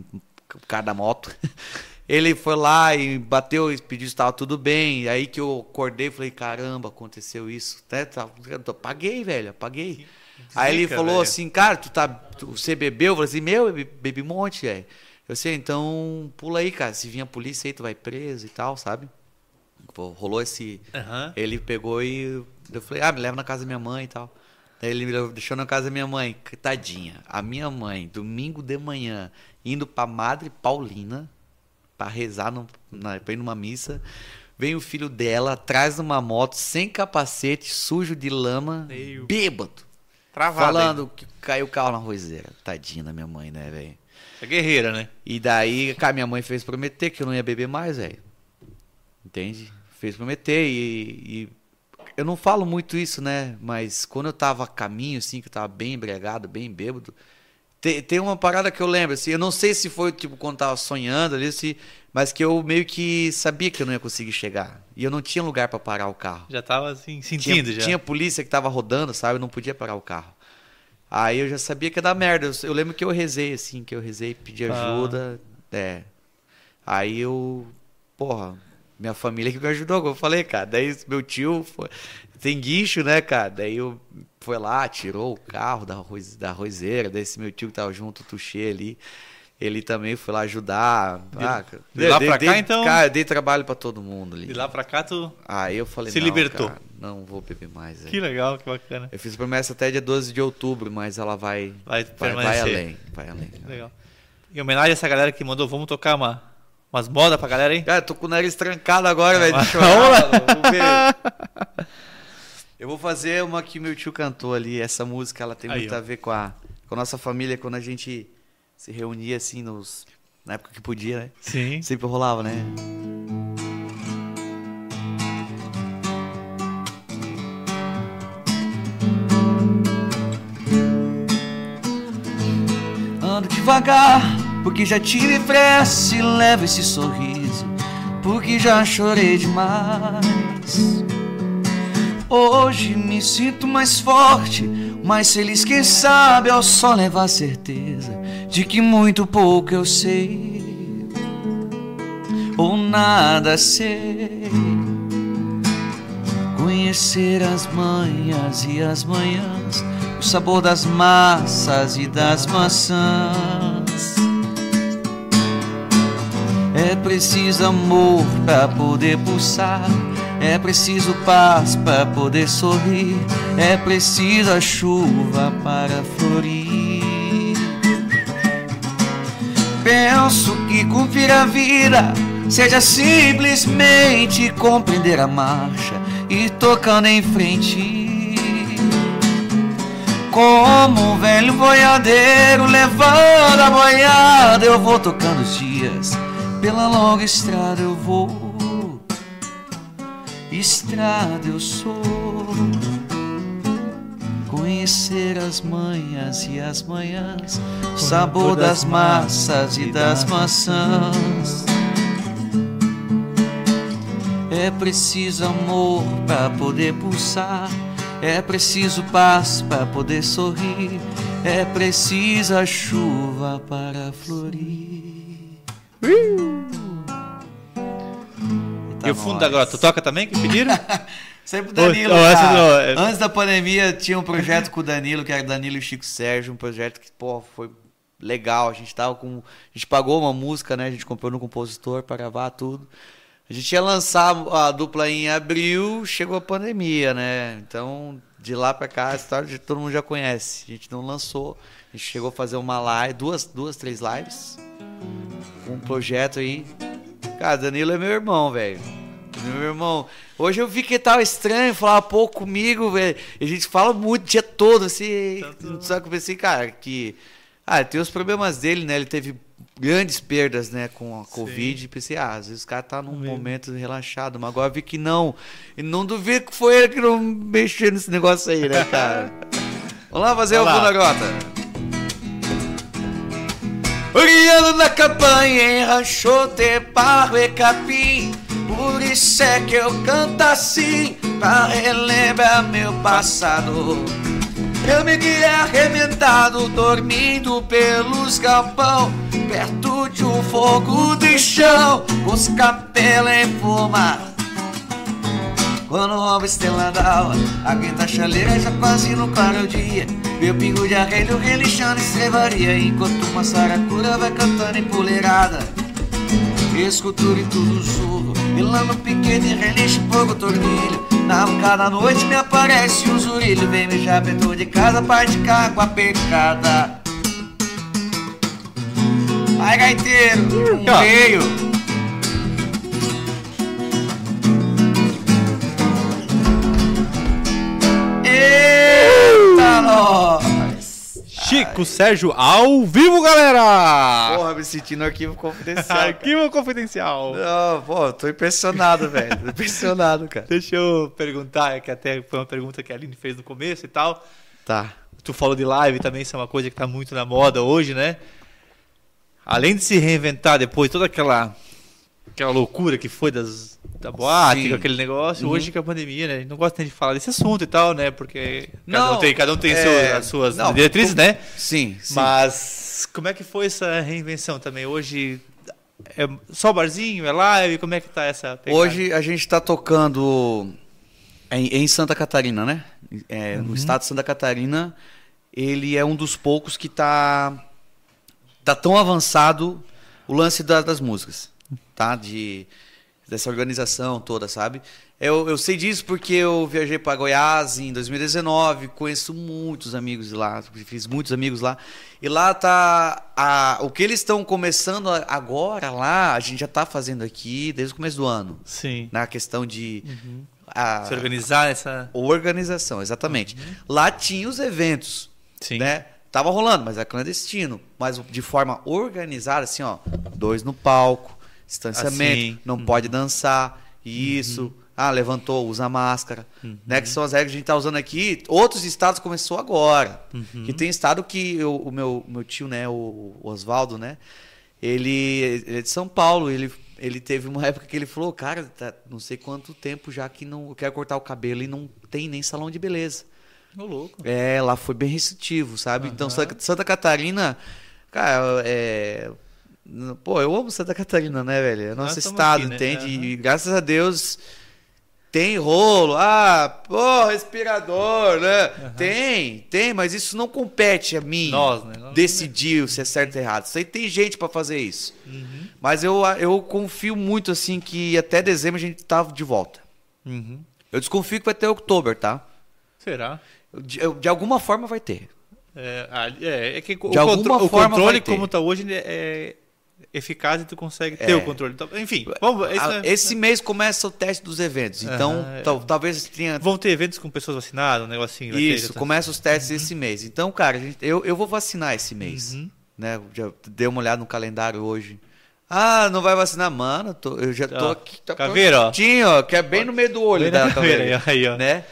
cara da moto. Ele foi lá e bateu e pediu se tava tudo bem. Aí que eu acordei, falei, caramba, aconteceu isso. Né? Tá- eu Apaguei, velho, apaguei. Aí ele falou velho. assim, cara, tu tá, tu- você bebeu? Eu falei assim, meu, eu bebi, um monte, velho. Eu sei, então pula aí, cara. Se vir a polícia aí, tu vai preso e tal, sabe? Rolou esse. Aham. Ele pegou e. Eu falei, ah, me leva na casa da minha mãe e tal. Daí ele me deixou na casa da minha mãe. Tadinha. A minha mãe, domingo de manhã, indo pra Madre Paulina pra rezar, no, na, pra ir numa missa. Vem o filho dela atrás de uma moto, sem capacete, sujo de lama, Meu. bêbado. Travado, Falando que caiu o carro na roseira. Tadinha da minha mãe, né, velho? É guerreira, né? E daí, cara, minha mãe fez prometer que eu não ia beber mais, velho. Entende? Fez prometer e, e eu não falo muito isso, né? Mas quando eu tava a caminho, assim, que eu tava bem embriagado, bem bêbado, tem, tem uma parada que eu lembro, assim, eu não sei se foi, tipo, quando tava sonhando ali, se, mas que eu meio que sabia que eu não ia conseguir chegar. E eu não tinha lugar pra parar o carro. Já tava assim, sentindo tinha, já. Tinha polícia que tava rodando, sabe? Eu não podia parar o carro. Aí eu já sabia que ia dar merda. Eu, eu lembro que eu rezei, assim, que eu rezei, pedi Ah. ajuda. É. Aí eu. Porra, minha família que me ajudou, eu falei, cara. Daí meu tio foi- tem guincho, né, cara? Daí eu foi lá, tirou o carro da, arroz, da arrozeira. Daí esse meu tio que tava junto, o Tuxê ali. Ele também foi lá ajudar. De- Ah, de lá pra dei- cá, então? Cara, eu dei trabalho pra todo mundo ali. De lá pra cá, tu Aí eu falei, se não, libertou. cara, não vou beber mais. velho. Que legal, que bacana. Eu fiz promessa até dia 12 de outubro, mas ela vai Vai vai, vai além, vai além. Legal. Em homenagem a essa galera que mandou, vamos tocar uma, umas modas pra galera, hein? Cara, tô com o nariz trancado agora, velho, Vamos chorar. lá. mano, Vamos ver. Eu vou fazer uma que meu tio cantou ali. Essa música, ela tem Aí, muito ó. a ver com a, com a nossa família, quando a gente se reunia assim nos... Na época que podia, né? Sim. Sempre rolava, né? Ando devagar, porque já tive pressa e levo esse sorriso, porque já chorei demais. Hoje me sinto mais forte, Mas feliz quem sabe ao só levar certeza de que muito pouco eu sei ou nada sei. Conhecer as manhas e as manhãs, o sabor das massas e das maçãs. É preciso amor para poder pulsar. É preciso paz para poder sorrir. É preciso a chuva para florir. Penso que cumprir a vida seja simplesmente compreender a marcha e tocando em frente. Como um velho boiadeiro levando a boiada, eu vou tocando os dias. Pela longa estrada eu vou, estrada eu sou. Conhecer as manhas e as manhãs, sabor das massas e das maçãs. É preciso amor para poder pulsar. É preciso paz para poder sorrir. É preciso a chuva para florir. E o fundo da grota, toca também que pediram? Sempre o Danilo. Não, é- Antes da pandemia tinha um projeto com o Danilo, que era Danilo e Chico Sérgio, um projeto que, pô, foi legal. A gente tava com. A gente pagou uma música, né? A gente comprou no compositor para gravar tudo. A gente ia lançar a dupla em abril, chegou a pandemia, né? Então, de lá pra cá, a história de todo mundo já conhece. A gente não lançou. A gente chegou a fazer uma live, duas, duas três lives. Um projeto aí. Cara, Danilo é meu irmão, velho. Meu irmão. Hoje eu vi que tava estranho, falava pouco comigo, velho. E A gente fala muito o dia todo, assim. Só que eu pensei, cara, que. Ah, tem os problemas dele, né? Ele teve grandes perdas, né, com a Covid. E pensei, ah, às vezes o cara tá num momento relaxado, mas agora eu vi que não. E não duvido que foi ele que não mexeu nesse negócio aí, né, cara? Vamos lá fazer Vai o. Fundo da Grota. Oriando na campanha em rancho de barro e capim Por isso é que eu canto assim Pra relembrar meu passado Eu me vi arrebentado Dormindo pelos galpão Perto de um fogo de chão Com os cabelos em fumar quando rouba estrela d'alva, a quinta chaleira já quase no claro dia. Meu pingo de arrelho relixando em estrevaria, enquanto uma saracura vai cantando empoleirada. Escultura e tudo surro, e lá no piquete relincha pouco tornilho. Na cada noite me aparece um zurilho, vem me jabetou de casa, parte de água pecada. Ai, gaiteiro, um veio. Chico Sérgio ao vivo, galera! Porra, me senti no arquivo confidencial. Arquivo confidencial. Não, pô, tô impressionado, velho. Tô impressionado, cara. Deixa eu perguntar, que até foi uma pergunta que a Aline fez no começo e tal. Tá. Tu falou de live também, isso é uma coisa que tá muito na moda hoje, né? Além de se reinventar depois, toda aquela aquela loucura que foi das, da boate, Sim. com aquele negócio, Uhum. hoje com a pandemia, né? A gente não gosta nem de falar desse assunto e tal, né? Porque cada Não, um tem, cada um tem é, as suas não, diretrizes, com- né? Sim, sim. Mas como é que foi essa reinvenção também? Hoje é só barzinho, é live? Como é que tá essa pegada? Hoje a gente tá tocando em, em Santa Catarina, né? É, Uhum. No estado de Santa Catarina, ele é um dos poucos que tá, tá tão avançado o lance da- das músicas, tá? De, dessa organização toda, sabe? Eu, eu sei disso porque eu viajei para Goiás em 2019, conheço muitos amigos de lá, fiz muitos amigos lá. E lá tá a, o que eles estão começando agora lá, a gente já tá fazendo aqui desde o começo do ano. Sim. Na questão de Uhum. a- Se organizar essa. organização, exatamente. Lá tinha os eventos, Sim. né? Tava rolando, mas é clandestino, mas de forma organizada, assim, ó, dois no palco, distanciamento, Assim. não pode dançar, isso, ah, levantou, usa máscara, né? Que são as regras que a gente tá usando aqui. Outros estados começou agora. Uhum. Que tem estado que eu- o meu, meu tio, né, o o Oswaldo, né? Ele, ele é de São Paulo, ele, ele teve uma época que ele falou, cara, tá não sei quanto tempo já que não eu quero cortar o cabelo e não tem nem salão de beleza. Ô, louco. É, lá foi bem restritivo, sabe? Então, Santa, Santa Catarina, cara, é. Pô, eu amo Santa Catarina, né, velho? É nosso estado, aqui, né? entende? E graças a Deus tem rolo. Ah, pô, respirador, né? Tem, tem, mas isso não compete a mim Nós, né? Nós- decidir se é certo ou errado. Isso aí tem gente pra fazer isso. Uhum. Mas eu, eu confio muito, assim, que até dezembro a gente tá de volta. Uhum. Eu desconfio que vai ter outubro, tá? Será? De, de alguma forma vai ter. É, é, é que o, De alguma contro- o forma controle, vai ter. como tá hoje, ele é eficaz e tu consegue ter É. o controle. Então, enfim, vamos. Esse, Ah, Esse mês começa o teste dos eventos. Então, é. tal- talvez tenha. Vão ter eventos com pessoas vacinadas, um negocinho. ter, Isso, tá- começa os testes esse mês. Então, cara, gente- eu, eu vou vacinar esse mês. Uhum. Né? Já dei uma olhada no calendário hoje. Ah, não vai vacinar? Mano, eu tô- eu já tô Ó, aqui. Tá caveira, ó. Que é bem no meio do olho da caveira, caveira. aí, ó. Né?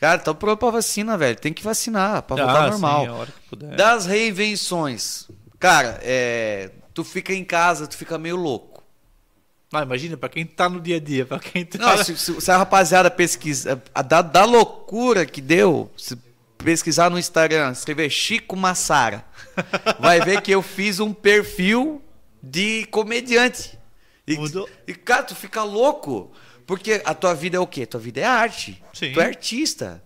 Cara, tô pronto pra vacina, velho. Tem que vacinar, pra Ah, voltar sim, normal. a hora que puder. Das reinvenções. Cara, é, tu fica em casa, tu fica meio louco. Ah, imagina, pra quem tá no dia a dia, pra quem tá. Não, se, se- se a rapaziada pesquisa, a, da, da loucura que deu, se pesquisar no Instagram, escrever Chico Massara, vai ver que eu fiz um perfil de comediante. E, e, cara, tu fica louco. Porque a tua vida é o quê? Tua vida é arte. Sim. Tu é artista.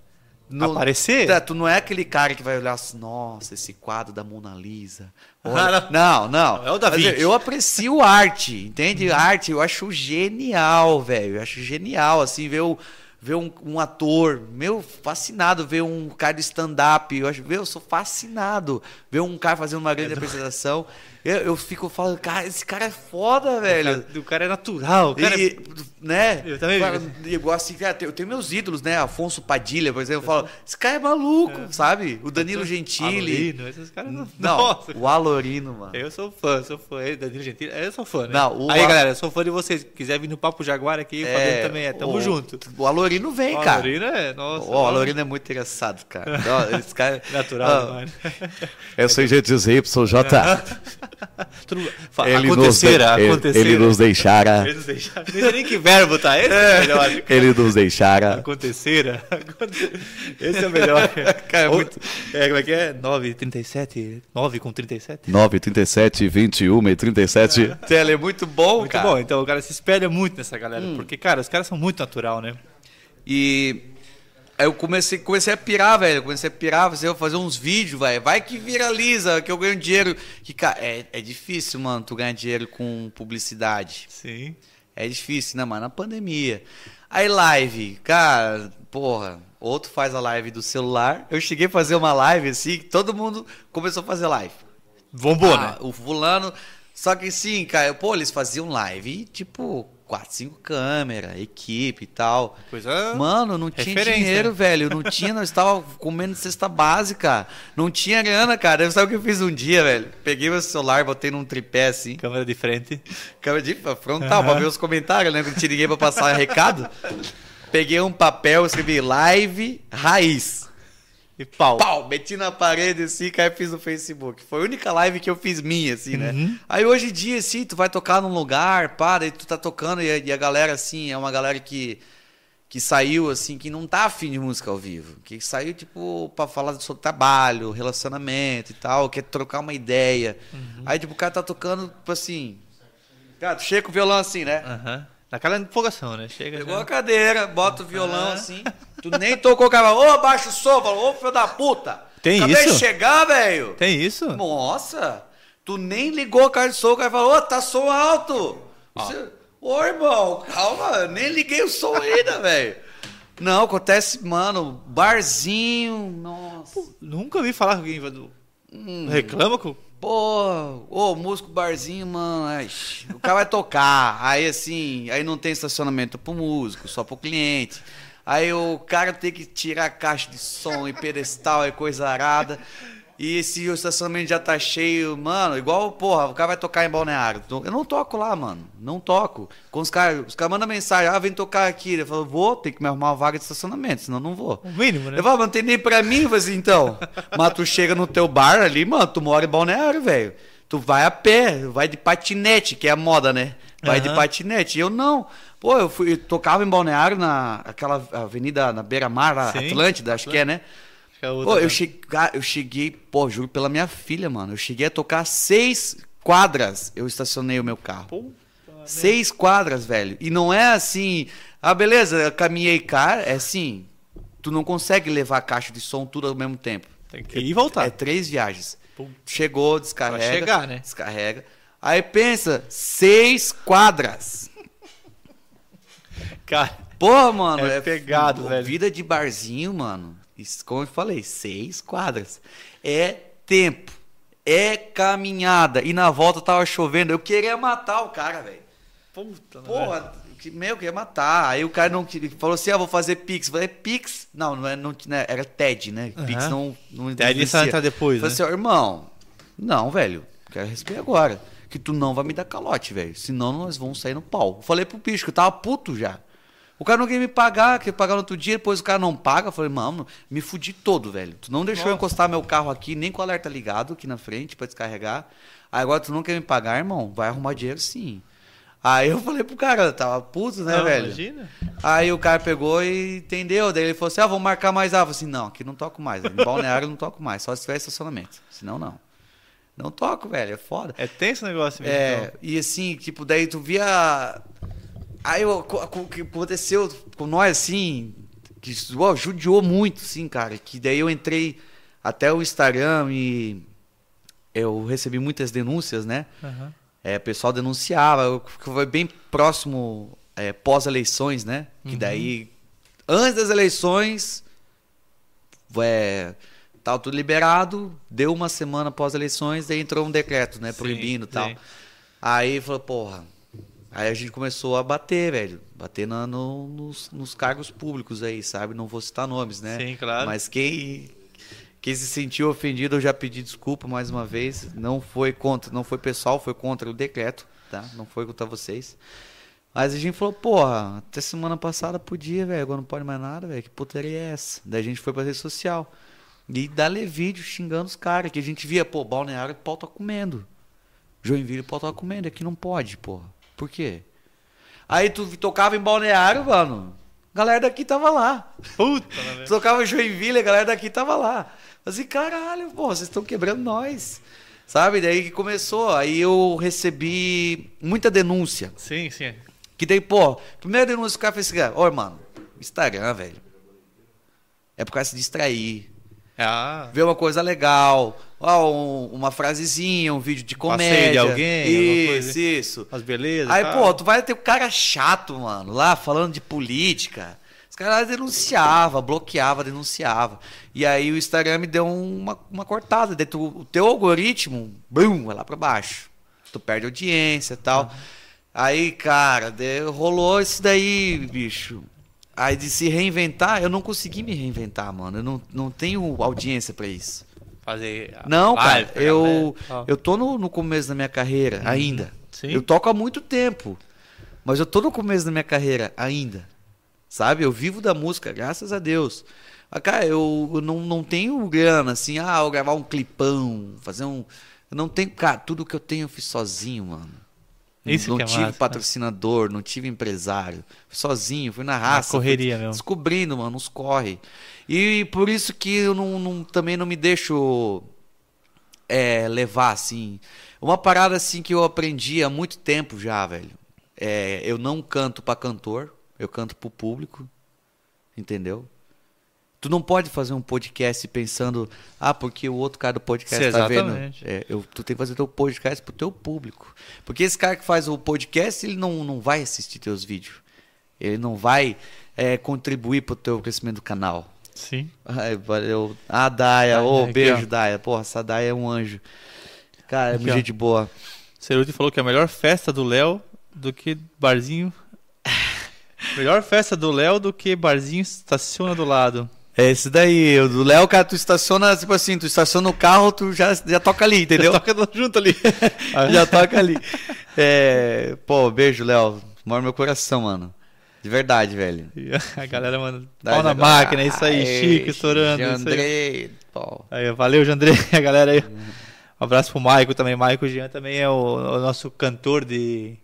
Aparecer? Tá, tu não é aquele cara que vai olhar assim, nossa, esse quadro da Mona Lisa. Olha- não, não. É o Da Mas Vinci. eu- aprecio arte, entende? Arte, eu acho genial, velho. Eu acho genial, assim, ver, o, ver um, um ator, meu, fascinado, ver um cara de stand-up. Eu, acho- meu, eu sou fascinado. Ver um cara fazendo uma grande apresentação. Eu, eu fico falando, cara, esse cara é foda, velho. O cara é natural. O cara é- E, né? Eu também- Cara, Eu assim, cara, eu tenho meus ídolos, né? Afonso Padilha, por exemplo, eu falo, esse cara é maluco, sabe? O Danilo Gentili. Alorino, esses caras não. Não, Nossa. o Alorino, mano. Eu sou fã, sou fã. Danilo Gentili, eu sou fã, né? Não, o Aí, A- galera, eu sou fã de vocês. Quiser vir no Papo Jaguar aqui, o Fabiano também é. Tamo o- junto. O Alorino vem, O cara. Alorino é, nossa. O Alorino é muito engraçado, cara. Esse cara... Natural Ah, demais. Eu sou. Tudo- Ele nos acontecerá, de- ele- acontecerá. ele nos deixara. Ele nos deixara. Não sei nem que verbo tá. Esse é, o melhor. Ele nos deixara. Acontecerá. Esse é o melhor. Cara, é muito- é, como é que é? 9, 37? 9 com 37? 9, 37, 21 e 37. Ele é muito bom, Muito cara. bom. Então o cara se espelha muito nessa galera. Hum. Porque, cara, os caras são muito natural, né? E aí eu comecei, comecei a pirar, velho. Comecei a pirar, você vai fazer uns vídeos, velho. Vai que viraliza, que eu ganho dinheiro. Que, cara, é, é difícil, mano, tu ganhar dinheiro com publicidade. Sim. É difícil, né, mano? Na pandemia. Aí live, cara, porra, outro faz a live do celular. Eu cheguei a fazer uma live assim, todo mundo começou a fazer live. Bombou, Ah, né? O fulano. Só que sim, cara, pô, eles faziam live, tipo, quatro, cinco câmeras, equipe e tal. Coisa Mano, não tinha referência, dinheiro, né? velho. Não tinha, nós estava comendo cesta básica. Não tinha grana, cara. Sabe o que eu fiz um dia, velho? Peguei meu celular, botei num tripé assim. Câmera de frente. Câmera de frontal, pra Aham. ver os comentários, né? Não tinha ninguém pra passar recado. Peguei um papel, escrevi live raiz. E pau. Pau, meti na parede assim, cara, fiz no Facebook. Foi a única live que eu fiz minha, assim, né? Uhum. Aí hoje em dia, assim, tu vai tocar num lugar, para, e tu tá tocando, e a, e a galera, assim, é uma galera que, que saiu, assim, que não tá afim de música ao vivo. Que saiu, tipo, pra falar sobre trabalho, relacionamento e tal, quer trocar uma ideia. Uhum. Aí, tipo, o cara tá tocando, tipo assim. Cara, tu chega com o violão assim, né? Aham. Naquela empolgação, né? Chega. Pegou já. a cadeira, bota o violão Aham. assim. Tu nem tocou o cara, ô, baixa o som, falou, ô, filho da puta. Tem Acabei isso? de chegar, velho. Tem isso? Nossa, tu nem ligou a cara de som, o cara falou, ô, tá som alto. Você- Ô, irmão, calma, eu nem liguei o som ainda, velho. Não, acontece, mano, barzinho, nossa. Nunca ouvi falar que alguém Hum. reclama com. Pô, ô, músico barzinho, mano, ai, o cara vai tocar, aí assim, aí não tem estacionamento pro músico, só pro cliente. Aí o cara tem que tirar a caixa de som e pedestal e coisa arada. E se o estacionamento já tá cheio, mano, igual, porra, o cara vai tocar em balneário. Eu não toco lá, mano. Não toco. Com os caras, os caras mandam mensagem, ah, vem tocar aqui. Eu falo, vou, tem que me arrumar uma vaga de estacionamento, senão não vou. O mínimo, né? Eu falo, mas não tem nem pra mim, eu assim, então. Mas tu chega no teu bar ali, mano, tu mora em balneário, velho. Tu vai a pé, vai de patinete, que é a moda, né? Vai de Aham. patinete. Eu não. Pô, eu fui, eu tocava em balneário na aquela avenida na beira-mar, Sim, Atlântida, acho que é, né? Pô, né? eu cheguei, eu cheguei, pô, juro pela minha filha, mano. Eu cheguei a tocar seis quadras, eu estacionei o meu carro. Seis quadras, velho. E não é assim, ah, beleza, eu caminhei, cara. É assim, tu não consegue levar a caixa de som tudo ao mesmo tempo. Tem que ir e voltar. É três viagens. Chegou, descarrega. Pra chegar, né? Descarrega. Aí pensa, seis quadras. Cara, Pô, mano, é pegado, pô, velho. Vida de barzinho, mano. Como eu falei, seis quadras. É tempo. É caminhada. E na volta tava chovendo. Eu queria matar o cara, velho. Puta, Porra, que, meu, eu queria matar. Aí o cara não falou assim: ah, vou fazer Pix. Eu falei, Pix? Não, não, é, não né, era TED, né? Pix Aham. não, não TED só entra depois, Eu Falei né? assim, ó, irmão, não, velho, quero receber agora. Que tu não vai me dar calote, velho. Senão nós vamos sair no pau. Eu falei pro bicho que eu tava puto já. O cara não queria me pagar, queria pagar no outro dia, depois o cara não paga. Eu falei, mano, me fudi todo, velho. Tu não deixou eu encostar meu carro aqui, nem com o alerta ligado aqui na frente pra descarregar. Aí agora tu não quer me pagar, irmão? Vai arrumar dinheiro sim. Aí eu falei pro cara, tava puto, né, Não, velho? imagina. Aí o cara pegou e entendeu. Daí ele falou assim: ah, vamos marcar mais. Ah, eu falei assim: não, aqui não toco mais. Em balneário eu não toco mais, só se tiver estacionamento. Senão não. Não toco, velho, é foda. É tenso o negócio mesmo. É, então. e assim, tipo, daí tu via. Aí o que aconteceu com nós, assim, que uau, judiou muito, sim, cara. Que daí eu entrei até o Instagram e eu recebi muitas denúncias, né? Aham. É, o pessoal denunciava, foi bem próximo é, pós-eleições, né? Que Uhum. daí, antes das eleições, é, tava tudo liberado, deu uma semana pós-eleições, daí entrou um decreto, né? Proibindo e tal. Aí falou, porra. Aí a gente começou a bater, velho. Bater na- no- nos, nos cargos públicos aí, sabe? Não vou citar nomes, né? Sim, claro. Mas quem, quem se sentiu ofendido, eu já pedi desculpa mais uma vez. Não foi contra, não foi pessoal, foi contra o decreto, tá? Não foi contra vocês. Mas a gente falou, porra, até semana passada podia, velho, agora não pode mais nada, velho. Que putaria é essa? Daí a gente foi pra rede social. E dá-lhe vídeo xingando os caras, que a gente via, pô, balneário, o pau tá comendo. Joinville, o pau tá comendo, aqui não pode, porra. Por quê? Aí tu tocava em balneário, mano. A galera daqui tava lá. Puta, Tu tocava em Joinville, a galera daqui tava lá. Assim, caralho, pô, vocês estão quebrando nós. Sabe? Daí que começou. Aí eu recebi muita denúncia. Sim, sim. Que daí, pô, primeira denúncia o cara fez assim, ô, mano, Instagram, velho. É pro cara se distrair. Ah. Ver uma coisa legal. Ó, um- uma frasezinha, um vídeo de comédia. Passeio de alguém, alguma Isso, coisa. isso. As belezas. Aí, tal. pô, tu vai ter um cara chato, mano, lá falando de política. Os caras denunciavam, bloqueava, denunciava. E aí o Instagram me deu uma, uma cortada. Daí tu, o teu algoritmo, bum, vai lá pra baixo. Tu perde audiência e tal. Aí, cara, rolou isso daí, bicho. Aí de se reinventar, eu não consegui me reinventar, mano. Eu não, não tenho audiência pra isso. Fazer. Não, cara, eu, eu tô no, no começo da minha carreira Uhum. ainda. Sim. Eu toco há muito tempo. Mas eu tô no começo da minha carreira ainda. Sabe? Eu vivo da música, graças a Deus. Mas, cara, eu, eu não, não tenho grana, assim, ah, eu gravar um clipão, fazer um. Eu não tenho. Cara, tudo que eu tenho eu fiz sozinho, mano. Isso não é tive massa, né? patrocinador, não tive empresário. Fui sozinho, fui na raça. fui correria mesmo. Descobrindo, mano, uns corre. E por isso que eu não, não- também não me deixo é, levar, assim. Uma parada, assim, que eu aprendi há muito tempo já, velho. É, eu não canto pra cantor, eu canto pro público. Entendeu? Tu não pode fazer um podcast pensando, ah, porque o outro cara do podcast Sim, tá vendo. É, eu, tu tem que fazer teu podcast pro teu público. Porque esse cara que faz o podcast, ele não, não vai assistir teus vídeos. Ele não vai é, contribuir pro teu crescimento do canal. Sim. Ai, valeu. Ah, Daia. Ah, Ô, aqui, beijo, ó. Daia. Porra, essa Daia é um anjo. Cara, é Aqui, muito ó. gente boa. Ceruti falou que é a melhor festa do Léo do que barzinho. melhor festa do Léo do que barzinho estaciona do lado. É esse daí. O do Léo, cara, tu estaciona, tipo assim, tu estaciona o carro, tu já, já toca ali, entendeu? Já toca junto ali. já toca ali. É, pô, beijo, Léo. Mora meu coração, mano. De verdade, velho. A galera Dá pau na máquina, é isso aí, Aê, Chico estourando. isso aí. Jandrei, pô. Aí, valeu, Jandrei, a galera aí. Um abraço pro Maico também. Maico Jean também é o, o nosso cantor de,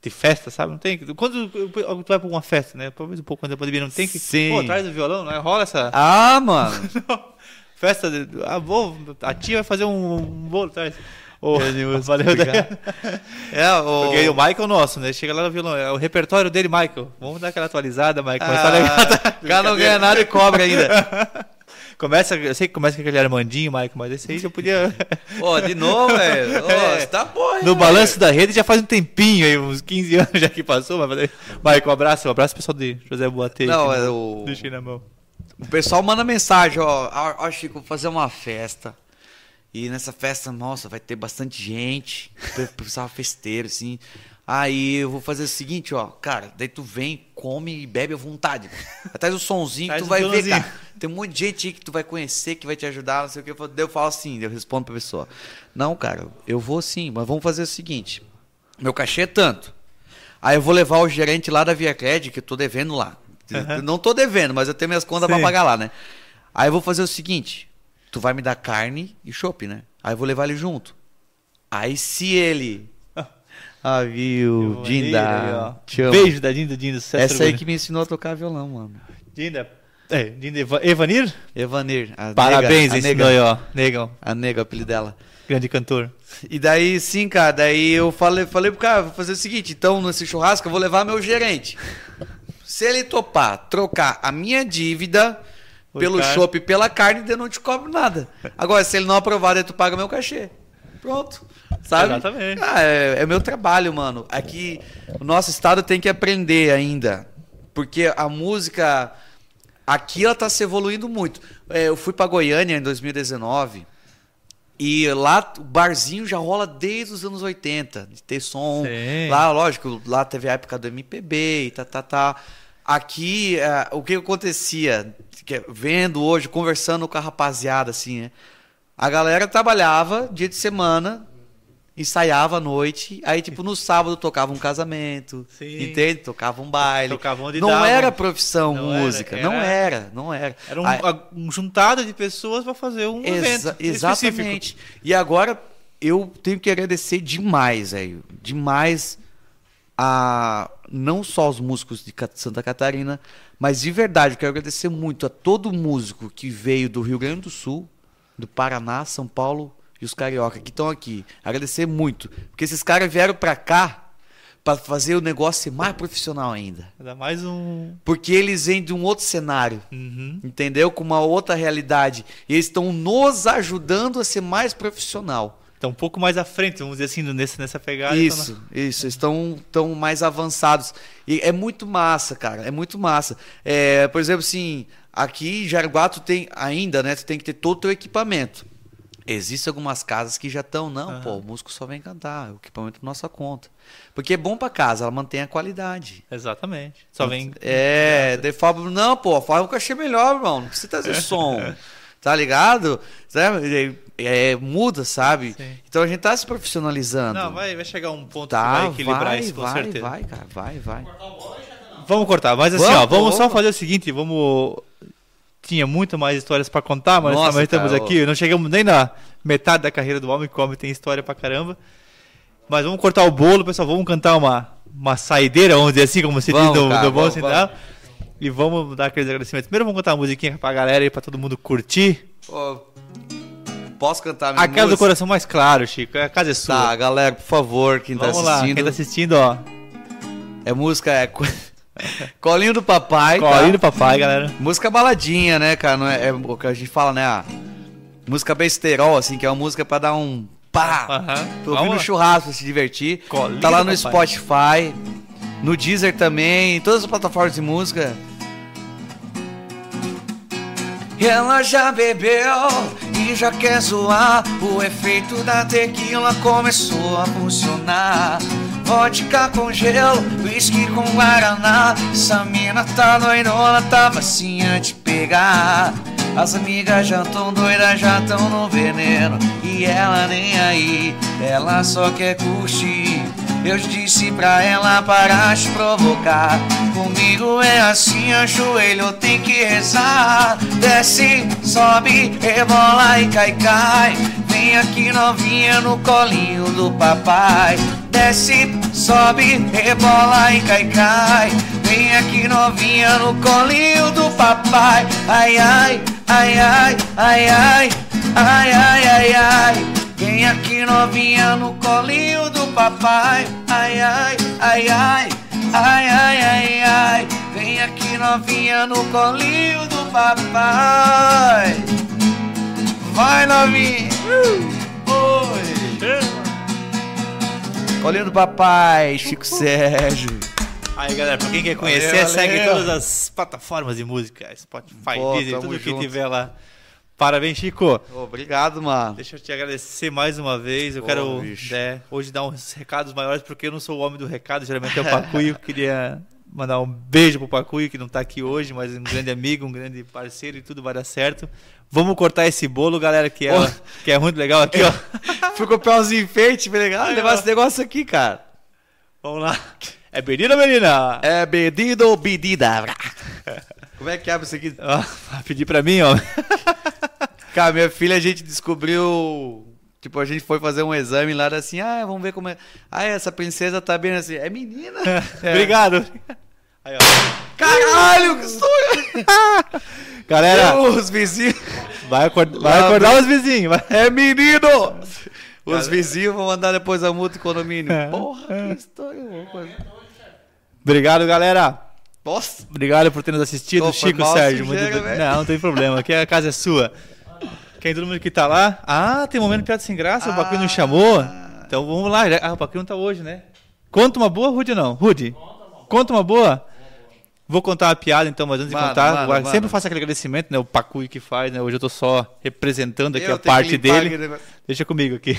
de festa, sabe? Não tem. Quando tu vai pra uma festa, né? Talvez um pouco quando a pandemia não tem que. Sim. Pô, traz o violão, né? Rola essa. Ah, mano. festa. De, ah, vou, a tia vai fazer um, um bolo, traz. Oh, valeu, obrigado. É, o... Porque o Michael nosso, né? Chega lá no violão, é o repertório dele, Michael. Vamos dar aquela atualizada, Michael. Tá Ah, legal. o cara não ganha nada e cobra ainda. Começa, eu sei que começa com aquele Armandinho, Michael, mas esse aí já podia. Ó, de novo, velho. Ó, É. você tá porra, No balanço da rede já faz um tempinho aí, uns 15 anos já que passou, mas Michael, um abraço, um abraço pessoal de José Boatê. Não, é o- Deixei na mão. O pessoal manda mensagem, ó, ó, Chico, vou fazer uma festa. E nessa festa, nossa, vai ter bastante gente. Precisava festeiro, assim. Aí eu vou fazer o seguinte, ó, cara, daí tu vem, come e bebe à vontade. Traz o sonzinho que tu vai ver, cara. Tem um monte de gente aí que tu vai conhecer, que vai te ajudar, não sei o que. Daí eu falo assim, eu respondo pra pessoa. Não, cara, eu vou sim, mas vamos fazer o seguinte. Meu cachê é tanto. Aí eu vou levar o gerente lá da Via Cred, que eu tô devendo lá. Eu Não tô devendo, mas eu tenho minhas contas pra Sim. pagar lá, né? Aí eu vou fazer o seguinte: tu vai me dar carne e chopp, né? Aí eu vou levar ele junto. Aí se ele. Ah, viu? Dinda. Beijo da Dinda, Dinda, sucesso Essa aí que me ensinou a tocar violão, mano. Dinda. É, Dinda Eva- Evanir? Evanir. a Parabéns, nega, ensinou aí, ó. Negão. A nega, o apelido dela. Grande cantor. E daí, sim, cara, daí eu falei, falei pro cara, vou fazer o seguinte, então nesse churrasco eu vou levar meu gerente. Se ele topar trocar a minha dívida pelo chopp e pela carne, eu não te cobro nada. Agora, se ele não aprovar, daí tu paga meu cachê. Pronto. Sabe? Exatamente. Ah, é, é meu trabalho, mano. Aqui, o nosso estado tem que aprender ainda. Porque a música. Aqui ela tá se evoluindo muito. É, eu fui pra Goiânia em 2019. E lá o barzinho já rola desde os anos 80, de ter som. Sim. Lá, lógico, lá teve a época do MPB e tá, tá, tá. Aqui, é, o que acontecia? Que é, Vendo hoje, conversando com a rapaziada, assim, né? A galera trabalhava dia de semana, ensaiava à noite, aí, tipo, no sábado tocava um casamento, Sim. entende? Tocava um baile. Tocava onde não dava. era profissão Não música, era- não era, não era. Era um, Aí- um juntado de pessoas pra fazer um Exa- evento exatamente. específico. E agora eu tenho que agradecer demais, velho. Demais a não só os músicos de Santa Catarina, mas de verdade, eu quero agradecer muito a todo músico que veio do Rio Grande do Sul, do Paraná, São Paulo e os carioca que estão aqui. Agradecer muito, porque esses caras vieram pra cá pra fazer o negócio ser mais profissional ainda. Ainda mais um. Porque eles vêm de um outro cenário, Uhum. entendeu? Com uma outra realidade. E eles estão nos ajudando a ser mais profissional. Tá um pouco mais à frente, vamos dizer assim, nessa, nessa pegada. então, Isso, isso. Estão tão mais avançados. E é muito massa, cara. É muito massa. É, por exemplo, assim, aqui em Jaraguá tu tem ainda, né? Tu tem que ter todo o teu equipamento. Existem algumas casas que já estão, não, Aham. pô, o músico só vem cantar, o equipamento é por nossa conta. Porque é bom pra casa, ela mantém a qualidade. Exatamente. Só vem. É, daí fala, não, pô, fala o cachê melhor, irmão. Não precisa trazer som. Tá ligado? É, é, muda, sabe? Então a gente tá se profissionalizando. Não, vai, vai chegar um ponto Tá, que vai equilibrar vai, isso, com vai, certeza. vai, cara, vai, vai. Vamos cortar, mas assim, Vamos, ó, vamos só fazer o seguinte, vamos. Tinha muito mais histórias pra contar, mas Nossa, também estamos cara, aqui, não chegamos nem na metade da carreira do homem, que o homem tem história pra caramba. Mas vamos cortar o bolo, pessoal, vamos cantar uma, uma saideira, vamos dizer assim, como se diz no, cara, bom sinal. E vamos dar aqueles agradecimentos. Primeiro vamos cantar uma musiquinha pra galera aí, pra todo mundo curtir. Ó, posso cantar minha Aquela do música? coração mais claro, Chico, a casa é sua. Tá, galera, por favor, quem Vamos tá lá, assistindo. quem tá assistindo, ó. É música, é. co- Colinho do Papai. tá? Colinho do Papai, galera. Música baladinha, né, cara? Não é, é o que a gente fala, né? a música besterol, assim, que é uma música pra dar um pá. Vamos ouvir no churrasco, pra se divertir. Colinho tá lá no Papai. Spotify, no Deezer também, em todas as plataformas de música. Ela já bebeu e já quer zoar. O efeito da tequila começou a funcionar. Vodka com gelo, whisky com guaraná. Essa mina tá doidona, tá facinha de pegar. As amigas já tão doidas, já tão no veneno. E ela nem aí, ela só quer curtir. Eu disse pra ela parar de provocar. Comigo é assim, ajoelho tem que rezar. Desce, sobe, rebola e cai, cai. Vem aqui novinha no colinho do papai. Desce, sobe, rebola e cai, cai. Vem aqui novinha no colinho do papai. Ai, ai, ai, ai, ai, ai, ai, ai, ai, ai. Vem aqui novinha no colinho do papai. Ai, ai, ai, ai, ai, ai, ai, ai. Vem aqui novinha no colinho do papai. Vai novinha. Oi. Colinho do papai, Chico Sérgio. Aí, galera, pra quem quer conhecer, Valeu, segue valeu. todas as plataformas de música, Spotify, Pô, Deezer, tamo tudo que junto. tiver lá. Parabéns, Chico. Obrigado, mano. Deixa eu te agradecer mais uma vez. Eu Pô, quero né, hoje dar uns recados maiores, porque eu não sou o homem do recado, geralmente é o Pacuio. Queria mandar um beijo pro Pacuio, que não tá aqui hoje, mas um grande amigo, um grande parceiro e tudo vai dar certo. Vamos cortar esse bolo, galera, que é, Ô. que é muito legal aqui, ó. Fui comprar uns enfeites, foi legal levar esse negócio aqui, cara. Vamos lá. É pedido ou menina? É pedido ou pedida? Como é que abre isso aqui? Ó, pedir pra mim, ó. Cara, minha filha, a gente descobriu. Tipo, a gente foi fazer um exame lá, assim, ah, vamos ver como é. Ah, essa princesa tá bem assim. É menina? É. Obrigado. Aí, ó. Caralho, que sonho! Galera, Os vizinhos. vai, acordar, vai acordar os vizinhos. Vai. É menino! Os vizinhos vão mandar depois a multa e condomínio. É. Porra, que história louca. Obrigado, galera. Nossa! Obrigado por ter nos assistido, foi Chico Sérgio. Muito. Não, não tem problema. Aqui a casa é sua. Quem todo mundo que tá lá? Ah, tem um momento de piada sem graça, o Pacuinho nos chamou. Então vamos lá. Ah, o Pacuinho não tá hoje, né? Conta uma boa, Rude ou não? Rude? Conta uma boa? Vou contar uma piada então, mas antes Mano, de contar, mano, agora, mano. sempre faço aquele agradecimento, né? O Pacuio que faz, né? Hoje eu tô só representando aqui Eu a parte dele. negócio. Deixa comigo aqui.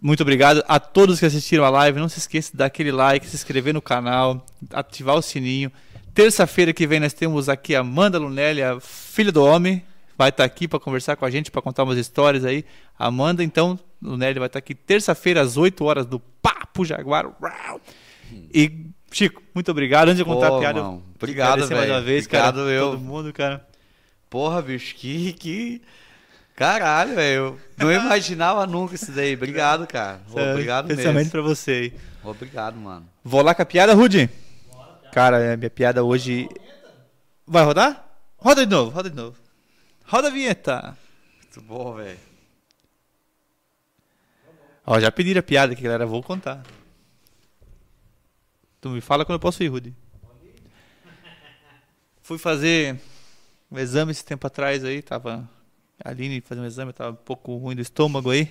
Muito obrigado a todos que assistiram a live. Não se esqueça de dar aquele like, se inscrever no canal, ativar o sininho. Terça-feira que vem nós temos aqui a Amanda Lunelli, a filha do homem. Vai estar aqui para conversar com a gente, para contar umas histórias aí. Amanda, então, Lunelli vai estar aqui terça-feira às 8 horas do Papo Jaguar. E, Chico, muito obrigado. Antes de contar Pô, a piada, obrigado, mais uma vez, Obrigado, cara. eu. Todo mundo, cara. Porra, bicho, que. que... Caralho, velho. Eu não imaginava nunca isso daí. Obrigado, cara. Obrigado Especialmente mesmo. pra você aí. Obrigado, mano. Vou lá com a piada, Rudy? Cara, é, minha piada hoje. Vai rodar? Roda de novo, roda de novo. Roda a vinheta. Muito bom, velho. Ó, já pediram a piada aqui, galera. Vou contar. Tu me fala quando eu posso ir, Rudy. Fui fazer um exame esse tempo atrás aí, tava a Aline fazendo um exame, tava um pouco ruim do estômago aí.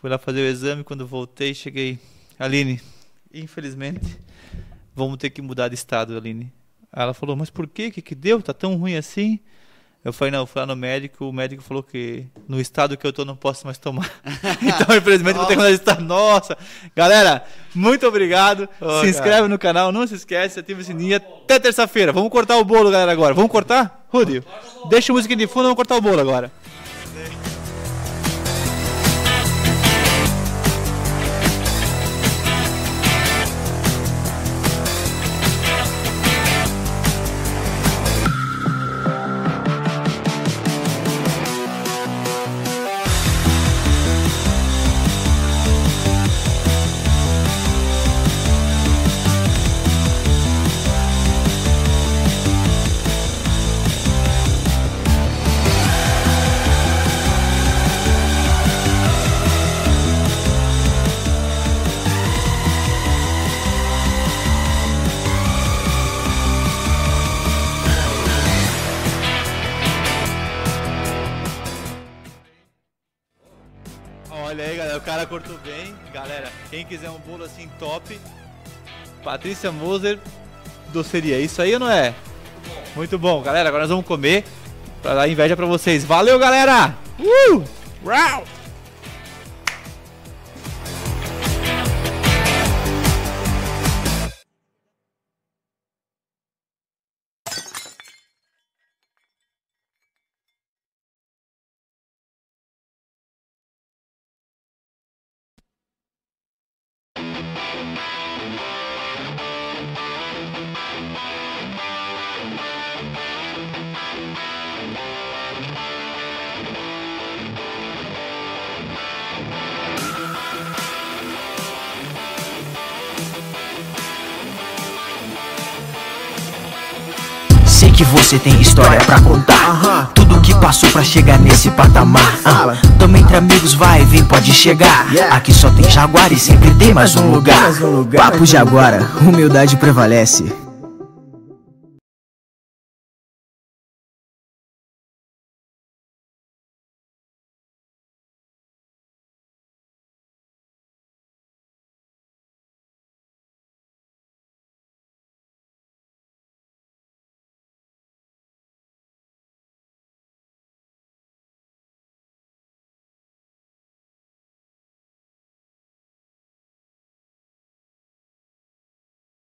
Fui lá fazer o exame, quando voltei, cheguei. Aline, infelizmente, vamos ter que mudar de estado, Aline. Ela falou, mas por quê? O que, que deu? Tá tão ruim assim? Eu falei, não, eu fui lá no médico, o médico falou que no estado que eu tô não posso mais tomar. então, infelizmente, vou ter que estado. Nossa! Galera, muito obrigado. Ô, se inscreve cara. no canal, não se esquece, ativa o sininho. Até terça-feira. Vamos cortar o bolo, galera, agora. Vamos cortar? Rudy, deixa a música de fundo, vamos cortar o bolo agora. Patrícia Moser, doceria. Isso aí ou não é? Muito bom, galera. Agora nós vamos comer pra dar inveja pra vocês. Valeu, galera! Uh! Uau! História pra contar. Tudo que passou pra chegar nesse patamar. Ah, Tamo entre amigos, vai, vem, pode chegar. Aqui só tem Jaguar e sempre tem mais um lugar. Papo Jaguara, humildade prevalece.